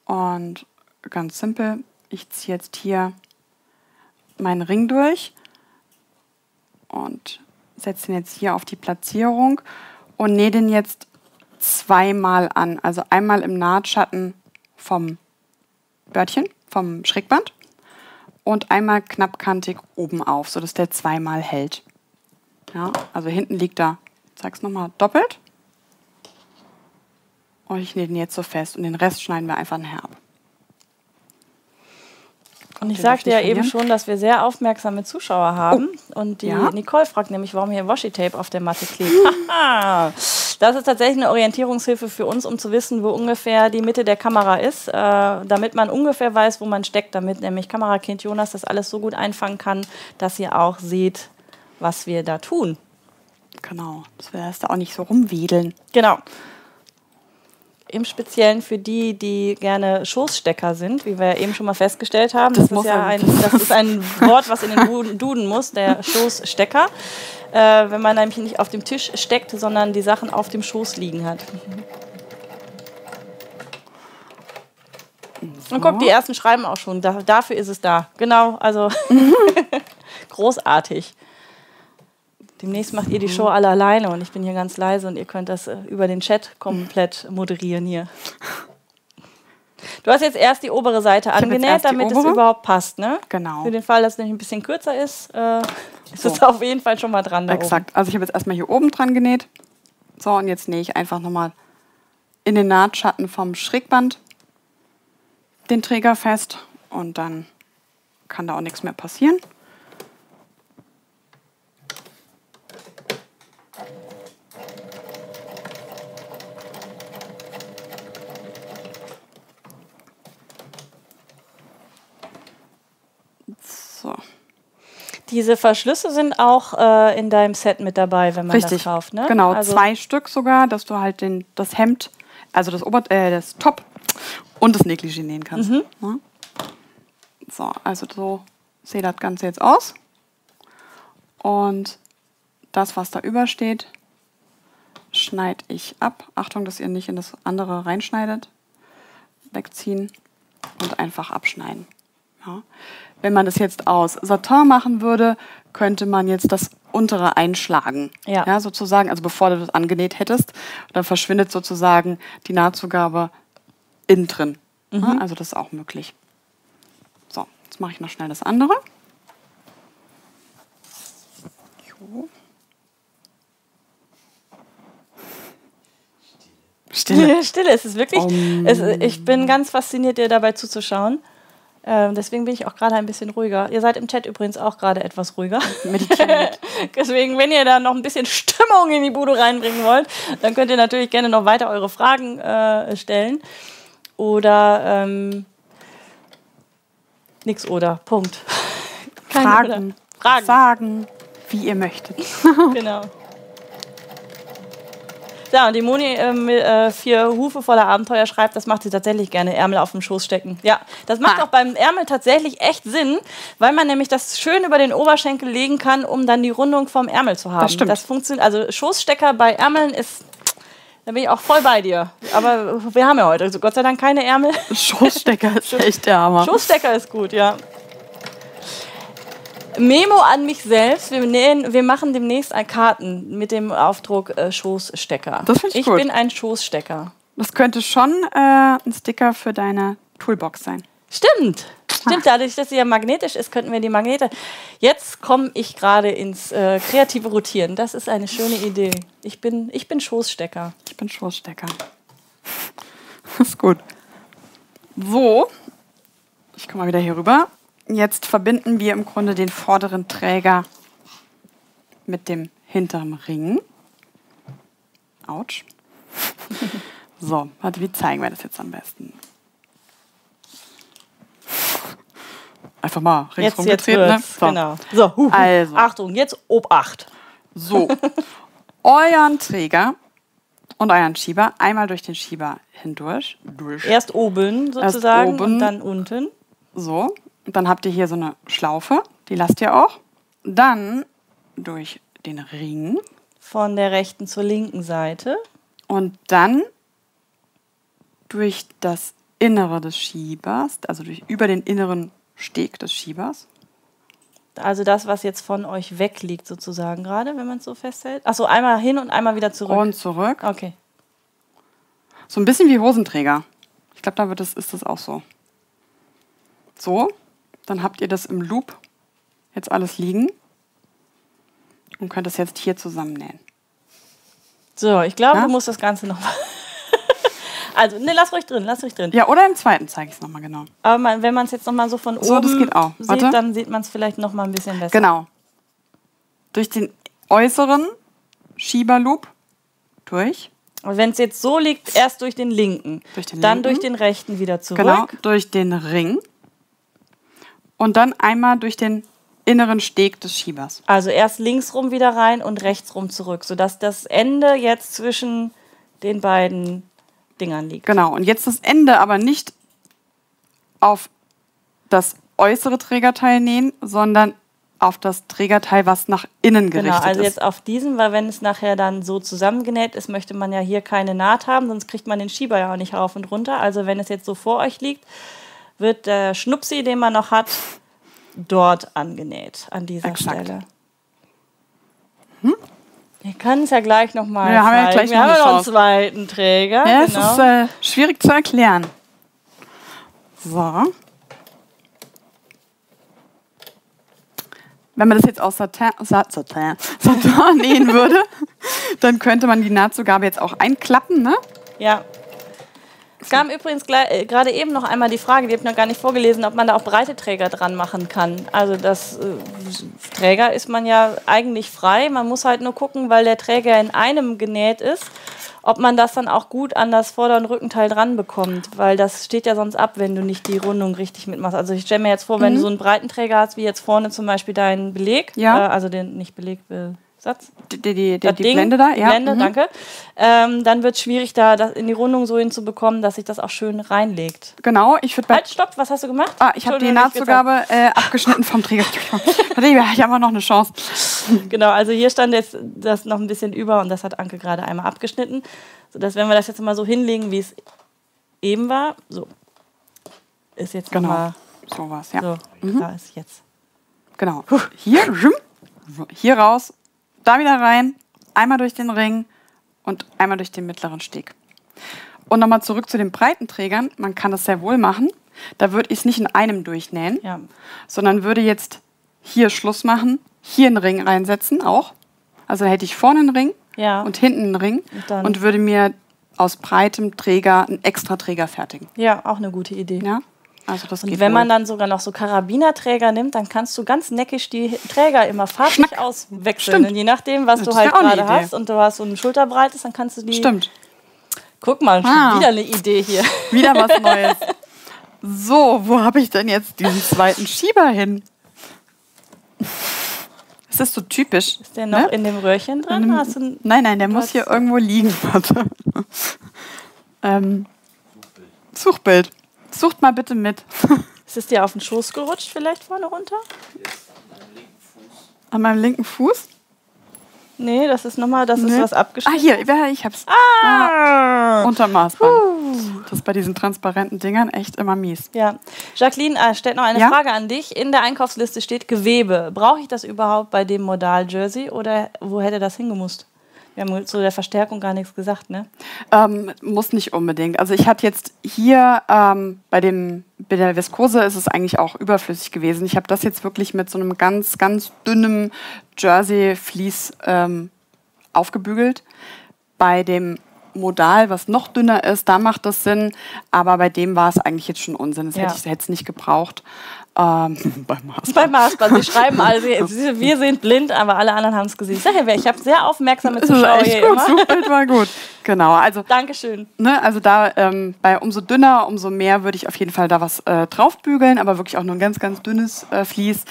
Und ganz simpel, ich ziehe jetzt hier meinen Ring durch und setze den jetzt hier auf die Platzierung und nähe den jetzt zweimal an. Also einmal im Nahtschatten vom Bördchen, vom Schrägband und einmal knappkantig oben auf, sodass der zweimal hält. Ja, also hinten liegt da, ich zeig's nochmal, doppelt. Und ich nähe den jetzt so fest und den Rest schneiden wir einfach nachher ab. Und ich sagte ja eben schon, dass wir sehr aufmerksame Zuschauer haben. Oh. Und die ja? Nicole fragt nämlich, warum hier Washi-Tape auf der Matte klebt. das ist tatsächlich eine Orientierungshilfe für uns, um zu wissen, wo ungefähr die Mitte der Kamera ist, äh, damit man ungefähr weiß, wo man steckt, damit nämlich Kamerakind Jonas das alles so gut einfangen kann, dass ihr auch seht, was wir da tun. Genau, dass wir das da auch nicht so rumwedeln. Genau im Speziellen für die, die gerne Schoßstecker sind, wie wir eben schon mal festgestellt haben. Das, das ist ja ein, das ist ein Wort, was in den Duden muss, der Schoßstecker. Äh, wenn man nämlich nicht auf dem Tisch steckt, sondern die Sachen auf dem Schoß liegen hat. Und guck, die ersten schreiben auch schon. Da, dafür ist es da. Genau, also großartig. Demnächst macht ihr die Show alle alleine und ich bin hier ganz leise und ihr könnt das äh, über den Chat komplett moderieren hier. Du hast jetzt erst die obere Seite angenäht, damit es überhaupt passt, ne? Genau. Für den Fall, dass es nämlich ein bisschen kürzer ist, äh, ist es auf jeden Fall schon mal dran. Exakt. Oben. Also ich habe jetzt erstmal hier oben dran genäht. So, und jetzt nähe ich einfach nochmal in den Nahtschatten vom Schrägband den Träger fest und dann kann da auch nichts mehr passieren. Diese Verschlüsse sind auch äh, in deinem Set mit dabei, wenn man Richtig. das kauft, ne? Genau, also zwei Stück sogar, dass du halt den, das Hemd, also das Ober äh, das Top und das Negligé nähen kannst. Mhm. Ne? So, also so sieht das Ganze jetzt aus. Und das, was da übersteht, schneide ich ab. Achtung, dass ihr nicht in das andere reinschneidet. Wegziehen und einfach abschneiden. Ja. Wenn man das jetzt aus Satin machen würde, könnte man jetzt das untere einschlagen. Ja. ja. sozusagen, also bevor du das angenäht hättest, dann verschwindet sozusagen die Nahtzugabe innen drin. Mhm. Ja, also das ist auch möglich. So, jetzt mache ich noch schnell das andere. Jo. Stille. Stille, es ist wirklich. Um. Es, ich bin ganz fasziniert, dir dabei zuzuschauen. Ähm, deswegen bin ich auch gerade ein bisschen ruhiger. Ihr seid im Chat übrigens auch gerade etwas ruhiger. deswegen, wenn ihr da noch ein bisschen Stimmung in die Bude reinbringen wollt, dann könnt ihr natürlich gerne noch weiter eure Fragen äh, stellen. Oder ähm, nix oder. Punkt. Fragen. Oder. Fragen. Sagen, wie ihr möchtet. genau. Ja, und die Moni äh, mit, äh, vier Hufe voller Abenteuer schreibt, das macht sie tatsächlich gerne, Ärmel auf dem Schoß stecken. Ja, das macht Ha. auch beim Ärmel tatsächlich echt Sinn, weil man nämlich das schön über den Oberschenkel legen kann, um dann die Rundung vom Ärmel zu haben. Das stimmt. Das funktioniert, also Schoßstecker bei Ärmeln ist, da bin ich auch voll bei dir. Aber wir haben ja heute also Gott sei Dank keine Ärmel. Schoßstecker ist echt der Hammer. Schoßstecker ist gut, ja. Memo an mich selbst. Wir, nähen, wir machen demnächst ein Karten mit dem Aufdruck äh, Schoßstecker. Das find ich ich gut. bin ein Schoßstecker. Das könnte schon äh, ein Sticker für deine Toolbox sein. Stimmt. Stimmt, dadurch, dass sie ja magnetisch ist, könnten wir die Magnete. Jetzt komme ich gerade ins äh, kreative Rotieren. Das ist eine schöne Idee. Ich bin, ich bin Schoßstecker. Ich bin Schoßstecker. Das ist gut. So, ich komme mal wieder hier rüber. Jetzt verbinden wir im Grunde den vorderen Träger mit dem hinteren Ring. Autsch. So, warte, wie zeigen wir das jetzt am besten? Einfach mal Jetzt, ringsrum jetzt gedreht, ne? wird's. Genau. So, hu, hu. Also. Achtung, jetzt Obacht. So, euren Träger und euren Schieber einmal durch den Schieber hindurch. Durch. Erst oben sozusagen oben. und dann unten. So, dann habt ihr hier so eine Schlaufe, die lasst ihr auch. Dann durch den Ring Von der rechten zur linken Seite. und dann durch das Innere des Schiebers, also durch, über den inneren Steg des Schiebers. Also das, was jetzt von euch wegliegt sozusagen gerade, wenn man es so festhält. Achso, einmal hin und einmal wieder zurück. Und zurück. okay. So ein bisschen wie Hosenträger. Ich glaube, da wird das, ist das auch so. So, dann habt ihr das im Loop jetzt alles liegen und könnt es jetzt hier zusammennähen. So, ich glaube, Ja? du musst das Ganze nochmal. also, ne, lass ruhig drin, lass ruhig drin. Ja, oder im zweiten zeige ich es nochmal genau. Aber man, wenn man es jetzt nochmal so von So, oben das geht auch. sieht, Warte. dann sieht man es vielleicht nochmal ein bisschen besser. Genau. Durch den äußeren Schieberloop durch. Und wenn es jetzt so liegt, erst durch den linken, Durch den dann linken. durch den rechten wieder zurück. Genau, durch den Ring. Und dann einmal durch den inneren Steg des Schiebers. Also erst links rum wieder rein und rechts rum zurück, sodass das Ende jetzt zwischen den beiden Dingern liegt. Genau. Und jetzt das Ende aber nicht auf das äußere Trägerteil nähen, sondern auf das Trägerteil, was nach innen Genau, gerichtet also ist. jetzt auf diesem, weil wenn es nachher dann so zusammengenäht ist, möchte man ja hier keine Naht haben, sonst kriegt man den Schieber ja auch nicht rauf und runter. Also wenn es jetzt so vor euch liegt, wird der Schnupsi, den man noch hat, dort angenäht, an dieser Exakt. Stelle. Wir können es ja gleich nochmal Hm? Ja, haben wir ja gleich wir noch haben noch einen zweiten Träger. Ja, genau. es ist äh, schwierig zu erklären. So. Wenn man das jetzt aus Satin, Sa- Satin, Satin nähen würde, dann könnte man die Nahtzugabe jetzt auch einklappen, ne? Ja. Es kam übrigens äh, gerade eben noch einmal die Frage, die habe ich noch gar nicht vorgelesen, ob man da auch breite Träger dran machen kann. Also das äh, Träger ist man ja eigentlich frei. Man muss halt nur gucken, weil der Träger in einem genäht ist, ob man das dann auch gut an das Vorder- und Rückenteil dran bekommt. Weil das steht ja sonst ab, wenn du nicht die Rundung richtig mitmachst. Also ich stelle mir jetzt vor, wenn du so einen breiten Träger hast, wie jetzt vorne zum Beispiel deinen Beleg, Ja. äh, also den nicht Beleg, äh, Satz, Die, die, die, die Ding, Blende da, ja. Blende, mhm. danke. Ähm, dann wird es schwierig, da das in die Rundung so hinzubekommen, dass sich das auch schön reinlegt. Genau, ich würde. Halt, stopp, was hast du gemacht? Ah, ich habe die Nahtzugabe äh, abgeschnitten vom Träger. Warte, ich habe noch eine Chance. Genau, also hier stand jetzt das noch ein bisschen über und das hat Anke gerade einmal abgeschnitten. Sodass, wenn wir das jetzt mal so hinlegen, wie es eben war, so. Ist jetzt Genau. nochmal Sowas, ja. so. Da ist jetzt. Genau. Hier, so, hier raus, da wieder rein, einmal durch den Ring und einmal durch den mittleren Steg. Und nochmal zurück zu den breiten Trägern. Man kann das sehr wohl machen. Da würde ich es nicht in einem durchnähen, Ja. sondern würde jetzt hier Schluss machen, hier einen Ring reinsetzen auch. Also da hätte ich vorne einen Ring Ja. und hinten einen Ring Und und würde mir aus breitem Träger einen extra Träger fertigen. ja, auch eine gute Idee. Ja? Also das Und geht wenn man wohl. dann sogar noch so Karabinerträger nimmt, dann kannst du ganz neckisch die Träger immer farblich Schnack. auswechseln. Je nachdem, was Das du halt gerade hast und du hast so ein Schulterbreites, dann kannst du die. Stimmt. Guck mal, Ah. wieder eine Idee hier. Wieder was Neues. So, wo habe ich denn jetzt diesen zweiten Schieber hin? Es ist so typisch. Ist der noch ne? in dem Röhrchen drin? Hast du ein- Nein, nein, der muss hier irgendwo liegen. Warte. ähm, Suchbild. Sucht mal bitte mit. ist es dir auf den Schoß gerutscht, vielleicht vorne runter? An meinem linken Fuß. Nee, das ist nochmal, das ist Nee. was Ah, abgeschnitten. hier, ja, ich hab's. Ah! Unterm Maßband. Das ist bei diesen transparenten Dingern echt immer mies. Ja. Jacqueline äh, stellt noch eine Ja? Frage an dich. In der Einkaufsliste steht Gewebe. Brauche ich das überhaupt bei dem Modal-Jersey oder wo hätte das hingemusst? Wir haben zu der Verstärkung gar nichts gesagt, ne? Ähm, muss nicht unbedingt. Also ich hatte jetzt hier ähm, bei dem bei der Viskose ist es eigentlich auch überflüssig gewesen. Ich habe das jetzt wirklich mit so einem ganz ganz dünnem Jersey Vlies ähm, aufgebügelt. Bei dem Modal, was noch dünner ist, da macht das Sinn. Aber bei dem war es eigentlich jetzt schon Unsinn. Das Ja. hätte ich es nicht gebraucht. Ähm, beim Maß. Beim Maßband. Sie schreiben also, wir sind blind, aber alle anderen haben es gesehen. Ich ja, ich habe sehr aufmerksame Zuschauer hier gut. immer. Suchbild war gut. Genau. Also Dankeschön. Ne, also da ähm, bei umso dünner, umso mehr würde ich auf jeden Fall da was äh, draufbügeln, aber wirklich auch nur ein ganz, ganz dünnes äh, Vlies.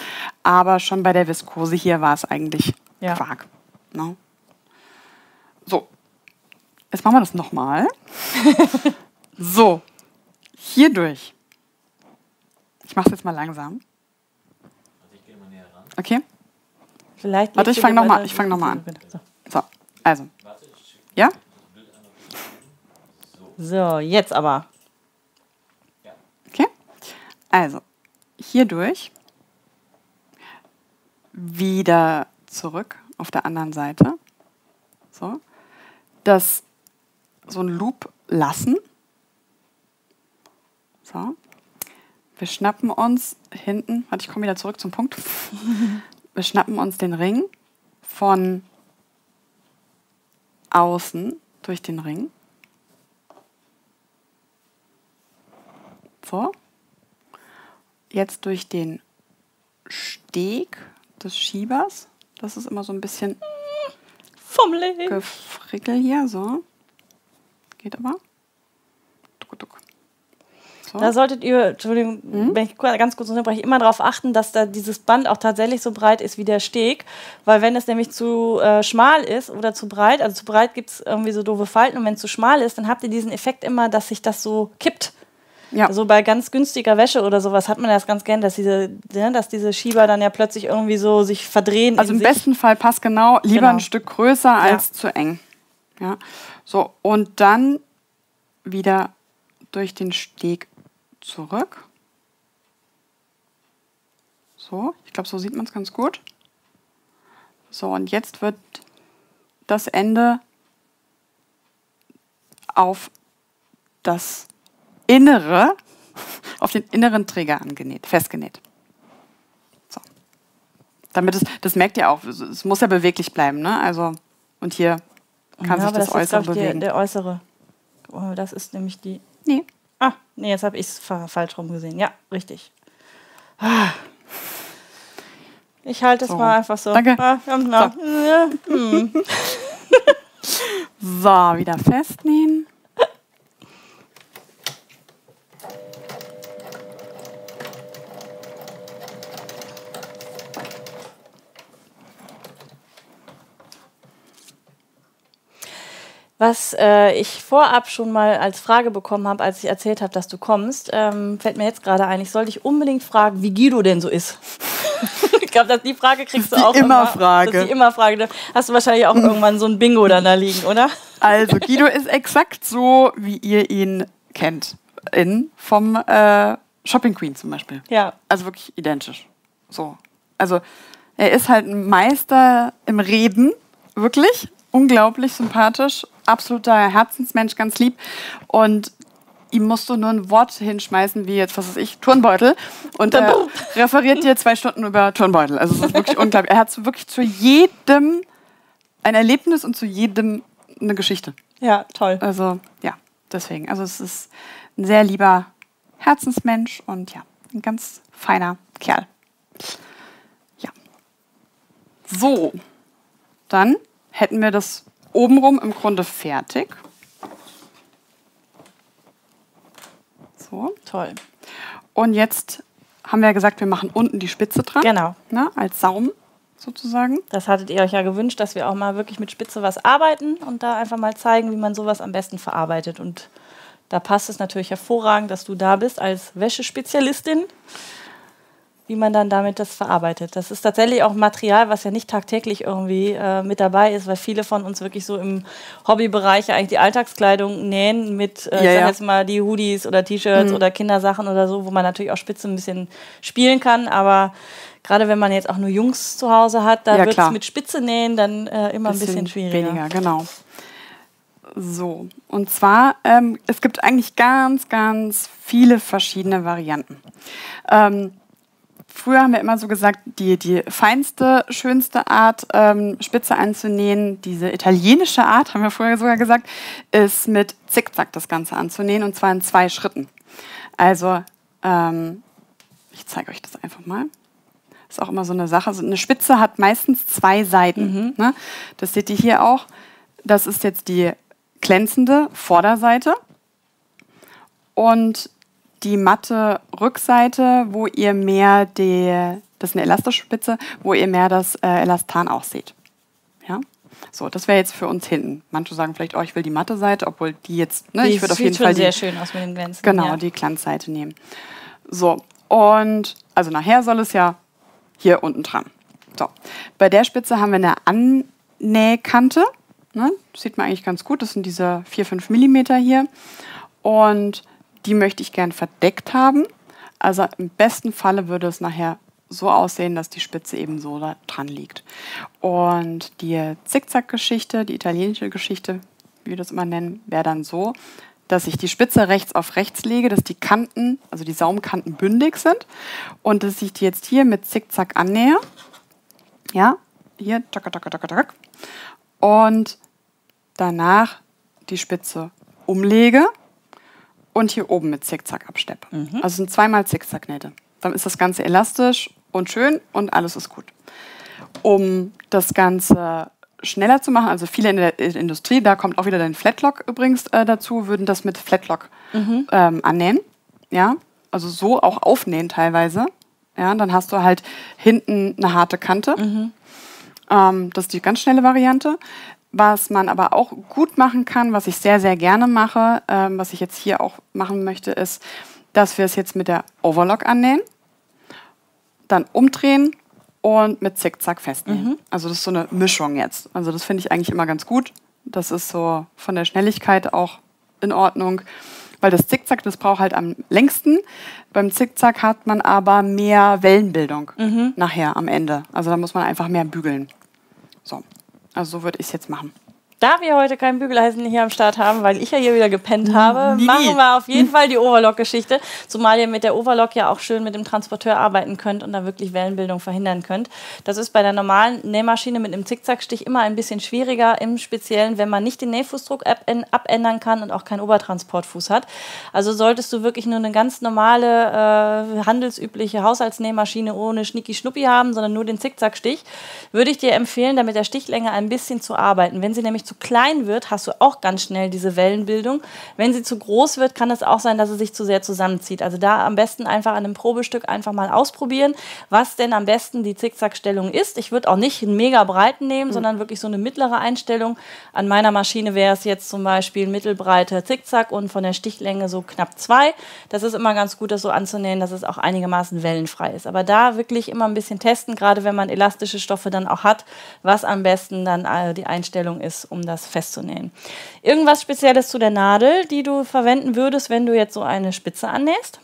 Aber schon bei der Viskose hier war es eigentlich Ja. Quark. Ne? So, jetzt machen wir das nochmal. so, hier durch. Ich mache es jetzt mal langsam. Okay, Vielleicht Warte, ich du fang dir noch mal- weiter- ich fang noch mal an. So. so, also. Ja? So, jetzt aber. Okay. Also, hier durch. Wieder zurück auf der anderen Seite. So. Das so ein Loop lassen. So. Wir schnappen uns hinten, warte, ich komme wieder zurück zum Punkt. Wir schnappen uns den Ring von außen durch den Ring. So. Jetzt durch den Steg des Schiebers. Das ist immer so ein bisschen Fummelig. Gefrickel hier, so. Geht aber. Duck, duck. So. Da solltet ihr, Entschuldigung, Mhm. wenn ich ganz kurz unterbreche, immer darauf achten, dass da dieses Band auch tatsächlich so breit ist wie der Steg. Weil wenn es nämlich zu äh, schmal ist oder zu breit, also zu breit gibt es irgendwie so doofe Falten und wenn es zu schmal ist, dann habt ihr diesen Effekt immer, dass sich das so kippt. ja. Also bei ganz günstiger Wäsche oder sowas hat man das ganz gern, dass diese, ne, dass diese Schieber dann ja plötzlich irgendwie so sich verdrehen. also im sich. besten Fall passt genau, lieber Genau. ein Stück größer als zu eng. Ja. So, und dann wieder durch den Steg zurück. So, ich glaube, so sieht man es ganz gut. So, und jetzt wird das Ende auf das Innere, auf den inneren Träger angenäht, festgenäht. So. Damit es, das merkt ihr auch, es- muss ja beweglich bleiben, ne? Also, und hier kann ja, sich das, ist, Äußere ich, der, bewegen. der äußere. Oh, das ist nämlich die. nee. Ah, nee, jetzt habe ich es falsch rum gesehen. Ja, richtig. Ah. Ich halte es So. mal einfach so. Danke. Ah. Ja, hm. So, wieder festnähen. Was äh, ich vorab schon mal als Frage bekommen habe, als ich erzählt habe, dass du kommst, ähm, fällt mir jetzt gerade ein, ich sollte dich unbedingt fragen, wie Guido denn so ist. ich glaube, die Frage kriegst du auch die immer. Ist die Immerfrage. Da hast du wahrscheinlich auch irgendwann so ein Bingo dann da liegen, oder? Also, Guido ist exakt so, wie ihr ihn kennt. In, vom äh, Shopping Queen zum Beispiel. Ja. Also wirklich identisch. So. Also, er ist halt ein Meister im Reden. Wirklich. Unglaublich sympathisch. Absoluter Herzensmensch, ganz lieb. Und ihm musst du nur ein Wort hinschmeißen, wie jetzt, was weiß ich, Turnbeutel. Und er referiert dir zwei Stunden über Turnbeutel. Also, es ist wirklich unglaublich. Er hat wirklich zu jedem ein Erlebnis und zu jedem eine Geschichte. Ja, toll. Also, ja, deswegen. Also, es ist ein sehr lieber Herzensmensch und ja, ein ganz feiner Kerl. Ja. So, dann hätten wir das obenrum im Grunde fertig. So. Toll. Und jetzt haben wir ja gesagt, wir machen unten die Spitze dran. Genau. Ne, als Saum. sozusagen. Das hattet ihr euch ja gewünscht, dass wir auch mal wirklich mit Spitze was arbeiten und da einfach mal zeigen, wie man sowas am besten verarbeitet. Und da passt es natürlich hervorragend, dass du da bist als Wäschespezialistin wie man dann damit das verarbeitet. Das ist tatsächlich auch Material, was ja nicht tagtäglich irgendwie äh, mit dabei ist, weil viele von uns wirklich so im Hobbybereich eigentlich die Alltagskleidung nähen mit, äh, ja, ich sag jetzt mal, die Hoodies oder T-Shirts mhm. oder Kindersachen oder so, wo man natürlich auch Spitze ein bisschen spielen kann, aber gerade wenn man jetzt auch nur Jungs zu Hause hat, da ja, wird es mit Spitze nähen dann äh, immer bisschen ein bisschen schwieriger. Weniger, genau. So, und zwar, ähm, es gibt eigentlich ganz, ganz viele verschiedene Varianten. Ähm, Früher haben wir immer so gesagt, die, die feinste, schönste Art, ähm, Spitze anzunähen, diese italienische Art, haben wir vorher sogar gesagt, ist mit Zickzack das Ganze anzunähen und zwar in zwei Schritten. Also, ähm, ich zeige euch das einfach mal. Das ist auch immer so eine Sache. Also eine Spitze hat meistens zwei Seiten. Mhm. Ne? Das seht ihr hier auch. Das ist jetzt die glänzende Vorderseite. Und die matte Rückseite, wo ihr mehr die, das ist eine elastische Spitze, wo ihr mehr das äh, Elastan auch seht. Ja? So, das wäre jetzt für uns hinten. Manche sagen vielleicht, oh, ich will die matte Seite, obwohl die jetzt, ne, die ich würde auf jeden Fall die, sehr schön aus mit den Glänzen. Genau, ja. die Glanzseite nehmen. So, und also nachher soll es ja hier unten dran. So, bei der Spitze haben wir eine Annähkante. Ne? Das sieht man eigentlich ganz gut. Das sind diese 4, 5 Millimeter hier. Und die möchte ich gern verdeckt haben. Also im besten Falle würde es nachher so aussehen, dass die Spitze eben so da dran liegt. Und die Zickzack-Geschichte, die italienische Geschichte, wie wir das immer nennen, wäre dann so, dass ich die Spitze rechts auf rechts lege, dass die Kanten, also die Saumkanten bündig sind und dass ich die jetzt hier mit Zickzack annähe. Ja, hier, tak, tak, tak, tak, und danach die Spitze umlege und hier oben mit Zickzack absteppe. Mhm. Also sind zweimal Zickzacknähte. Dann ist das Ganze elastisch und schön und alles ist gut. Um das Ganze schneller zu machen, also viele in der Industrie, da kommt auch wieder dein Flatlock übrigens äh, dazu, würden das mit Flatlock mhm. ähm, annähen. Ja, also so auch aufnähen teilweise. Ja, dann hast du halt hinten eine harte Kante. Mhm. Ähm, das ist die ganz schnelle Variante. Was man aber auch gut machen kann, was ich sehr, sehr gerne mache, ähm, was ich jetzt hier auch machen möchte, ist, dass wir es jetzt mit der Overlock annähen, dann umdrehen und mit Zickzack festnähen. Mhm. Also das ist so eine Mischung jetzt. Also das finde ich eigentlich immer ganz gut. Das ist so von der Schnelligkeit auch in Ordnung. Weil das Zickzack, das braucht halt am längsten. Beim Zickzack hat man aber mehr Wellenbildung mhm. nachher am Ende. Also da muss man einfach mehr bügeln. So, also so würde ich es jetzt machen. Da wir heute kein Bügeleisen hier am Start haben, weil ich ja hier wieder gepennt habe, Nie. machen wir auf jeden Fall die Overlock-Geschichte. Zumal ihr mit der Overlock ja auch schön mit dem Transporteur arbeiten könnt und da wirklich Wellenbildung verhindern könnt. Das ist bei der normalen Nähmaschine mit einem Zickzackstich immer ein bisschen schwieriger, im Speziellen, wenn man nicht den Nähfußdruck abändern kann und auch keinen Obertransportfuß hat. Also solltest du wirklich nur eine ganz normale, äh, handelsübliche Haushaltsnähmaschine ohne Schnicki-Schnuppi haben, sondern nur den Zickzackstich, würde ich dir empfehlen, damit der Stichlänge ein bisschen zu arbeiten. Wenn sie nämlich zu klein wird, hast du auch ganz schnell diese Wellenbildung. Wenn sie zu groß wird, kann es auch sein, dass sie sich zu sehr zusammenzieht. Also da am besten einfach an einem Probestück einfach mal ausprobieren, was denn am besten die Zickzackstellung ist. Ich würde auch nicht einen mega breiten nehmen, mhm. sondern wirklich so eine mittlere Einstellung. An meiner Maschine wäre es jetzt zum Beispiel mittelbreite Zickzack und von der Stichlänge so knapp zwei. Das ist immer ganz gut, das so anzunähen, dass es auch einigermaßen wellenfrei ist. Aber da wirklich immer ein bisschen testen, gerade wenn man elastische Stoffe dann auch hat, was am besten dann äh, die Einstellung ist, um um das festzunähen. Irgendwas Spezielles zu der Nadel, die du verwenden würdest, wenn du jetzt so eine Spitze annähst?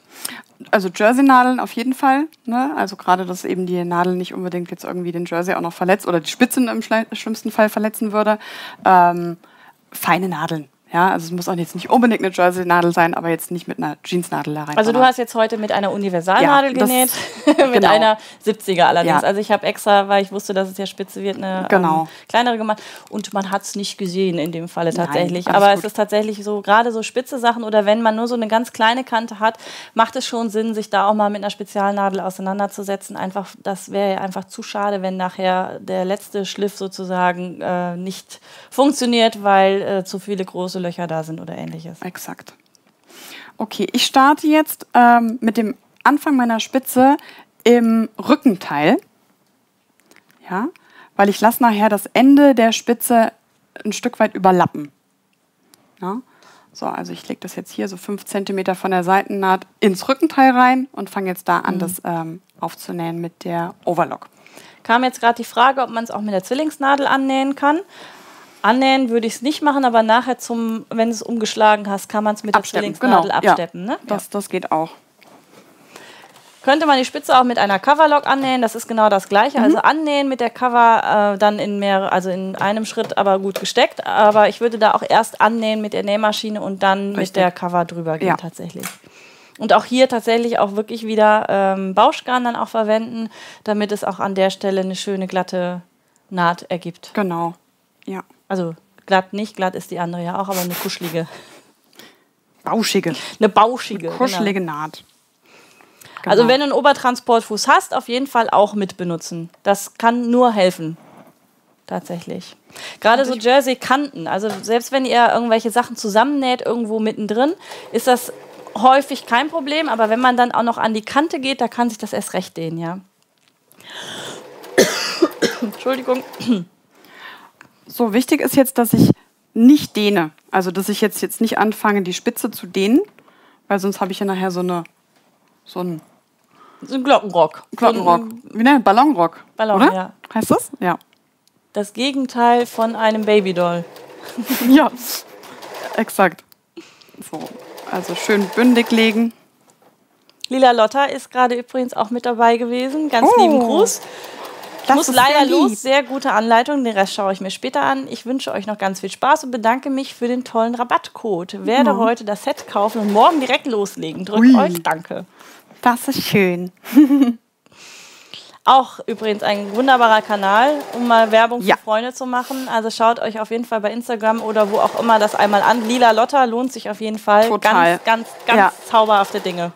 Also Jersey-Nadeln auf jeden Fall. Ne? Also gerade, dass eben die Nadel nicht unbedingt jetzt irgendwie den Jersey auch noch verletzt oder die Spitzen im schlimmsten Fall verletzen würde. Ähm, feine Nadeln. Ja, also es muss auch jetzt nicht unbedingt eine Jersey-Nadel sein, aber jetzt nicht mit einer Jeans-Nadel da rein. Also du hast jetzt heute mit einer Universalnadel ja, genäht, mit genau. einer 70er allerdings. Ja. Also ich habe extra, weil ich wusste, dass es ja spitze wird, eine ähm, genau. ähm, kleinere gemacht. Und man hat es nicht gesehen in dem Falle tatsächlich. Nein, aber gut. es ist tatsächlich so, gerade so spitze Sachen oder wenn man nur so eine ganz kleine Kante hat, macht es schon Sinn, sich da auch mal mit einer Spezialnadel auseinanderzusetzen. Einfach, das wäre ja einfach zu schade, wenn nachher der letzte Schliff sozusagen äh, nicht funktioniert, weil äh, zu viele große Löcher da sind oder ähnliches. Exakt. Okay, ich starte jetzt ähm, mit dem Anfang meiner Spitze im Rückenteil. Ja, weil ich lasse nachher das Ende der Spitze ein Stück weit überlappen. Ja? So, also ich lege das jetzt hier so fünf Zentimeter von der Seitennaht ins Rückenteil rein und fange jetzt da an, mhm. das ähm, aufzunähen mit der Overlock. Kam jetzt gerade die Frage, ob man es auch mit der Zwillingsnadel annähen kann. Annähen würde ich es nicht machen, aber nachher, zum, wenn du es umgeschlagen hast, kann man es mit absteppen, der Zwillingsnadel genau. absteppen. Ja, ne? das, das geht auch. Könnte man die Spitze auch mit einer Coverlock annähen, das ist genau das gleiche. Also mhm. Also annähen mit der Cover äh, dann in mehr, also in einem Schritt aber gut gesteckt. Aber ich würde da auch erst annähen mit der Nähmaschine und dann Richtig. mit der Cover drüber gehen ja. tatsächlich. Und auch hier tatsächlich auch wirklich wieder ähm, Bauschgarn dann auch verwenden, damit es auch an der Stelle eine schöne glatte Naht ergibt. Genau, ja. Also glatt nicht, glatt ist die andere ja auch, aber eine kuschelige. Bauschige. Eine bauschige. Eine kuschelige genau. Naht. Genau. Also wenn du einen Obertransportfuß hast, auf jeden Fall auch mit benutzen. Das kann nur helfen. Tatsächlich. Gerade so Jersey-Kanten, also selbst wenn ihr irgendwelche Sachen zusammennäht, irgendwo mittendrin, ist das häufig kein Problem, aber wenn man dann auch noch an die Kante geht, da kann sich das erst recht dehnen, ja. Entschuldigung. So, wichtig ist jetzt, dass ich nicht dehne. Also, dass ich jetzt, jetzt nicht anfange, die Spitze zu dehnen, weil sonst habe ich ja nachher so, eine, so ein so ein Glockenrock. Glockenrock. Wie nennt Ballonrock? Ballon, oder? ja. Heißt das? Ja. Das Gegenteil von einem Babydoll. ja, exakt. So, also schön bündig legen. Lila Lotta ist gerade übrigens auch mit dabei gewesen. Ganz oh, lieben Gruß. Ich muss leider los. Sehr gute Anleitung. Den Rest schaue ich mir später an. Ich wünsche euch noch ganz viel Spaß und bedanke mich für den tollen Rabattcode. Werde oh. heute das Set kaufen und morgen direkt loslegen. Drückt euch. Danke. Das ist schön. Auch übrigens ein wunderbarer Kanal, um mal Werbung ja. für Freunde zu machen. Also schaut euch auf jeden Fall bei Instagram oder wo auch immer das einmal an. Lila Lotta lohnt sich auf jeden Fall. Total. Ganz, ganz, ganz ja. zauberhafte Dinge.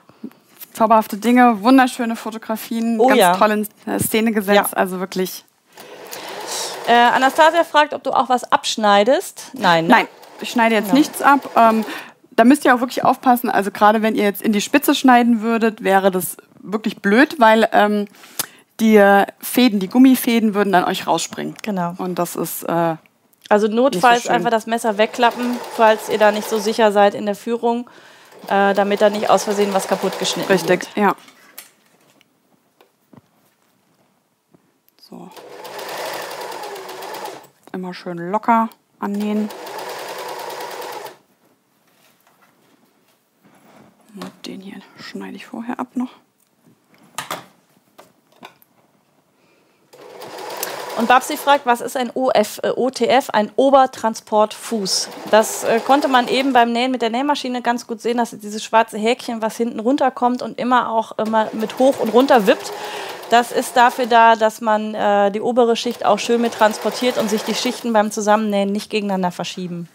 Zauberhafte Dinge, wunderschöne Fotografien, oh, ganz ja. toll in Szene gesetzt. Also wirklich. Äh, Anastasia fragt, ob du auch was abschneidest. Nein. Ne? Nein, ich schneide jetzt nichts ab. Ähm, da müsst ihr auch wirklich aufpassen. Also gerade wenn ihr jetzt in die Spitze schneiden würdet, wäre das wirklich blöd, weil ähm, die Fäden, die Gummifäden würden dann euch rausspringen. Genau. Und das ist äh, also notfalls so einfach das Messer wegklappen, falls ihr da nicht so sicher seid in der Führung, äh, damit da nicht aus Versehen was kaputt geschnitten Richtig, wird. Richtig, ja. So. Immer schön locker annähen. Den hier schneide ich vorher ab noch. Und Babsi fragt, was ist ein OF, äh, OTF, ein Obertransportfuß? Das äh, konnte man eben beim Nähen mit der Nähmaschine ganz gut sehen, dass dieses schwarze Häkchen, was hinten runterkommt und immer auch immer mit hoch und runter wippt, das ist dafür da, dass man äh, die obere Schicht auch schön mit transportiert und sich die Schichten beim Zusammennähen nicht gegeneinander verschieben.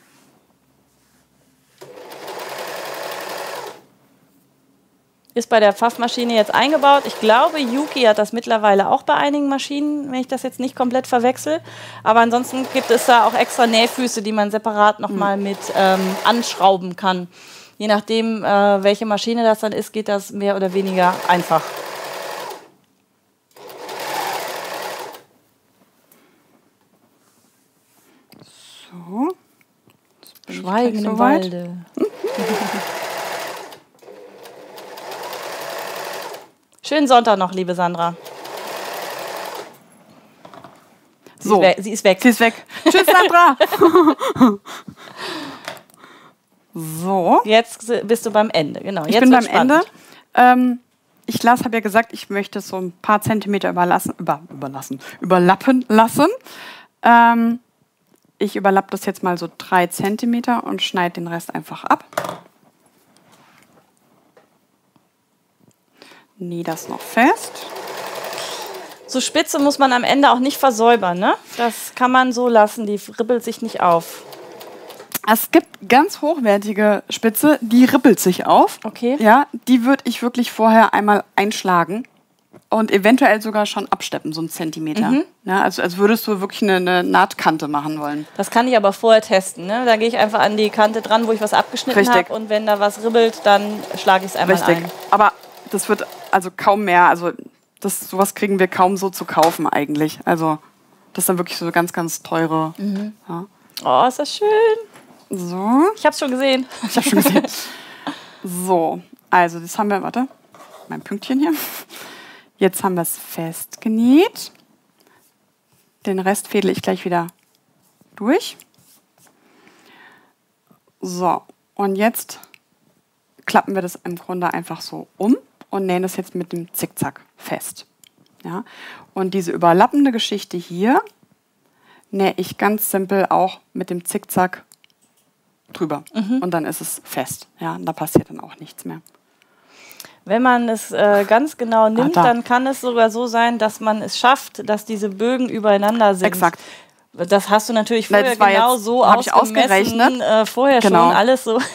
Ist bei der Pfaffmaschine jetzt eingebaut. Ich glaube, Yuki hat das mittlerweile auch bei einigen Maschinen, wenn ich das jetzt nicht komplett verwechsel. Aber ansonsten gibt es da auch extra Nähfüße, die man separat nochmal hm. mit ähm, anschrauben kann. Je nachdem, äh, welche Maschine das dann ist, geht das mehr oder weniger einfach. So. Schweigen im Walde. Schönen Sonntag noch, liebe Sandra. Sie so, ist sie ist weg. Sie ist weg. Tschüss, Sandra. so. Jetzt bist du beim Ende, genau. Ich bin beim spannend. Ende. Ähm, ich habe ja gesagt, ich möchte so ein paar Zentimeter überlassen, über, überlassen, überlappen lassen. Ähm, ich überlappe das jetzt mal so drei Zentimeter und schneide den Rest einfach ab. Nähe das noch fest. So Spitze muss man am Ende auch nicht versäubern, ne? Das kann man so lassen, die ribbelt sich nicht auf. Es gibt ganz hochwertige Spitze, die ribbelt sich auf. Okay. Ja, die würde ich wirklich vorher einmal einschlagen und eventuell sogar schon absteppen, so einen Zentimeter. Mhm. Ja, also als würdest du wirklich eine, eine, Nahtkante machen wollen. Das kann ich aber vorher testen. Ne? Da gehe ich einfach an die Kante dran, wo ich was abgeschnitten habe und wenn da was ribbelt, dann schlage ich es einmal Richtig. ein. Aber das wird also kaum mehr, also das, sowas kriegen wir kaum so zu kaufen eigentlich. Also das ist dann wirklich so ganz, ganz teure. Mhm. Ja. Oh, ist das schön. So. Ich hab's schon gesehen. Ich hab's schon gesehen. so, also das haben wir, warte, mein Pünktchen hier. Jetzt haben wir es festgenäht. Den Rest fädle ich gleich wieder durch. So, und jetzt klappen wir das im Grunde einfach so um und nähen das jetzt mit dem Zickzack fest. Ja? Und diese überlappende Geschichte hier nähe ich ganz simpel auch mit dem Zickzack drüber. Mhm. Und dann ist es fest. Ja? Und da passiert dann auch nichts mehr. Wenn man es äh, ganz genau nimmt, ah, da. dann kann es sogar so sein, dass man es schafft, dass diese Bögen übereinander sind. Exakt. Das hast du natürlich vorher genau jetzt, so ausgerechnet. Äh, vorher genau. schon alles so.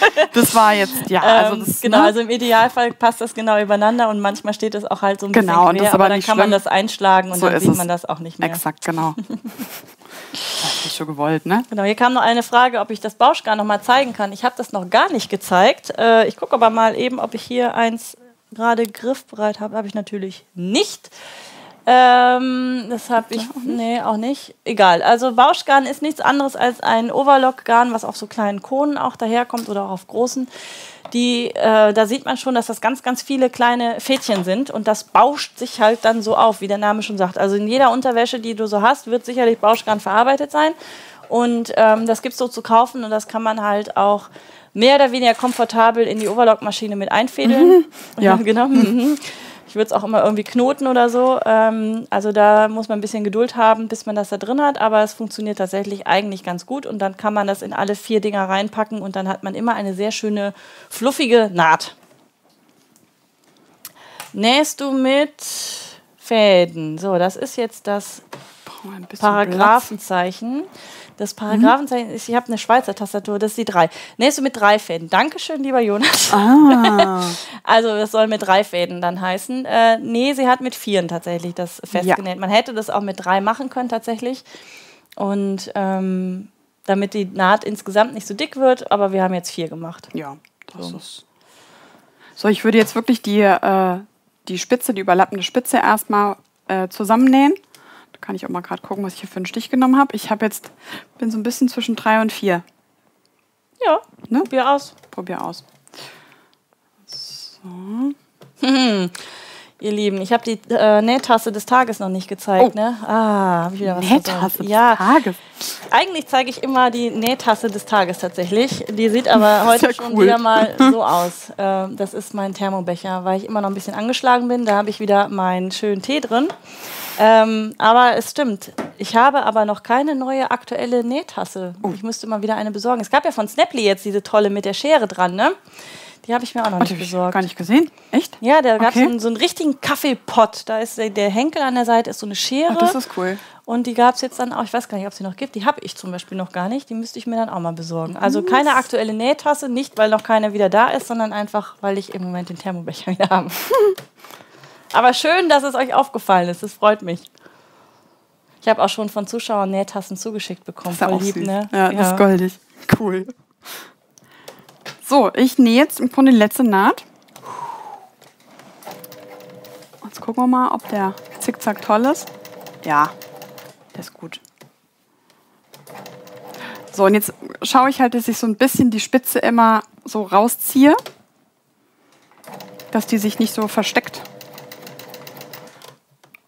Das war jetzt, ja. Also ähm, das, genau, ne? also im Idealfall passt das genau übereinander und manchmal steht es auch halt so ein genau, bisschen quer, aber, dann kann schlimm. man das einschlagen und so dann sieht man das auch nicht mehr. Exakt, genau. das ist schon gewollt, ne? Genau, hier kam noch eine Frage, ob ich das Bauschgar noch mal zeigen kann. Ich habe das noch gar nicht gezeigt. Äh, ich gucke aber mal eben, ob ich hier eins gerade griffbereit habe. Habe ich natürlich nicht. Ähm, das habe ich, auch nee, auch nicht. Egal. Also Bauschgarn ist nichts anderes als ein Overlock-Garn, was auf so kleinen Konen auch daherkommt oder auch auf großen. Die, äh, da sieht man schon, dass das ganz, ganz viele kleine Fädchen sind und das bauscht sich halt dann so auf, wie der Name schon sagt. Also in jeder Unterwäsche, die du so hast, wird sicherlich Bauschgarn verarbeitet sein und ähm, das gibt es so zu kaufen und das kann man halt auch mehr oder weniger komfortabel in die Overlock-Maschine mit einfädeln. Mhm. Ja, genau. Mhm. Ich würde es auch immer irgendwie knoten oder so. Ähm, also da muss man ein bisschen Geduld haben, bis man das da drin hat. Aber es funktioniert tatsächlich eigentlich ganz gut. Und dann kann man das in alle vier Dinger reinpacken und dann hat man immer eine sehr schöne, fluffige Naht. Nähst du mit Fäden? So, das ist jetzt das Paragraphenzeichen. Platz. Das Paragraphenzeichen ist, ich habe eine Schweizer Tastatur, das ist die drei. Nähst du mit drei Fäden. Dankeschön, lieber Jonas. Ah. also das soll mit drei Fäden dann heißen. Äh, nee, sie hat mit vieren tatsächlich das festgenäht. Ja. Man hätte das auch mit drei machen können tatsächlich. Und ähm, damit die Naht insgesamt nicht so dick wird, aber wir haben jetzt vier gemacht. Ja, das so. ist. So, ich würde jetzt wirklich die, äh, die Spitze, die überlappende Spitze erstmal äh, zusammennähen kann ich auch mal gerade gucken, was ich hier für einen Stich genommen habe. Ich habe jetzt, bin so ein bisschen zwischen drei und vier. Ja, ne? probier aus. Probier aus. So. Hm. Ihr Lieben, ich habe die äh, Nähtasse des Tages noch nicht gezeigt. Oh. Ne? Ah, habe ich wieder was Nähtasse des ja. Tages? Eigentlich zeige ich immer die Nähtasse des Tages tatsächlich. Die sieht aber heute ja schon cool. wieder mal so aus. Äh, das ist mein Thermobecher, weil ich immer noch ein bisschen angeschlagen bin. Da habe ich wieder meinen schönen Tee drin. Ähm, aber es stimmt. Ich habe aber noch keine neue aktuelle Nähtasse. Oh. Ich müsste mal wieder eine besorgen. Es gab ja von Snapply jetzt diese tolle mit der Schere dran, ne? Die habe ich mir auch noch nicht besorgt. Ich gar nicht gesehen. Echt? Ja, da gab es okay. so, so, einen richtigen Kaffeepott. Da ist der, Henkel an der Seite ist so eine Schere. Ach, das ist cool. Und die gab es jetzt dann auch, ich weiß gar nicht, ob es sie noch gibt. Die habe ich zum Beispiel noch gar nicht. Die müsste ich mir dann auch mal besorgen. Also keine aktuelle Nähtasse, nicht weil noch keine wieder da ist, sondern einfach, weil ich im Moment den Thermobecher wieder habe. Aber schön, dass es euch aufgefallen ist. Das freut mich. Ich habe auch schon von Zuschauern Nähtassen zugeschickt bekommen. Das ist Voll lieb, süß. ne? Ja, das ist goldig. Cool. So, ich nähe jetzt im Grunde die letzte Naht. Jetzt gucken wir mal, ob der Zickzack toll ist. Ja, der ist gut. So, und jetzt schaue ich halt, dass ich so ein bisschen die Spitze immer so rausziehe, dass die sich nicht so versteckt.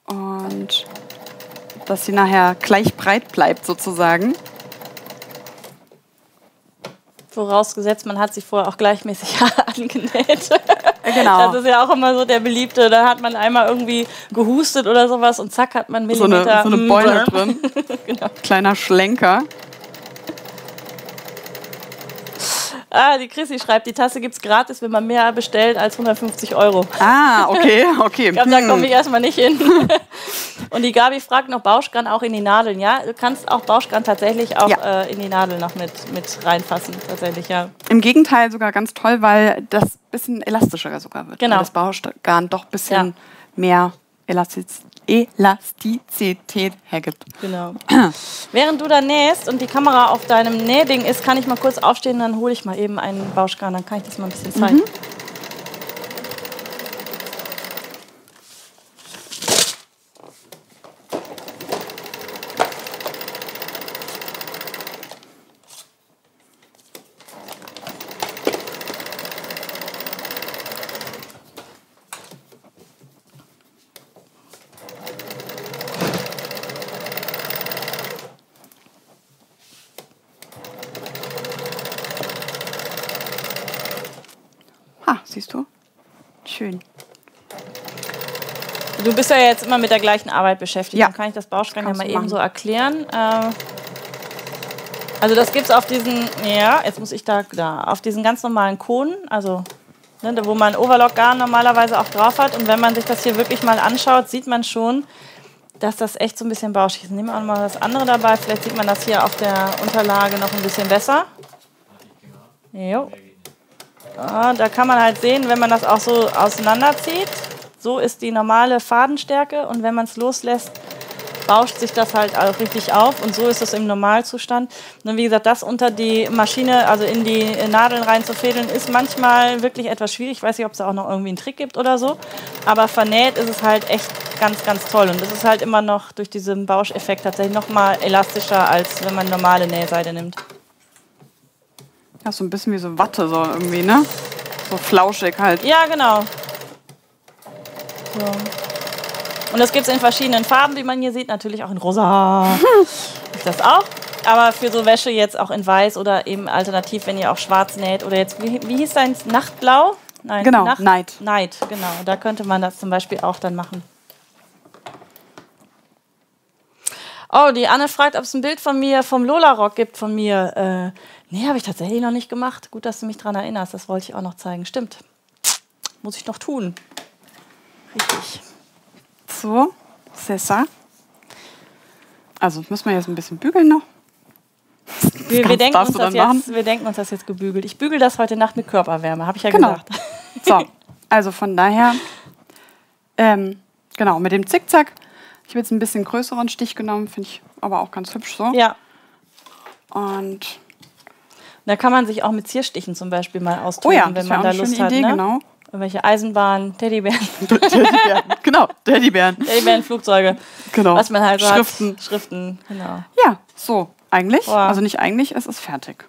Und dass sie nachher gleich breit bleibt sozusagen. Vorausgesetzt, man hat sie vorher auch gleichmäßig angenäht. Genau. Das ist ja auch immer so der beliebte. Da hat man einmal irgendwie gehustet oder sowas und zack hat man Millimeter. So eine, so eine Beule drin. genau. Kleiner Schlenker. Ah, die Chrissy schreibt, die Tasse gibt es gratis, wenn man mehr bestellt als 150 Euro. Ah, okay, okay. ich glaube, da komme ich erstmal nicht hin. Und die Gabi fragt noch Bauschgarn auch in die Nadeln, ja? Du kannst auch Bauschgarn tatsächlich auch ja. äh, in die Nadeln noch mit, mit reinfassen, tatsächlich, ja. Im Gegenteil sogar ganz toll, weil das ein bisschen elastischer sogar wird. Genau. Weil das Bauschgarn doch ein bisschen ja. mehr Elastizität Elastizität hergibt. Genau. Während du da nähst und die Kamera auf deinem Nähding ist, kann ich mal kurz aufstehen, dann hole ich mal eben einen Bauschgarn, dann kann ich das mal ein bisschen zeigen. Mhm. Ah, siehst du? Schön. Du bist ja jetzt immer mit der gleichen Arbeit beschäftigt. Ja. Dann kann ich das Bauschrein ja mal eben so erklären. Äh, also das gibt es auf diesen, ja, jetzt muss ich da, da, auf diesen ganz normalen Kohlen, also ne, wo man Overlock-Garn normalerweise auch drauf hat. Und wenn man sich das hier wirklich mal anschaut, sieht man schon, dass das echt so ein bisschen bauschig ist. Nehmen wir auch mal das andere dabei. Vielleicht sieht man das hier auf der Unterlage noch ein bisschen besser. Jo. Ah, da kann man halt sehen, wenn man das auch so auseinanderzieht. So ist die normale Fadenstärke und wenn man es loslässt, bauscht sich das halt auch richtig auf und so ist es im Normalzustand. Und wie gesagt, das unter die Maschine, also in die Nadeln reinzufädeln, ist manchmal wirklich etwas schwierig. Ich weiß nicht, ob es da auch noch irgendwie einen Trick gibt oder so. Aber vernäht ist es halt echt ganz, ganz toll. Und es ist halt immer noch durch diesen Bauscheffekt tatsächlich noch mal elastischer, als wenn man normale Nähseite nimmt. Ja, so ein bisschen wie so Watte, so irgendwie, ne? So flauschig halt. Ja, genau. So. Und das gibt es in verschiedenen Farben, wie man hier sieht. Natürlich auch in rosa. Ist das auch. Aber für so Wäsche jetzt auch in weiß oder eben alternativ, wenn ihr auch schwarz näht. Oder jetzt, wie, wie hieß dein Nachtblau? Nein, Genau, Nacht, Night. Night, genau. Da könnte man das zum Beispiel auch dann machen. Oh, die Anne fragt, ob es ein Bild von mir vom Lola-Rock gibt von mir. Äh, nee, habe ich tatsächlich noch nicht gemacht. Gut, dass du mich daran erinnerst. Das wollte ich auch noch zeigen. Stimmt. Muss ich noch tun. Richtig. So, Sessa. Also, müssen wir jetzt ein bisschen bügeln noch. Wir, wir, denken uns das jetzt, wir denken uns das jetzt gebügelt. Ich bügel das heute Nacht mit Körperwärme, habe ich ja Genau. gesagt. So, also von daher, ähm, genau, mit dem Zickzack. Ich habe jetzt ein bisschen größeren Stich genommen, finde ich aber auch ganz hübsch so. Ja, Und da kann man sich auch mit Zierstichen zum Beispiel mal oh austoben, ja, wenn man da eine Lust hat. Idee, ne? genau. Irgendwelche Eisenbahnen, Teddybären, Teddybären, genau, Teddybären. Teddybären, Flugzeuge, Genau. was man halt so Schriften. hat. Schriften, genau. Ja, so, eigentlich. Wow. Also nicht eigentlich, es ist fertig.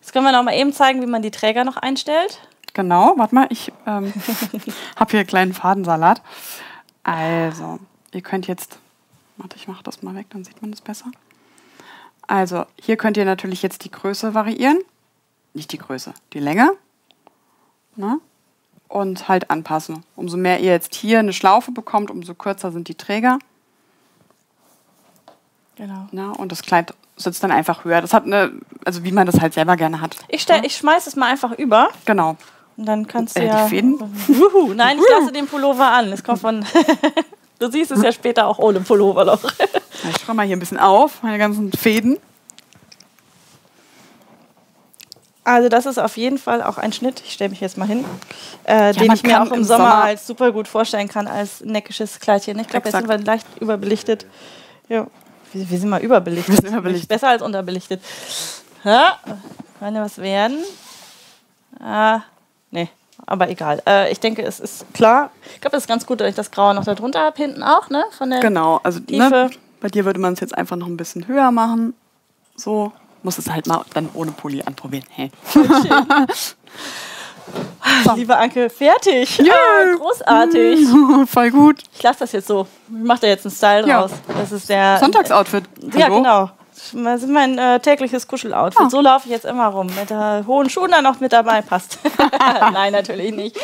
Jetzt können wir noch mal eben zeigen, wie man die Träger noch einstellt. Genau, warte mal, ich ähm, habe hier einen kleinen Fadensalat. Also, ihr könnt jetzt, warte, ich mache das mal weg, dann sieht man das besser. Also, hier könnt ihr natürlich jetzt die Größe variieren. Nicht die Größe, die Länge. Ne? Und halt anpassen. Umso mehr ihr jetzt hier eine Schlaufe bekommt, umso kürzer sind die Träger. Genau. Ne? Und das Kleid sitzt dann einfach höher. Das hat eine, also wie man das halt selber gerne hat. Ich, stell, ich schmeiß es mal einfach über Genau. und dann kannst du Äh, die ja... Fäden? Wuhu. Nein, ich lasse den Pullover an. Es kommt von... du siehst es ja später auch ohne Pullover noch. Ich schreibe mal hier ein bisschen auf, meine ganzen Fäden. Also das ist auf jeden Fall auch ein Schnitt, ich stelle mich jetzt mal hin, äh, den man ich mir auch im im Sommer, Sommer- als super gut vorstellen kann, als neckisches Kleidchen. Ich glaube, jetzt sind wir leicht überbelichtet. Ja. Wir, wir sind mal überbelichtet. Wir sind überbelichtet. Besser als unterbelichtet. Ja, kann ja was werden. Ah, aber egal. Äh, ich denke, es ist klar. Ich glaube, es ist ganz gut, dass ich das Graue noch da drunter habe, hinten auch, ne? Von der Genau, also Tiefe. ne, bei dir würde man es jetzt einfach noch ein bisschen höher machen. So. Muss es halt mal dann ohne Pulli anprobieren. Hey. Liebe Anke, fertig. Ja. Ah, großartig. Voll gut. Ich lasse das jetzt so. Ich mache da jetzt einen Style Ja. draus. Das ist der Sonntagsoutfit. Ja, Hallo? genau. Das ist mein äh, tägliches Kuscheloutfit. Ah. So laufe ich jetzt immer rum. Mit äh, hohen Schuhen dann noch mit dabei. Passt. Nein, natürlich nicht.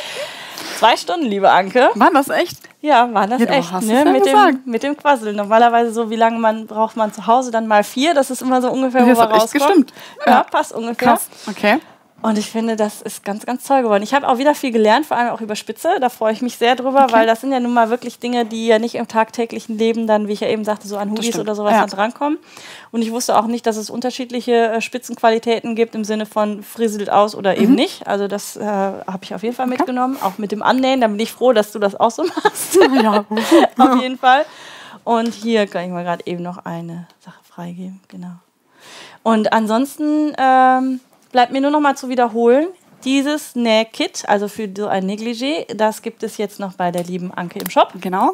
Zwei Stunden, liebe Anke. War das echt? Ja, war das Ja, echt. Ne? ja mit, dem, mit dem Quassel. Normalerweise so, wie lange man braucht man zu Hause? Dann mal vier. Das ist immer so ungefähr, wo Das wir hat echt rauskommen. gestimmt. Ja, Ja. passt ungefähr. Krass. Okay. Und ich finde, das ist ganz, ganz toll geworden. Ich habe auch wieder viel gelernt, vor allem auch über Spitze. Da freue ich mich sehr drüber, weil das sind ja nun mal wirklich Dinge, die ja nicht im tagtäglichen Leben dann, wie ich ja eben sagte, so an Hoodies oder sowas Ja. dann drankommen. Und ich wusste auch nicht, dass es unterschiedliche äh, Spitzenqualitäten gibt im Sinne von frieselt aus oder eben Mhm. nicht. Also das äh, habe ich auf jeden Fall mitgenommen. Auch mit dem Annähen. Da bin ich froh, dass du das auch so machst. Ja. auf jeden Fall. Und hier kann ich mal gerade eben noch eine Sache freigeben. Genau. Und ansonsten ähm, bleibt mir nur noch mal zu wiederholen, dieses Nähkit, also für so ein Negligé, das gibt es jetzt noch bei der lieben Anke im Shop. Genau.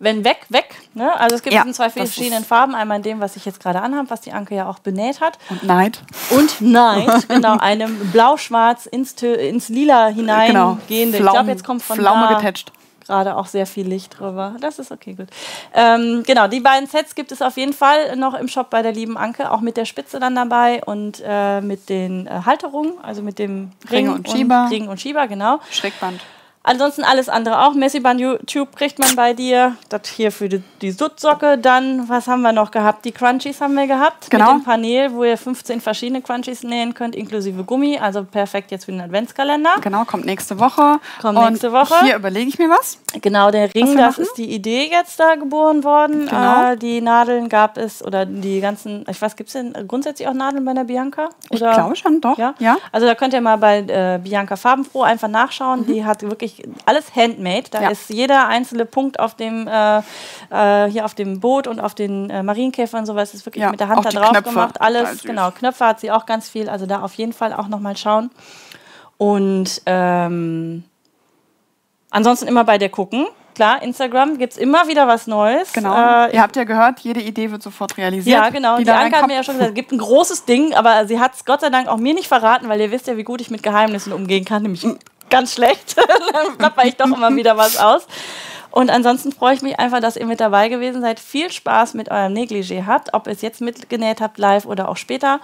Wenn weg, weg. Ne? Also es gibt Ja, es in zwei verschiedenen Farben. Einmal in dem, was ich jetzt gerade anhabe, was die Anke ja auch benäht hat. Und Neid. Und Night, genau, einem blau-schwarz ins, ins Lila hineingehende. Genau. ich glaube, jetzt kommt von Pflaume da getetscht. Gerade auch sehr viel Licht drüber. Das ist okay, gut. Ähm, genau, die beiden Sets gibt es auf jeden Fall noch im Shop bei der lieben Anke, auch mit der Spitze dann dabei und äh, mit den äh, Halterungen, also mit dem Ring, Ring und Schieber. Ring und Schieber, genau. Schrägband. Ansonsten alles andere auch. Messiband YouTube kriegt man bei dir. Das hier für die, die Suttsocke. Dann, was haben wir noch gehabt? Die Crunchies haben wir gehabt. Genau. Mit dem Panel, wo ihr 15 verschiedene Crunchies nähen könnt, inklusive Gummi. Also perfekt jetzt für den Adventskalender. Genau, kommt nächste Woche. Kommt Und nächste Woche. Hier überlege ich mir was. Genau, der Ring, das ist die Idee jetzt da geboren worden. Genau. Äh, die Nadeln gab es, oder die ganzen, ich weiß, gibt es denn grundsätzlich auch Nadeln bei der Bianca? Ich Oder? glaube schon, doch. Ja? ja. Also da könnt ihr mal bei äh, Bianca Farbenfroh einfach nachschauen. Die hat wirklich alles handmade. Da. Ja. ist jeder einzelne Punkt auf dem äh, äh, hier auf dem Boot und auf den äh, Marienkäfern und sowas ist wirklich Ja, mit der Hand da die drauf Knöpfe. gemacht. Alles, genau. Knöpfe hat sie auch ganz viel. Also da auf jeden Fall auch nochmal schauen. Und ähm, ansonsten immer bei der gucken. Klar, Instagram gibt es immer wieder was Neues. Genau. Äh, Ihr habt ja gehört, jede Idee wird sofort realisiert. ja, genau. Die, da Anke hat mir ja schon gesagt, es gibt ein großes Ding, aber sie hat es Gott sei Dank auch mir nicht verraten, weil ihr wisst ja, wie gut ich mit Geheimnissen umgehen kann, nämlich ganz schlecht. Dann plapper ich doch immer wieder was aus. Und ansonsten freue ich mich einfach, dass ihr mit dabei gewesen seid. Viel Spaß mit eurem Negligé habt, ob ihr es jetzt mitgenäht habt, live oder auch später.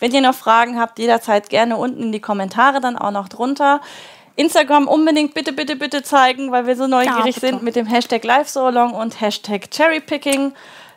Wenn ihr noch Fragen habt, jederzeit gerne unten in die Kommentare, dann auch noch drunter. Instagram unbedingt bitte, bitte, bitte zeigen, weil wir so neugierig bitte. sind mit dem Hashtag LiveSoLong und Hashtag Cherrypicking.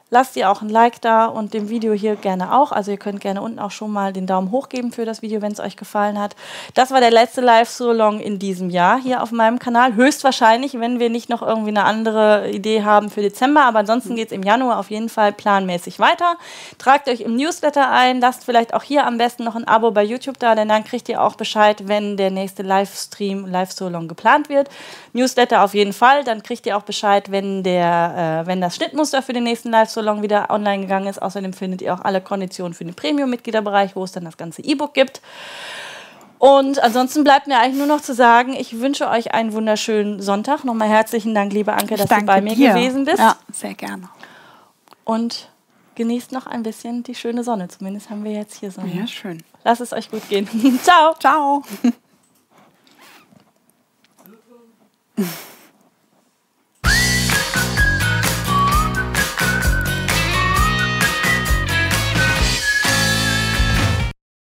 Lasst ihr auch ein Like da und dem Video hier gerne auch. Also ihr könnt gerne unten auch schon mal den Daumen hoch geben für das Video, wenn es euch gefallen hat. Das war der letzte Live-So-Long in diesem Jahr hier auf meinem Kanal. Höchstwahrscheinlich, wenn wir nicht noch irgendwie eine andere Idee haben für Dezember. Aber ansonsten geht es im Januar auf jeden Fall planmäßig weiter. Tragt euch im Newsletter ein. Lasst vielleicht auch hier am besten noch ein Abo bei YouTube da, denn dann kriegt ihr auch Bescheid, wenn der nächste Livestream, Live-So-Long geplant wird. Newsletter auf jeden Fall. Dann kriegt ihr auch Bescheid, wenn, der, äh, wenn das Schnittmuster für den nächsten Live-So-Long wieder online gegangen ist. Außerdem findet ihr auch alle Konditionen für den Premium-Mitgliederbereich, wo es dann das ganze E-Book gibt. Und ansonsten bleibt mir eigentlich nur noch zu sagen, ich wünsche euch einen wunderschönen Sonntag. Nochmal herzlichen Dank, liebe Anke, dass du bei mir dir. gewesen bist. Ja, sehr gerne. Und genießt noch ein bisschen die schöne Sonne. Zumindest haben wir jetzt hier Sonne. Ja, schön. Lasst es euch gut gehen. Ciao. Ciao.